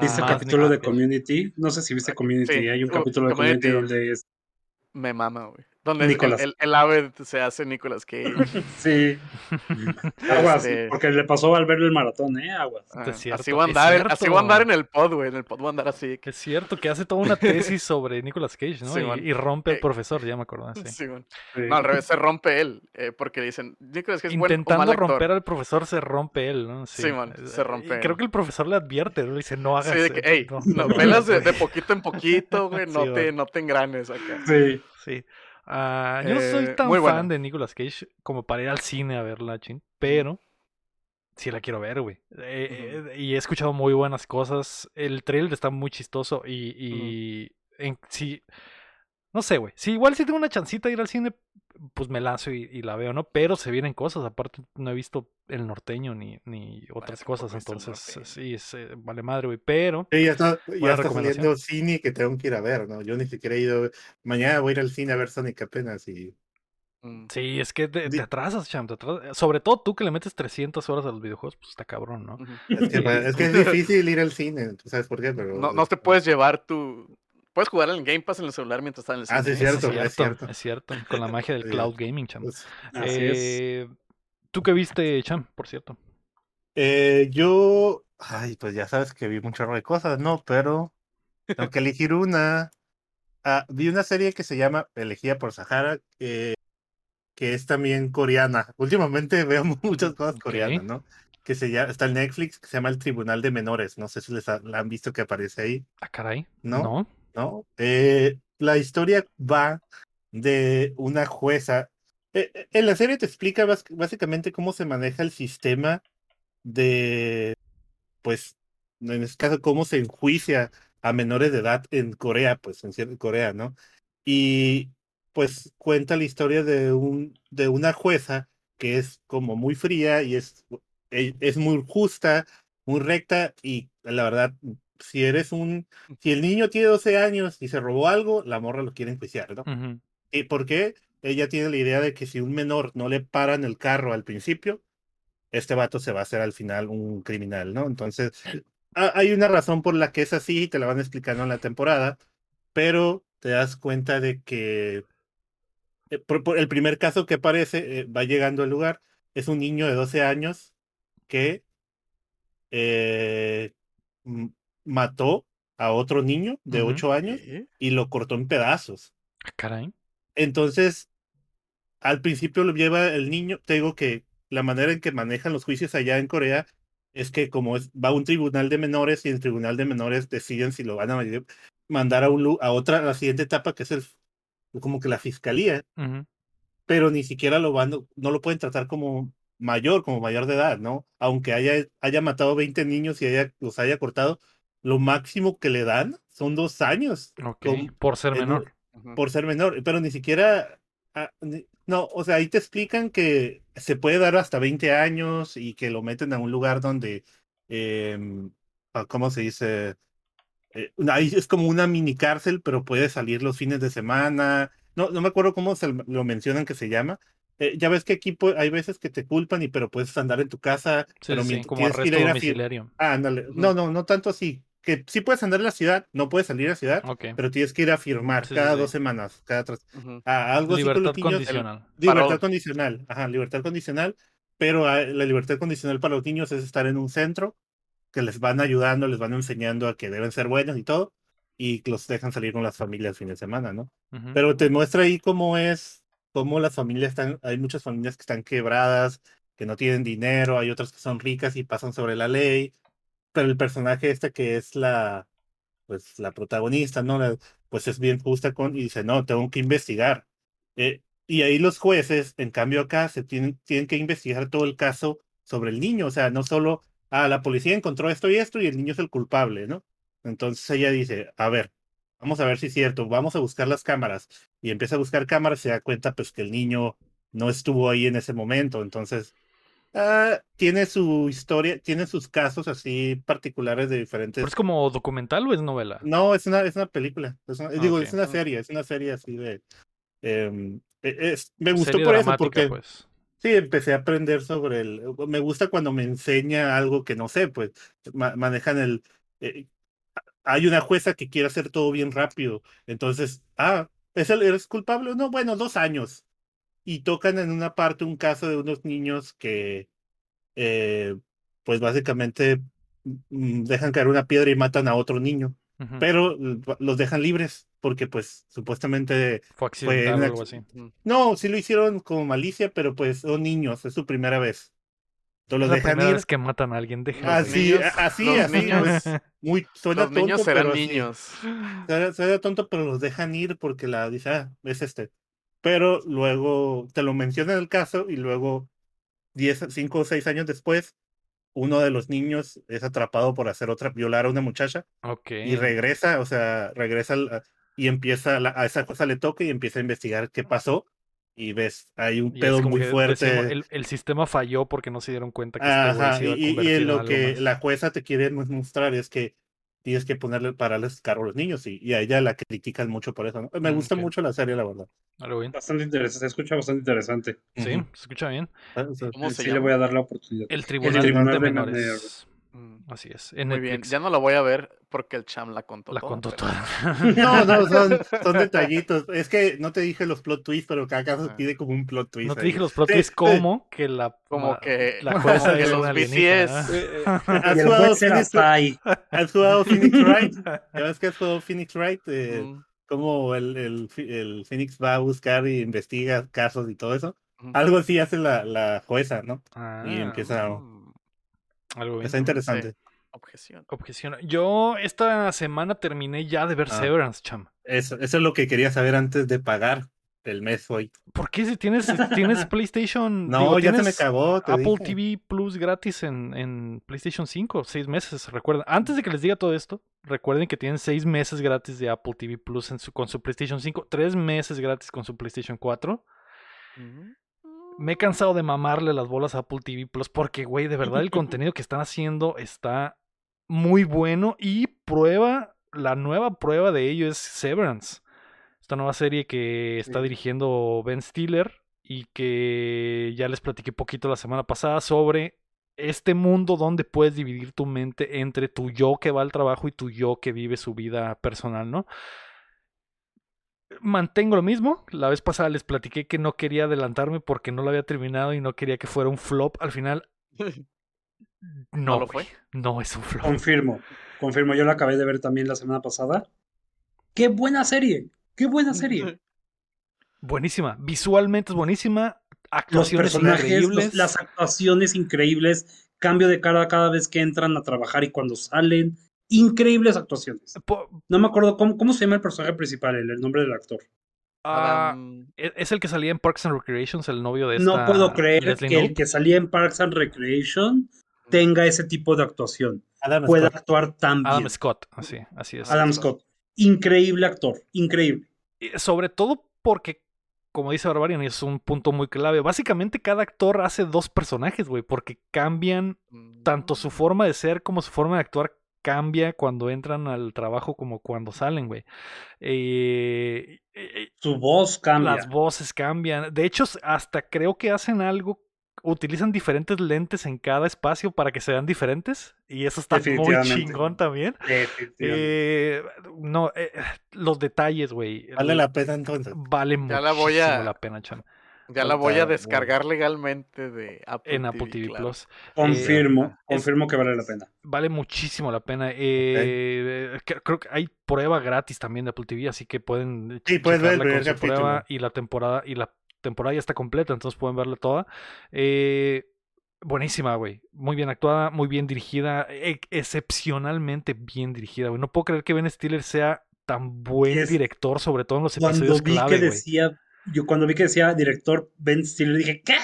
¿Viste Ah, el capítulo de. Community? No sé si viste Community. Sí, Hay un uh, capítulo de Community. Community donde es. Me mama, güey. Donde el, Nicolas. el, el ave se hace Nicolas Cage. Sí. Aguas, Este- porque le pasó al ver el maratón, ¿eh? Aguas. Ah, cierto, así voy a es andar, en- así voy a andar en el pod, güey. En el pod voy a andar así. que- Es cierto que hace toda una tesis sobre Nicolas Cage, ¿no? Sí, y, rompe al Eh, profesor, ya me acordé. sí. Sí. Sí. No, al revés, se rompe él. eh, porque dicen, Nicolas Cage es buen o Intentando mal actor. romper al profesor, se rompe él, ¿no? Sí, man, Eh, se rompe Y creo que el profesor le advierte, ¿no? Le dice, no hagas Sí, de que, hey, no, no, no velas de, hagas de eso". poquito en poquito, güey. No, Sí, te, no te engranes acá. Sí. Sí. Ah, yo no soy Eh, tan fan buena. de Nicolas Cage como para ir al cine a verla, chin, pero sí la quiero ver, güey. Eh, eh, y he escuchado muy buenas cosas. El trailer está muy chistoso y, y en, sí, no sé, güey. Si igual si tengo una chancita de ir al cine, pues me lanzo y, y la veo, ¿no? Pero se vienen cosas. Aparte, no he visto el norteño ni, ni otras cosas. Entonces, sí, es, eh, vale madre, güey. Pero Sí, ya está, ya está saliendo cine que tengo que ir a ver, ¿no? Yo ni siquiera he ido. Mañana voy a ir al cine a ver Sonic apenas y. Mm. sí, es que te, atrasas, cham. te atrasas. Sobre todo tú que le metes 300 horas a los videojuegos, pues está cabrón, ¿no? Es que, es que es difícil ir al cine, ¿tú sabes por qué? Pero, No, no te puedes llevar tu. Puedes jugar en el Game Pass en el celular mientras estás en el cine. Ah, sí, es cierto, es es cierto, es cierto, Con la magia del Sí. cloud gaming, cham. Pues, Así es. Eh, ¿Tú qué viste, Cham, por cierto? eh, yo. Ay, pues ya sabes que vi un chorro de cosas, ¿no? Pero tengo que elegir una. Ah, vi una serie que se llama Elegida por Sahara, eh, que es también coreana. Últimamente veo muchas cosas coreanas, ¿no? Que se llama, está en Netflix, que se llama El Tribunal de Menores. No sé si les ha- la han visto que aparece ahí. Ah, caray. ¿No? No. ¿No? Eh, la historia va de una jueza. eh, eh, en la serie te explica básicamente cómo se maneja el sistema de, pues, en este caso, cómo se enjuicia a menores de edad en Corea, pues, en Corea, ¿no? Y pues cuenta la historia de un, de una jueza que es como muy fría y es, e- es muy justa, muy recta, y la verdad, si eres un, si el niño tiene 12 años y se robó algo, la morra lo quiere enjuiciar, ¿no? Ujú. ¿Y por qué? Ella tiene la idea de que si un menor no le paran el carro al principio, este vato se va a hacer al final un criminal, ¿no? Entonces, ha- hay una razón por la que es así, y te la van explicando en la temporada, pero te das cuenta de que eh, el primer caso que aparece, eh, va llegando al lugar, es un niño de 12 años que eh, m- mató a otro niño de Ujú. 8 años y lo cortó en pedazos. Ah, caray. Entonces, al principio lo lleva el niño, te digo que la manera en que manejan los juicios allá en Corea es que como es, va a un tribunal de menores y el tribunal de menores deciden si lo van a mandar a un a otra, a la siguiente etapa que es el como que la fiscalía, pero ni siquiera lo van, no lo pueden tratar como mayor, como mayor de edad, ¿no? Aunque haya, haya matado 20 niños y haya, los haya cortado, lo máximo que le dan son dos años Ok. Con- Por ser menor. Por ser menor, pero ni siquiera, ah, ni- no, o sea, ahí te explican que se puede dar hasta 20 años y que lo meten a un lugar donde, em, ah, ¿cómo se dice? eh, ahí es como una mini cárcel, pero puedes salir los fines de semana. No, no me acuerdo cómo se lo mencionan que se llama. Eh, ya ves que aquí hay veces que te culpan y pero puedes andar en tu casa, Sí, pero sí, mientras como tienes que ir a. Ah, ándale. No, no, no tanto así. Que sí puedes andar en la ciudad, no puedes salir a la ciudad, Ok. pero tienes que ir a firmar Sí, cada sí. dos semanas, cada tres. Ujú. Ah, algo así con Libertad los niños. condicional. Libertad Parol. condicional, ajá, libertad condicional, pero la libertad condicional para los niños es estar en un centro que les van ayudando, les van enseñando a que deben ser buenos y todo, y los dejan salir con las familias el fin de semana, ¿no? Ujú. Pero te muestra ahí cómo es, cómo las familias están, hay muchas familias que están quebradas, que no tienen dinero, hay otras que son ricas y pasan sobre la ley, pero el personaje este que es la, pues la protagonista, ¿no? La- pues es bien justa con, y dice, no, tengo que investigar. Eh, y ahí los jueces, en cambio acá, se tienen, tienen que investigar todo el caso sobre el niño, o sea, no solo, ah, la policía encontró esto y esto y el niño es el culpable, ¿no? Entonces ella dice, a ver, vamos a ver si es cierto, vamos a buscar las cámaras. Y empieza a buscar cámaras se da cuenta pues que el niño no estuvo ahí en ese momento, entonces ah, tiene su historia, tiene sus casos así particulares de diferentes... ¿Pero es como documental o es novela? No, es una, es una película. es una- Ah, digo, es una serie, es una serie así de. em, e- es- me gustó Serie por eso, porque pues. sí, empecé a aprender sobre el. Me gusta cuando me enseña algo que no sé, pues ma- manejan el. eh, hay una jueza que quiere hacer todo bien rápido. Entonces, ah, ¿es el, ¿eres culpable no? Bueno, dos años. Y tocan en una parte un caso de unos niños que, eh, pues básicamente mm, dejan caer una piedra y matan a otro niño pero l- los dejan libres porque pues supuestamente Fue accidental o algo así. No sí lo hicieron como malicia pero pues son niños es su primera vez Es entonces los la dejan primera ir vez que matan a alguien. Los así niños- así los así niños- pues, muy suena Los niños tonto, serán pero sí. niños. Suena, suena tonto pero los dejan ir porque la dice ah es este pero luego te lo menciona el caso y luego 10 5 o 6 años después uno de los niños es atrapado por hacer otra violar a una muchacha Ok. y regresa, o sea, regresa y empieza la- a esa cosa le toca y empieza a investigar qué pasó y ves, hay un Y pedo muy fuerte. decimos, el, el sistema falló porque no se dieron cuenta que este Ajá, a y, y- en lo que más. la jueza te quiere mostrar es que tienes que ponerle pararles cargo a los niños y, y a ella la critican mucho por eso. ¿no? Me Mm, gusta ok. mucho la serie, la verdad. Bien. Bastante interesante, se escucha bastante interesante. Sí, Ujú. se escucha bien. Ah, o sea, ¿Cómo se sí le llama? voy a dar la oportunidad. El Tribunal, Tribunal de de Menores. Mm, Así es. En Muy bien, ya no la voy a ver porque el cham la contó La toda, contó pero- toda. No, no, son, son detallitos. Es que no te dije los plot twists, pero cada caso Ah. pide como un plot twist. No te ahí. dije los plot twists sí. como que la, Como que- la como jueza que es los BCS. alienígena. Eh, ¿Has jugado Phoenix-. ¿Has jugado Phoenix Wright? ¿Ya ves que has jugado Phoenix Wright? Eh, mm, Como el, el, Phoenix va a buscar y investiga casos y todo eso. Algo así hace la, la jueza, ¿no? Ah, Y empieza. Mm, algo bien. Está interesante. Objeción. Objeción. Yo esta semana terminé ya de ver Ah. Severance, cham. Eso, eso es lo que quería saber antes de pagar el mes hoy. ¿Por qué si tienes, tienes PlayStation? No, digo, ya se me acabó. te Apple dije. TV Plus gratis en, en PlayStation 5, seis meses, recuerden. Antes de que les diga todo esto, recuerden que tienen seis meses gratis de Apple TV Plus en su, con su PlayStation 5, tres meses gratis con su PlayStation 4. Mm. Me he cansado de mamarle las bolas a Apple TV Plus porque, güey, de verdad el contenido que están haciendo está muy bueno y prueba, la nueva prueba de ello es Severance. Esta nueva serie que está dirigiendo Ben Stiller y que ya les platiqué poquito la semana pasada sobre este mundo donde puedes dividir tu mente entre tu yo que va al trabajo y tu yo que vive su vida personal, ¿no? Mantengo lo mismo. La vez pasada les platiqué que no quería adelantarme porque no lo había terminado y no quería que fuera un flop. Al final, no, lo fue? no es un flop. Confirmo, confirmo. Yo la acabé de ver también la semana pasada. ¡Qué buena serie! ¡Qué buena serie! Buenísima. Visualmente es buenísima. Los personajes, los- las actuaciones increíbles, cambio de cara cada vez que entran a trabajar y cuando salen. Increíbles actuaciones. No me acuerdo cómo, cómo se llama el personaje principal, el, el nombre del actor. ah, Adam- es el que salía en Parks and Recreations, el novio de esta No puedo creer Leslie que el que salía en Parks and Recreation tenga ese tipo de actuación. Adam Pueda Scott. actuar tan Adam bien. Scott, así, así es. Adam Scott. Increíble actor, increíble. Sobre todo porque, como dice Barbarian, es un punto muy clave. Básicamente cada actor hace dos personajes, güey, porque cambian tanto su forma de ser como su forma de actuar cambia cuando entran al trabajo como cuando salen, güey. Eh, eh, Su voz cambia. las voces cambian. De hecho, hasta creo que hacen algo, utilizan diferentes lentes en cada espacio para que sean diferentes. Y eso está muy chingón también. Eh, no, eh, los detalles, güey. Vale la pena entonces. Vale Ya la muchísimo voy a- la pena, cham. Ya la voy a descargar legalmente de Apple En Apple TV claro. Plus. confirmo, eh, es- confirmo que vale la pena. Vale muchísimo la pena. Eh, cre- Creo que hay prueba gratis también de Apple TV, así que pueden Sí, puedes ver con su prueba y la temporada y la temporada ya está completa, entonces pueden verla toda. Eh, buenísima, güey. Muy bien actuada, muy bien dirigida, e- excepcionalmente bien dirigida, güey. No puedo creer que Ben Stiller sea tan buen Es- director, sobre todo en los Cuando episodios vi clave, que decía, yo cuando vi que decía director Ben Stiller dije, ¿qué?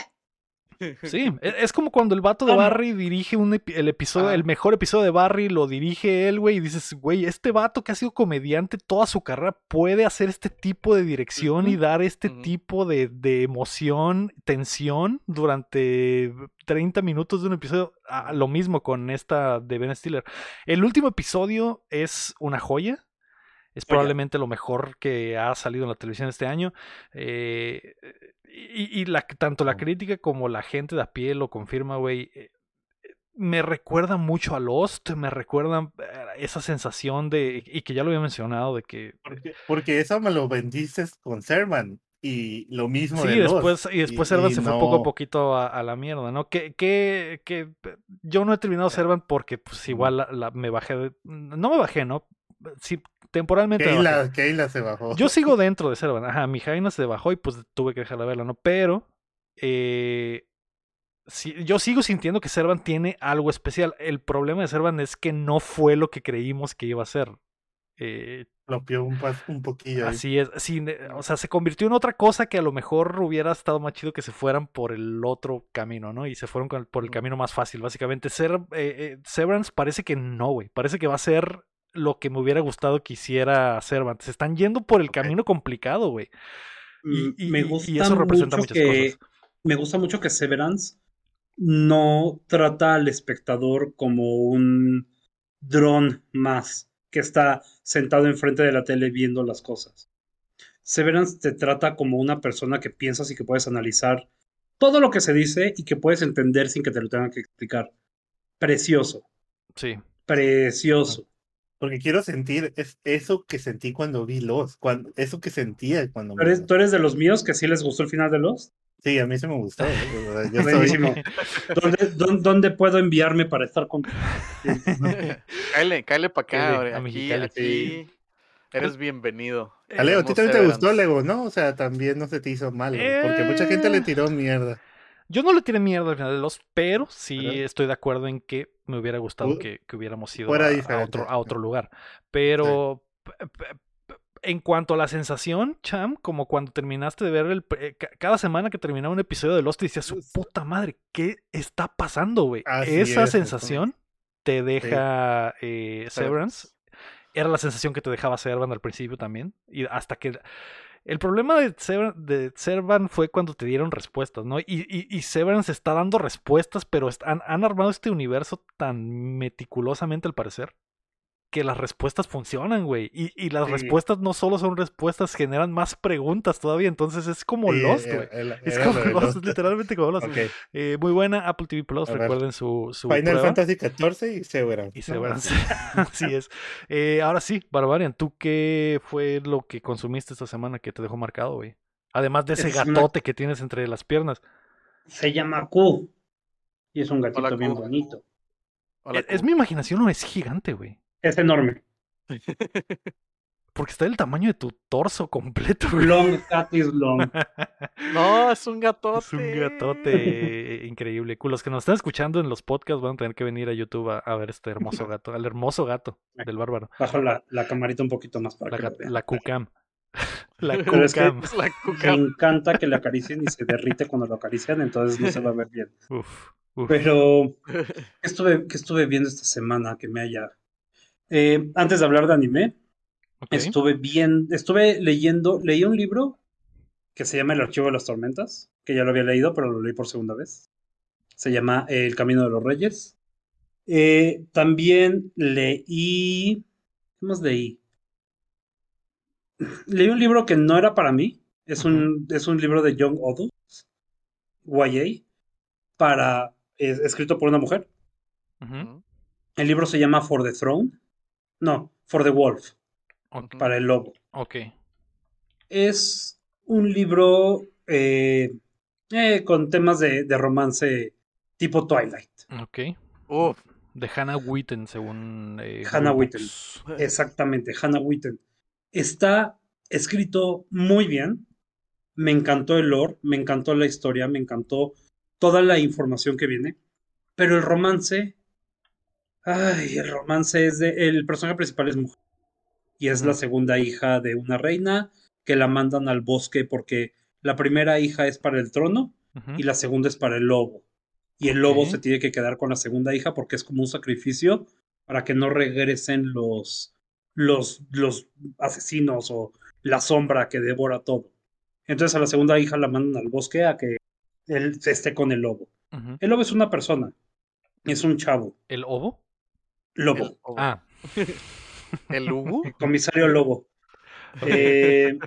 Sí, e- es como cuando el vato de. Barry dirige un epi- el episodio, Ah. el mejor episodio de Barry, lo dirige él, güey, y dices, güey, este vato que ha sido comediante toda su carrera puede hacer este tipo de dirección y dar este tipo de, de emoción, tensión durante 30 minutos de un episodio. Ah, lo mismo con esta de Ben Stiller. El último episodio es una joya. Es Joya. probablemente lo mejor que ha salido en la televisión este año. Eh, y y la, tanto la Oh. crítica como la gente de a pie lo confirma, güey. eh, Me recuerda mucho a Lost, me recuerda eh, esa sensación de, y que ya lo había mencionado, de que Porque, porque eso me lo vendiste con Servan y lo mismo Sí, de Lost, después, y después Servan se fue poco a no- poquito a, a la mierda, ¿no? Que, que, que yo no he terminado Servan porque pues igual la- la- me bajé de... No me bajé, ¿no? Sí, temporalmente me. Keila, Keila se bajó. Yo sigo dentro de Servan. Ajá, mi Jaina se bajó y pues tuve que dejarla verla, ¿no? Pero eh, yo sigo sintiendo que Servan tiene algo especial. El problema de Servan es que no fue lo que creímos que iba a ser. Eh, un, pas- un poquillo. ahí. así es. sí, ne- o sea, se convirtió en otra cosa que a lo mejor hubiera estado más chido que se fueran por el otro camino, ¿no? Y se fueron con el- por el camino más fácil, básicamente. Ser, eh, eh, Severance parece que no, güey. Parece que va a ser lo que me hubiera gustado que hiciera Servant. Se están yendo por el camino complicado, güey. Y- Mm, me gusta y eso representa mucho muchas que cosas. me gusta mucho que Severance no trata al espectador como un dron más que está sentado enfrente de la tele viendo las cosas. Severance te trata como una persona que piensas y que puedes analizar todo lo que se dice y que puedes entender sin que te lo tengan que explicar. Precioso, Sí. precioso. Porque quiero sentir es eso que sentí cuando vi Lost. Cuando, eso que sentía cuando ¿Tú eres, tú eres de los míos que sí les gustó el final de Lost? Sí, a mí se me gustó. ¿eh? Yo soy- Buenísimo. ¿Dónde, dónde, dónde puedo enviarme para estar con cáele, cáele para acá, a aquí, Mexicali. aquí eres bienvenido. A Leo, ¿a ti también te gustó. Lego, no? O sea, también no se te hizo mal, porque mucha gente le Eh. tiró mierda. Yo no le tiré mierda al final de los, pero sí estoy de acuerdo en que me hubiera gustado que, que hubiéramos ido a, a otro, a otro lugar. Pero en cuanto a la sensación, Cham, como cuando terminaste de ver el... ca- Cada semana que terminaba un episodio de Lost, decías, su Es- puta madre, ¿qué está pasando, güey? Esa es, sensación te deja eh, Severance. Era la sensación que te dejaba Servan al principio también. Y hasta que. El problema de, Sever- Servan fue cuando te dieron respuestas, ¿no? Y, y, y Severance está dando respuestas, pero han armado este universo tan meticulosamente al parecer que las respuestas funcionan, güey. Y, y las Sí. respuestas no solo son respuestas, generan más preguntas todavía. Entonces es como Sí, Lost, era- güey. Es como Lost, Lost. es literalmente como Lost. Ok, Eh, muy buena Apple TV Plus, recuerden su, su Final prueba. Fantasy XIV y Severance. Y ¿no? Así es. Eh, ahora sí, Barbarian, ¿tú qué fue lo que consumiste esta semana que te dejó marcado, güey? Además de ese Es una- gatote que tienes entre las piernas. Se llama Q. Y es un gatito Hola, bien Q. bonito. Hola, ¿Es, mi imaginación o es gigante, güey? Es enorme. Porque está del tamaño de tu torso completo, güey. Long cat is long. No, es un gatote. Es un gatote eh, increíble. Los que nos están escuchando en los podcasts van a tener que venir a YouTube a, a ver este hermoso gato, al hermoso gato del bárbaro. Bajo la, la camarita un poquito más para La, que vean. la Cucam. La Pero es que- Cucam. La Me cuca. encanta que le acaricien y se derrite cuando lo acarician, entonces no se va a ver bien. Uf, uf. Pero, ¿qué estuve, qué estuve viendo esta semana que me haya... Eh, antes de hablar de anime, estuve bien, estuve leyendo, leí un libro que se llama El Archivo de las Tormentas, que ya lo había leído, pero lo leí por segunda vez. Se llama El Camino de los Reyes. Eh, también leí. ¿Qué más leí? Leí un libro que no era para mí. Es, un, es un libro de Young Adults, YA, para, es- escrito por una mujer. El libro se llama For the Throne. No, For the Wolf, ok, para el lobo. ok. Es un libro eh, eh, con temas de, de romance tipo Twilight. ok. Uf, De Hannah Witten, según. eh, Hannah Google Witten. Books. Exactamente, Hannah Witten. Está escrito muy bien. Me encantó el lore, me encantó la historia, me encantó toda la información que viene. Pero el romance. Ay, el romance es de. El personaje principal es mujer. Y es la segunda hija de una reina que la mandan al bosque porque la primera hija es para el trono y la segunda es para el lobo. Y el lobo se tiene que quedar con la segunda hija porque es como un sacrificio para que no regresen los, los, los asesinos o la sombra que devora todo. Entonces a la segunda hija la mandan al bosque a que él esté con el lobo. El lobo es una persona, es un chavo, ¿El ovo? Lobo, el, Ah, el Ubu. comisario lobo. Eh,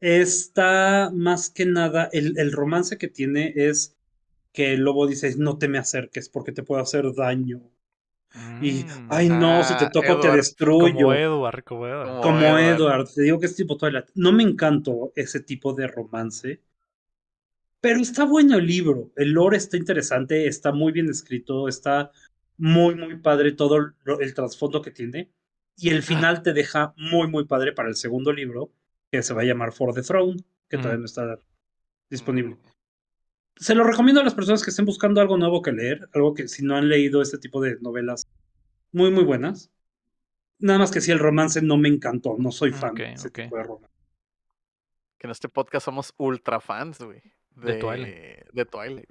está más que nada, el, el romance que tiene es que el lobo dice, no te me acerques porque te puedo hacer daño. Y, mm, ay no, si te Ah, toco te destruyo. Como Edward, como Edward. Como- Edward. Edward, te digo que es tipo Twilight. No me encantó ese tipo de romance. Pero está bueno el libro. El lore está interesante, está muy bien escrito, está muy, muy padre todo el trasfondo que tiene. Y el final te deja muy, muy padre para el segundo libro, que se va a llamar For the Throne, que Mm. todavía no está disponible. Se lo recomiendo a las personas que estén buscando algo nuevo que leer, algo que si no han leído este tipo de novelas muy, muy buenas. Nada más que si el romance no me encantó, no soy fan de ese tipo de romance. Que en este podcast somos ultra fans, güey. De De, Twilight. De Twilight.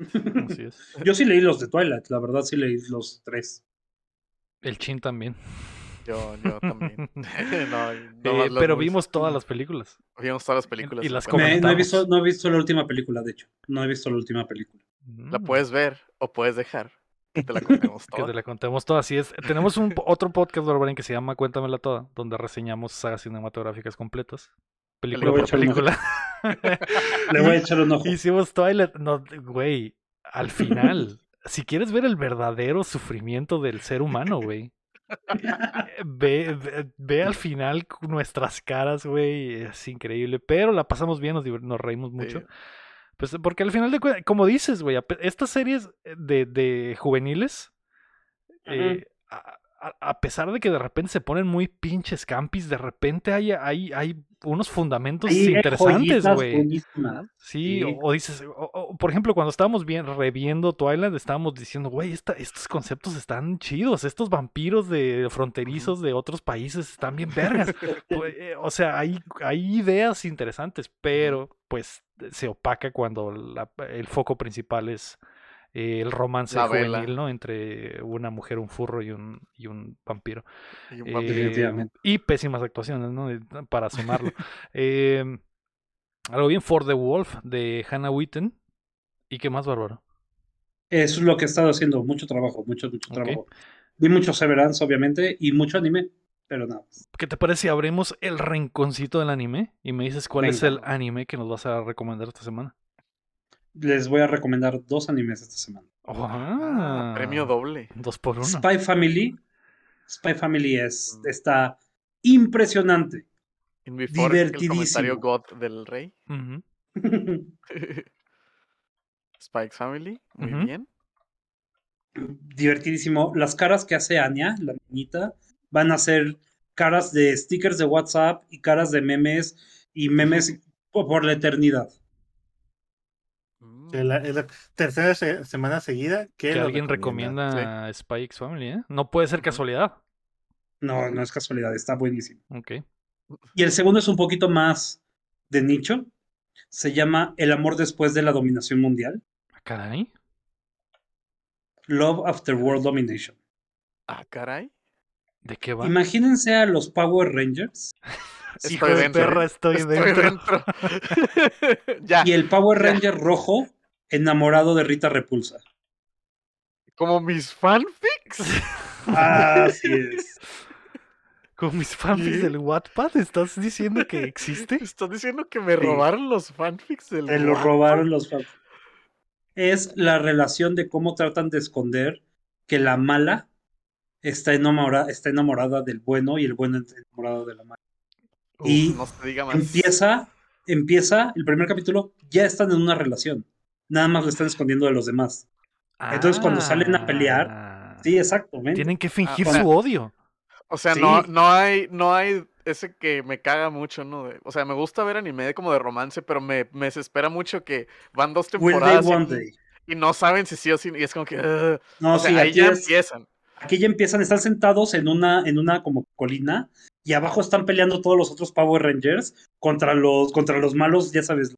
Así es. Yo sí leí los de Twilight, la verdad sí leí los tres. El Chin también. Yo, yo también. no, Eh, pero movies. vimos todas las películas. Vimos todas las películas. y las. Me- no, he visto, no he visto la última película, de hecho. No he visto la última película. La Mm, puedes ver o puedes dejar. Que te la contemos Que toda. te la contemos toda. Así es. Tenemos un otro podcast, Barbarian, que se llama Cuéntamela Toda, donde reseñamos sagas cinematográficas completas. Película por película. Le voy a echar un ojo. Hicimos Twilight. No, güey. Al final, si quieres ver el verdadero sufrimiento del ser humano, güey. Ve, ve, ve al final nuestras caras, güey. Es increíble. Pero la pasamos bien, nos, reímos mucho. Sí. Pues porque al final de cuentas, como dices, güey, estas series de, de juveniles, eh, a, pesar de que de repente se ponen muy pinches campis, de repente hay, hay, hay unos fundamentos hay interesantes, güey. Sí, Sí. O, o dices, o- o, por ejemplo, cuando estábamos bien, reviendo Twilight, estábamos diciendo, güey, estos conceptos están chidos, estos vampiros de fronterizos de otros países están bien vergas. Eh, o sea, hay, hay ideas interesantes, pero pues se opaca cuando la- el foco principal es eh, el romance La vela. juvenil, ¿no? Entre una mujer, un furro y un, y un vampiro. Y un Eh, vampiro. Y pésimas actuaciones, ¿no? Eh, Para sumarlo. Eh, algo bien, For the Wolf de Hannah Witten. ¿Y qué más, Bárbaro? Eso es lo que he estado haciendo, mucho trabajo, mucho, mucho trabajo. Vi mucho Severance, obviamente, y mucho anime, pero nada más. ¿Qué te parece si abrimos el rinconcito del anime y me dices cuál es el anime que nos vas a recomendar esta semana? Les voy a recomendar dos animes esta semana. Oh, Ah, premio doble. Dos por uno. Spy Family. Spy Family es, Mm. está impresionante. In before, el comentario Divertidísimo. God del rey. Spike Family, muy bien. Divertidísimo. Las caras que hace Anya, la niñita, van a ser caras de stickers de WhatsApp y caras de memes y memes po- por la eternidad. Es la, es la tercera se- semana seguida que, alguien recomienda a Spy X Family, ¿eh? No puede ser casualidad. No, no es casualidad, está buenísimo. Ok. Y el segundo es un poquito más de nicho. Se llama El amor después de la dominación mundial. Ah, Caray. Love After World Domination. Ah, caray. ¿De qué va? Imagínense a los Power Rangers Estoy Hijo de dentro. perra, estoy, Estoy dentro. dentro. ya. y el Power Ya. Ranger rojo enamorado de Rita Repulsa. Como mis fanfics. Así es. Con mis fanfics ¿Qué? del Wattpad, ¿estás diciendo que existe? ¿Estás diciendo que me robaron los fanfics del Te lo robaron los fans. Es la relación de cómo tratan de esconder que la mala está enamorada, está enamorada del bueno y el bueno está enamorado de la mala. Uf, y no se diga más. Empieza, empieza el primer capítulo, ya están en una relación. Nada más lo están escondiendo de los demás. Entonces, cuando salen a pelear, Ah, Sí, exactamente. Tienen que fingir o sea, su odio. O sea, Sí. no, no hay, no hay ese que me caga mucho, ¿no? De- o sea, me gusta ver anime como de romance, pero me, me desespera mucho que van dos temporadas y, y no saben si sí o sí, y es como que... No, o sea, sí, ahí aquí ya es- empiezan. Aquí ya empiezan, están sentados en una, en una como colina y abajo están peleando todos los otros Power Rangers contra los, contra los malos, ya sabes,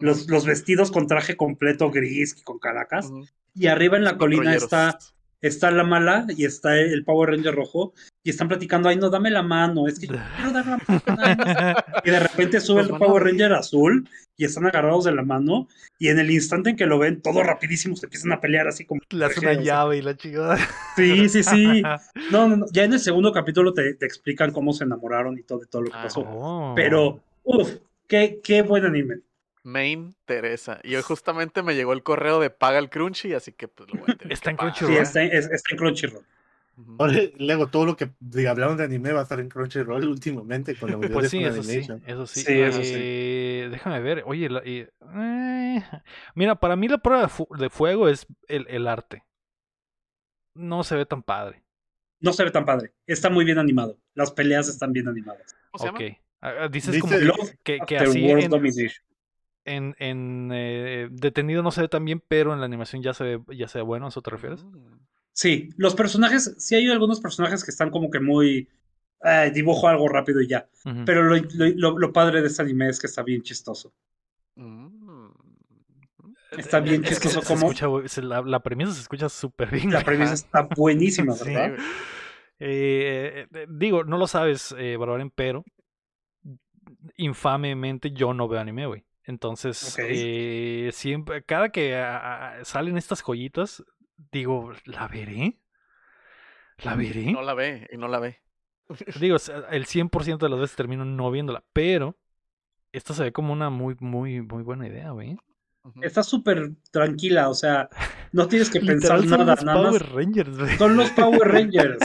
los, los vestidos con traje completo gris y con caracas. Ujú. Y arriba en la colina está, está la mala y está el Power Ranger rojo y están platicando, ay no, dame la mano, es que yo quiero dar la mano. nada más". Y de repente sube el Power. Ranger azul y están agarrados de la mano y en el instante en que lo ven, todo rapidísimo se empiezan a pelear así como... Le hace una llave y la chingada. Sí, sí, sí. No, no, no, Ya en el segundo capítulo te, te explican cómo se enamoraron y todo, y todo lo que Ah, pasó. Oh. Pero, uff, qué, qué buen anime. Me interesa. Y hoy justamente me llegó el correo de paga el crunchy, así que pues lo voy a tener Está que en. Crunchyroll. Sí, está, en- es- está en Crunchyroll. Ahora, luego todo lo que hablamos de anime va a estar en Crunchyroll últimamente con la unidad Pues de sí, eso sí, eso sí. Sí, eso sí. Eh, Déjame ver. Oye, la- y- eh, mira, para mí la prueba de, fu- de fuego es el, el arte. No se ve tan padre. No se ve tan padre. Está muy bien animado. Las peleas están bien animadas. ¿Cómo se Ok. llama? Ah, ah, Dices Dice como que, que, que así World en, Domination. En, en, eh, detenido no se ve tan bien, pero en la animación ya se ve, ya se ve bueno, ¿a eso te refieres? Mm. Sí, los personajes, sí hay algunos personajes que están como que muy... eh, dibujo algo rápido y ya. Pero lo, lo- lo- lo padre de este anime es que está bien chistoso. Mm. Está bien Es que chistoso se como... escucha, güey, se- la, la premisa se escucha súper bien. La premisa está buenísima, ¿verdad? Eh, eh, digo, no lo sabes, eh, Barbarian, pero infamemente yo no veo anime, güey. Entonces, eh, siempre, cada que salen estas joyitas, digo, ¿la veré? ¿La veré? No la ve, y no la ve. Digo, el 100% de las veces termino no viéndola, pero esta se ve como una muy, muy, muy buena idea, güey. Ujú. Está súper tranquila, o sea, no tienes que pensar son nada, los nada más. Power Rangers, güey. Son los Power Rangers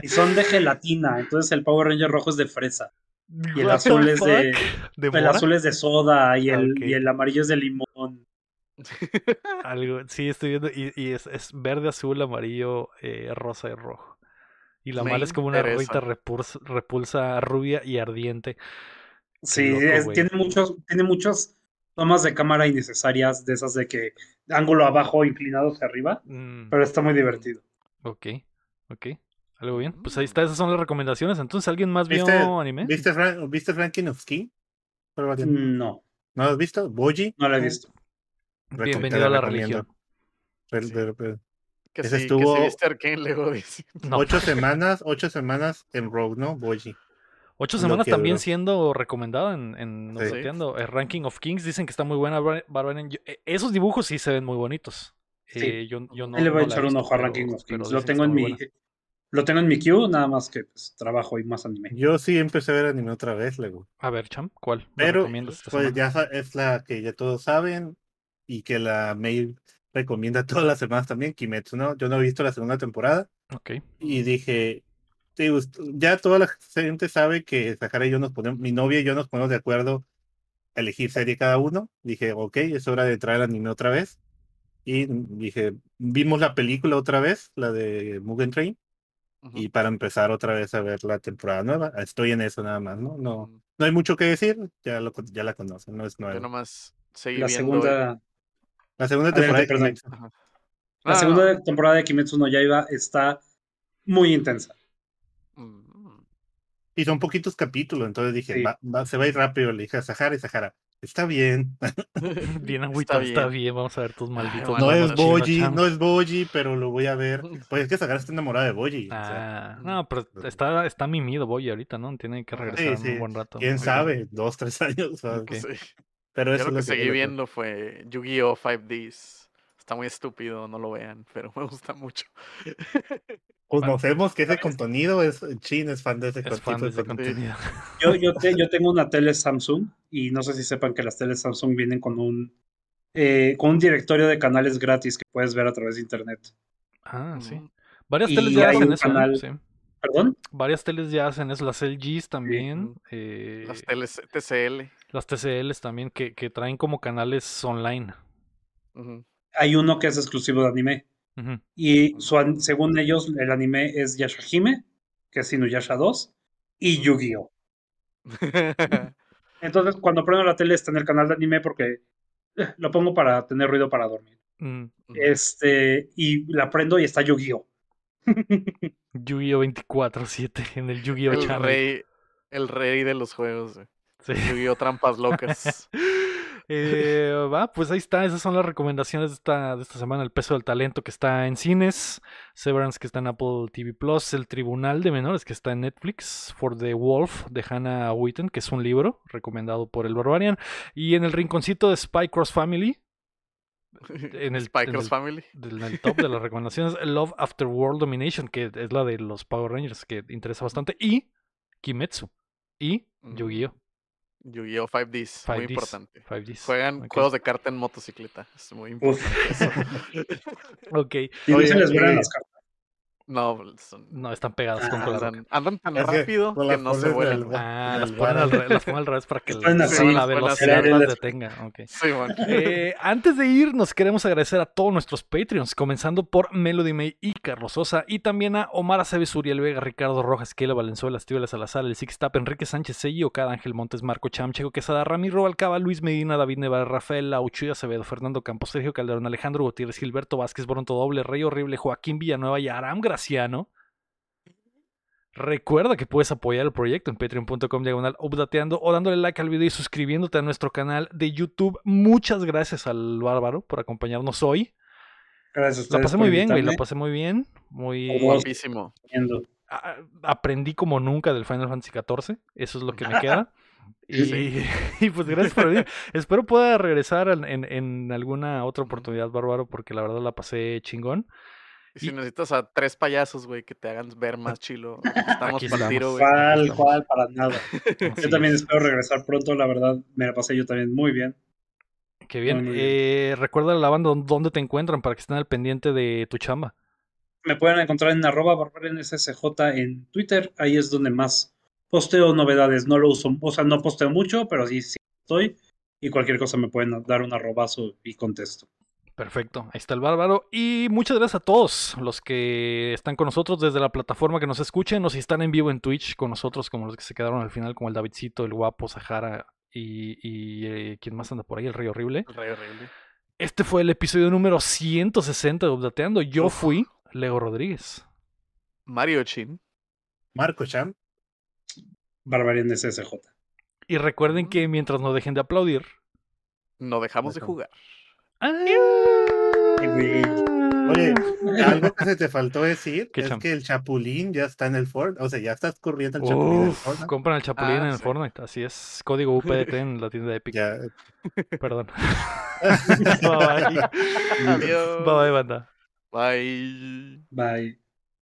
y son de gelatina, entonces el Power Ranger rojo es de fresa y el azul es de el azul es de soda y Ah, el, y el amarillo es de limón. Algo, sí, estoy viendo. Y, y es, es verde, azul, amarillo, eh, rosa y rojo. Y la Me mala es como una ruita repulsa, repulsa rubia y ardiente. Sí, loco, es- güey. tiene muchos tiene muchas tomas de cámara innecesarias de esas de que ángulo abajo inclinado hacia arriba, Mm, pero está muy divertido. ok, ok. Algo bien. Pues ahí está, esas son las recomendaciones. Entonces, ¿alguien más vio ¿Viste, anime? ¿viste, ¿Viste Ranking of King? No, ¿No lo has visto? ¿Boji? no la he visto. Bienvenido a la religión. Pero- Sí. pero- pero- Que Ese sí, estuvo- que sí viste luego dice. No, Ocho semanas, ocho semanas en Rogue, ¿no? Boji. ocho lo semanas también duró. siendo recomendada en, en Sí. Noteando. El Ranking of Kings dicen que está muy buena. Bar- Barbarian. Eh, esos dibujos sí se ven muy bonitos. Sí. Eh, yo, yo no, le voy a no echar un ojo a Ranking of Kings. Lo tengo en mi buena. Lo tengo en mi queue, nada más que pues, trabajo y más anime. Yo sí empecé a ver anime otra vez, luego. A ver, Cham, ¿cuál? Pero pues ya es la que ya todos saben y que la May recomienda todas las semanas también, Kimetsu, ¿no? Yo no he visto la segunda temporada Ok. y dije, ya toda la gente sabe que Sahara y yo nos ponemos, mi novia y yo nos ponemos de acuerdo a elegir serie cada uno. Dije, ok, es hora de al anime otra vez. Y dije, vimos la película otra vez, la de Mugen Train, Y para empezar otra vez a ver la temporada nueva. Estoy en eso nada más, ¿no? No, Mm, no hay mucho que decir, ya, lo, ya la conocen, no es Yo nuevo. nomás seguí La viendo. segunda, La segunda temporada de perdón. Kimetsu. Ajá. la No, segunda no, temporada de Kimetsu no Yaiba está muy intensa. Mm, Y son poquitos capítulos, entonces dije, Sí. va, va- se va a ir rápido. Le dije a Sahara y Sahara, está bien. Bien Está agüita, está bien. bien. Vamos a ver tus malditos. bueno, No es Boji, no es Boji, pero lo voy a ver. Pues es que Sahara está enamorada de Boji. o sea, Ah, no, pero está, está mimido Boy ahorita, ¿no? Tiene que regresar Sí, un buen rato. quién sabe, dos, tres años. Sí. Pero Yo eso lo es que lo seguí lo viendo fue Yu-Gi-Oh! 5Ds. está muy estúpido, no lo vean, pero me gusta mucho. Conocemos que ese contenido es Chin es fan de ese Es fan de ese contenido. contenido. Yo, yo, te- yo tengo una tele Samsung y no sé si sepan que las teles Samsung vienen con un, eh, con un directorio de canales gratis que puedes ver a través de internet. Ah, sí. Varias Y teles ya hacen eso. ¿eh? canal- Sí. ¿Perdón? Varias teles ya hacen eso. Las LGs también. Eh, Las teles TCL. las TCLs también que, que traen como canales online. Hay uno que es exclusivo de anime. Y su según ellos, el anime es Yashahime, que es Inuyasha 2, y Yu-Gi-Oh! Entonces, cuando prendo la tele está en el canal de anime porque eh, lo pongo para tener ruido para dormir. Mm, Este, y la prendo y está Yu-Gi-Oh! Yu-Gi-Oh 24-7 en el Yu-Gi-Oh el Channel. rey, el rey de los juegos. Sí. Yu-Gi-Oh! Trampas locas. Eh, va, pues ahí está, esas son las recomendaciones de esta, de esta semana. El peso del talento que está en cines, Severance que está en Apple TV Plus, El Tribunal de Menores que está en Netflix, For the Wolf de Hannah Witten, que es un libro recomendado por el Barbarian, y en el rinconcito de Spy Cross Family, en el, Spy en Cross el- Family. del- en el top de las recomendaciones, Love After World Domination, que es la de los Power Rangers, que interesa bastante, y Kimetsu, y Mm. Yu-Gi-Oh! Yu-Gi-Oh! 5Ds. 5Ds. Muy importante. 5Ds. Juegan Ok. juegos de carta en motocicleta. Es muy Uf. importante eso. Ok, Y no se les vuelan las cartas. No, son- no están pegadas con Ah, andan, andan tan Es rápido que no se vuelan. Ah, del las ponen, al, bar. re- las ponen al revés para que la, así, la velocidad las detenga. ok. Sí, man. Eh, antes de ir, nos queremos agradecer a todos nuestros Patreons, comenzando por Melody May y Carlos Sosa, y también a Omar Aceves, Uriel Vega, Ricardo Rojas, Kela Valenzuela, Estíbal Salazar, El Six Tap, Enrique Sánchez Sello, Ocada, Ángel Montes, Marco Cham, Checo Quesada, Ramiro Balcaba, Luis Medina, David Nevar, Rafael Lauchuy Acevedo, Fernando Campos, Sergio Calderón, Alejandro Gutiérrez, Gilberto Vázquez, Bronto Doble, Rey Horrible, Joaquín Villanueva y Aram Graciano. Recuerda que puedes apoyar el proyecto en patreon.com diagonal updateando o dándole like al video y suscribiéndote a nuestro canal de YouTube. Muchas gracias al Bárbaro por acompañarnos hoy. Gracias a La pasé muy bien, güey, la pasé muy bien. Muy... Guapísimo. Viendo. a- aprendí como nunca del Final Fantasy XIV. Eso es lo que me queda. Y, Sí. y pues gracias por venir. Espero pueda regresar en, en- en alguna otra oportunidad, Bárbaro, porque la verdad la pasé chingón. Y si Y- necesitas a tres payasos, güey, que te hagan ver más chilo, estamos para el tiro, güey. ¿Cuál, estamos. cuál? Para nada. Así Yo también es. espero regresar pronto, la verdad. Me la pasé yo también muy bien. Qué bien. Muy, bien. Eh, recuerda a la banda dónde- te encuentran para que estén al pendiente de tu chamba. Me pueden encontrar en arroba barbariansSJ en Twitter. Ahí es donde más posteo novedades. No lo uso, o sea, no posteo mucho, pero sí, sí estoy. Y cualquier cosa me pueden dar un arrobazo y contesto. Perfecto, ahí está el bárbaro. Y muchas gracias a todos los que están con nosotros desde la plataforma que nos escuchen o si están en vivo en Twitch con nosotros, como los que se quedaron al final, como el Davidcito, el guapo, Sahara y, y eh, quien más anda por ahí, el Rey Horrible. El rey horrible. Este fue el episodio número 160 de Updateando. Yo Uf. fui Lego Rodríguez. Mario Chin. Marco Cham. BarbariansSJ. Y recuerden que mientras no dejen de aplaudir. No dejamos de Dejamos. Jugar. Oye, algo que se te faltó decir ¿Qué, es Cham? que el Chapulín ya está en el Fortnite. O sea, ya estás corriendo el Chapulín en el Uf, Fortnite. compran el Chapulín Ah, en el sí. Fortnite, así es. Código UPDT en la tienda de Epic. Ya. Perdón. bye bye. Adiós. Bye bye, banda. Bye. Bye.